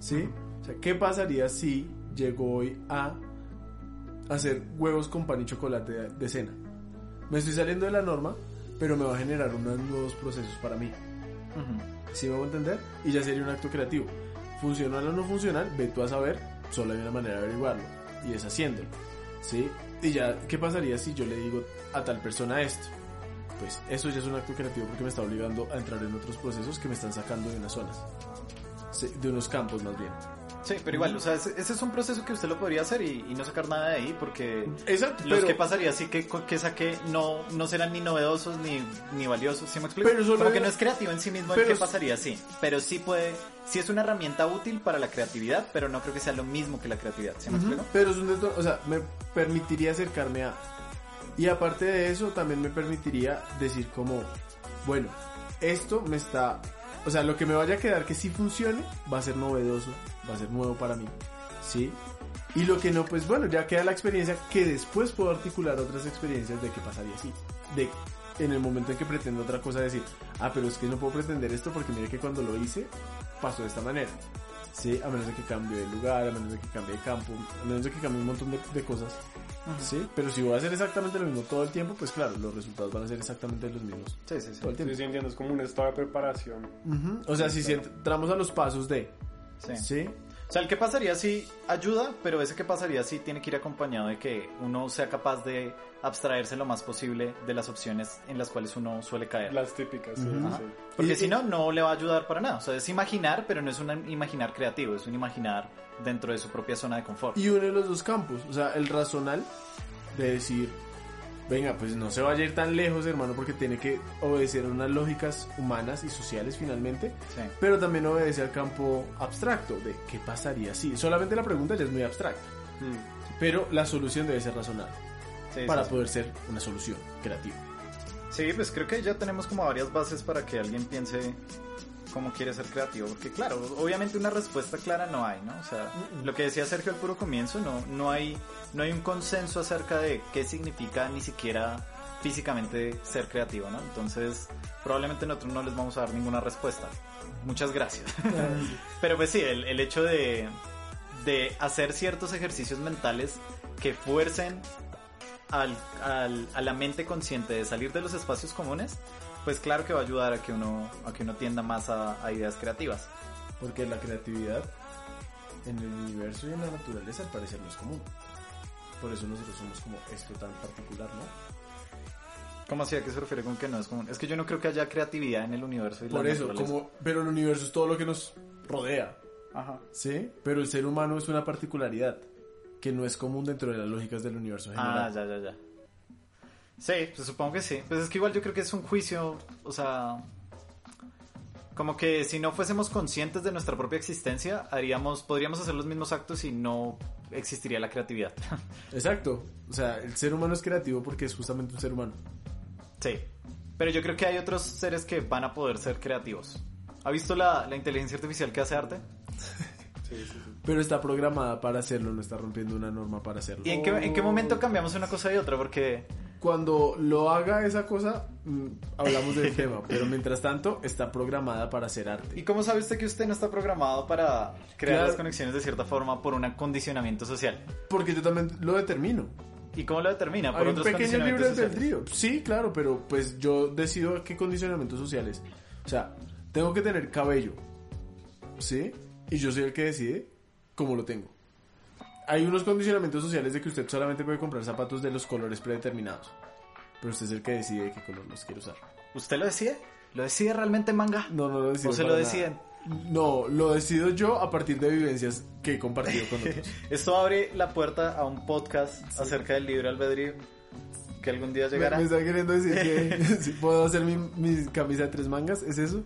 ¿Sí? O sea, ¿qué pasaría si llego hoy a hacer huevos con pan y chocolate de, de cena? Me estoy saliendo de la norma, pero me va a generar unos nuevos procesos para mí. ¿Sí me voy a entender? Y ya sería un acto creativo. Funcional o no funcional, ve tú a saber, solo hay una manera de averiguarlo, y es haciéndolo. ¿Sí? Y ya, ¿qué pasaría si yo le digo a tal persona esto? Pues eso ya es un acto creativo porque me está obligando a entrar en otros procesos que me están sacando de unas zonas. Sí, de unos campos más bien. Sí, pero igual, o sea, ese, ese es un proceso que usted lo podría hacer y, y no sacar nada de ahí, porque Exacto, los pero- que pasaría así que, que saqué no, no serán ni novedosos ni, ni valiosos, ¿sí me explico? Pero Como que no es creativo en sí mismo el que pasaría así, pero sí puede, sí es una herramienta útil para la creatividad, pero no creo que sea lo mismo que la creatividad, ¿sí me Ujú, explico? Pero es un o sea, me permitiría acercarme a. Y aparte de eso, también me permitiría decir como, bueno, esto me está, o sea, lo que me vaya a quedar que sí funcione va a ser novedoso, va a ser nuevo para mí, ¿sí? Y lo que no, pues bueno, ya queda la experiencia que después puedo articular otras experiencias de qué pasaría así. De en el momento en que pretendo otra cosa decir, ah, pero es que no puedo pretender esto porque mire que cuando lo hice pasó de esta manera. Sí, a menos de que cambie de lugar, a menos de que cambie de campo, a menos de que cambie un montón de, de cosas. Sí, pero si voy a hacer exactamente lo mismo todo el tiempo, pues claro, los resultados van a ser exactamente los mismos Sí, sí, sí. todo el tiempo. Sí, sí, entiendo, es como un estado de preparación. Ujú, O sea, si si entramos a los pasos de, sí. ¿sí? O sea, el que pasaría si ayuda, pero ese que pasaría si tiene que ir acompañado de que uno sea capaz de abstraerse lo más posible de las opciones en las cuales uno suele caer. Las típicas, sí. Ajá. sí. Porque Y- si no, no le va a ayudar para nada. O sea, es imaginar, pero no es un imaginar creativo, es un imaginar dentro de su propia zona de confort. Y une los dos campos, o sea, el razonal de decir, venga, pues no se vaya a ir tan lejos, hermano, porque tiene que obedecer unas lógicas humanas y sociales finalmente, Sí. pero también obedece al campo abstracto de qué pasaría si. Solamente la pregunta ya es muy abstracta, Mm. pero la solución debe ser razonable Sí, para poder ser una solución creativa. Sí, pues creo que ya tenemos como varias bases para que alguien piense cómo quiere ser creativo. Porque claro, obviamente una respuesta clara no hay, ¿no? O sea, lo que decía Sergio al puro comienzo, no, no, hay, no hay un consenso acerca de qué significa ni siquiera físicamente ser creativo, ¿no? Entonces, probablemente nosotros no les vamos a dar ninguna respuesta. Muchas gracias. *laughs* Pero pues sí, el, el hecho de, de hacer ciertos ejercicios mentales que fuercen al, al- a la mente consciente de salir de los espacios comunes, pues claro que va a ayudar a que uno, a que uno tienda más a, a ideas creativas. Porque la creatividad en el universo y en la naturaleza al parecer no es común. Por eso nosotros somos como esto tan particular, ¿no? ¿Cómo así? ¿A qué se refiere con que no es común? Es que yo no creo que haya creatividad en el universo y la Por eso, naturaleza. como, pero el universo es todo lo que nos rodea, Ajá. ¿sí? Pero el ser humano es una particularidad que no es común dentro de las lógicas del universo Ah, general. ya, ya, ya. Sí, pues supongo que sí. Pues es que igual yo creo que es un juicio, o sea, como que si no fuésemos conscientes de nuestra propia existencia, haríamos, podríamos hacer los mismos actos y no existiría la creatividad. *laughs* Exacto. O sea, el ser humano es creativo porque es justamente un ser humano. sí. Pero yo creo que hay otros seres que van a poder ser creativos. ¿Ha visto la, la inteligencia artificial que hace arte? *laughs* Sí, sí, sí. Pero está programada para hacerlo, no está rompiendo una norma para hacerlo. ¿Y en qué, en qué momento cambiamos una cosa y otra? Porque Cuando lo haga esa cosa, mm, hablamos del tema. *laughs* Pero mientras tanto, está programada para hacer arte. ¿Y cómo sabe usted que usted no está programado para crear Claro. las conexiones de cierta forma por un acondicionamiento social? Porque yo también lo determino. ¿Y cómo lo determina? Por Hay un otros pequeño libre albedrío. Sí, claro, pero pues yo decido qué condicionamientos sociales. O sea, tengo que tener cabello. ¿Sí? Y yo soy el que decide cómo lo tengo. Hay unos condicionamientos sociales de que usted solamente puede comprar zapatos de los colores predeterminados. Pero usted es el que decide qué color los quiere usar. ¿Usted lo decide? ¿Lo decide realmente manga? No, no lo decido. ¿O se lo deciden? No, lo decido yo a partir de vivencias que he compartido con otros. *laughs* Esto abre la puerta a un podcast acerca del libre albedrío que algún día ¿Me, llegará. me está queriendo decir que *laughs* *laughs* si puedo hacer mi, mi camisa de tres mangas? ¿Es eso?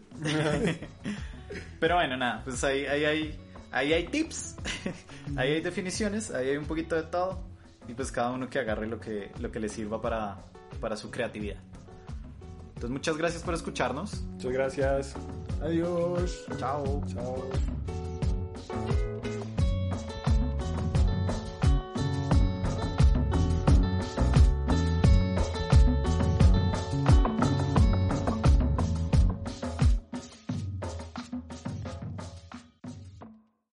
Pero bueno, nada, pues ahí, ahí, hay, ahí hay tips, *laughs* ahí hay definiciones, ahí hay un poquito de todo. Y pues cada uno que agarre lo que, lo que le sirva para, para su creatividad. Entonces muchas gracias por escucharnos. Muchas gracias. Adiós. Chao. Chao.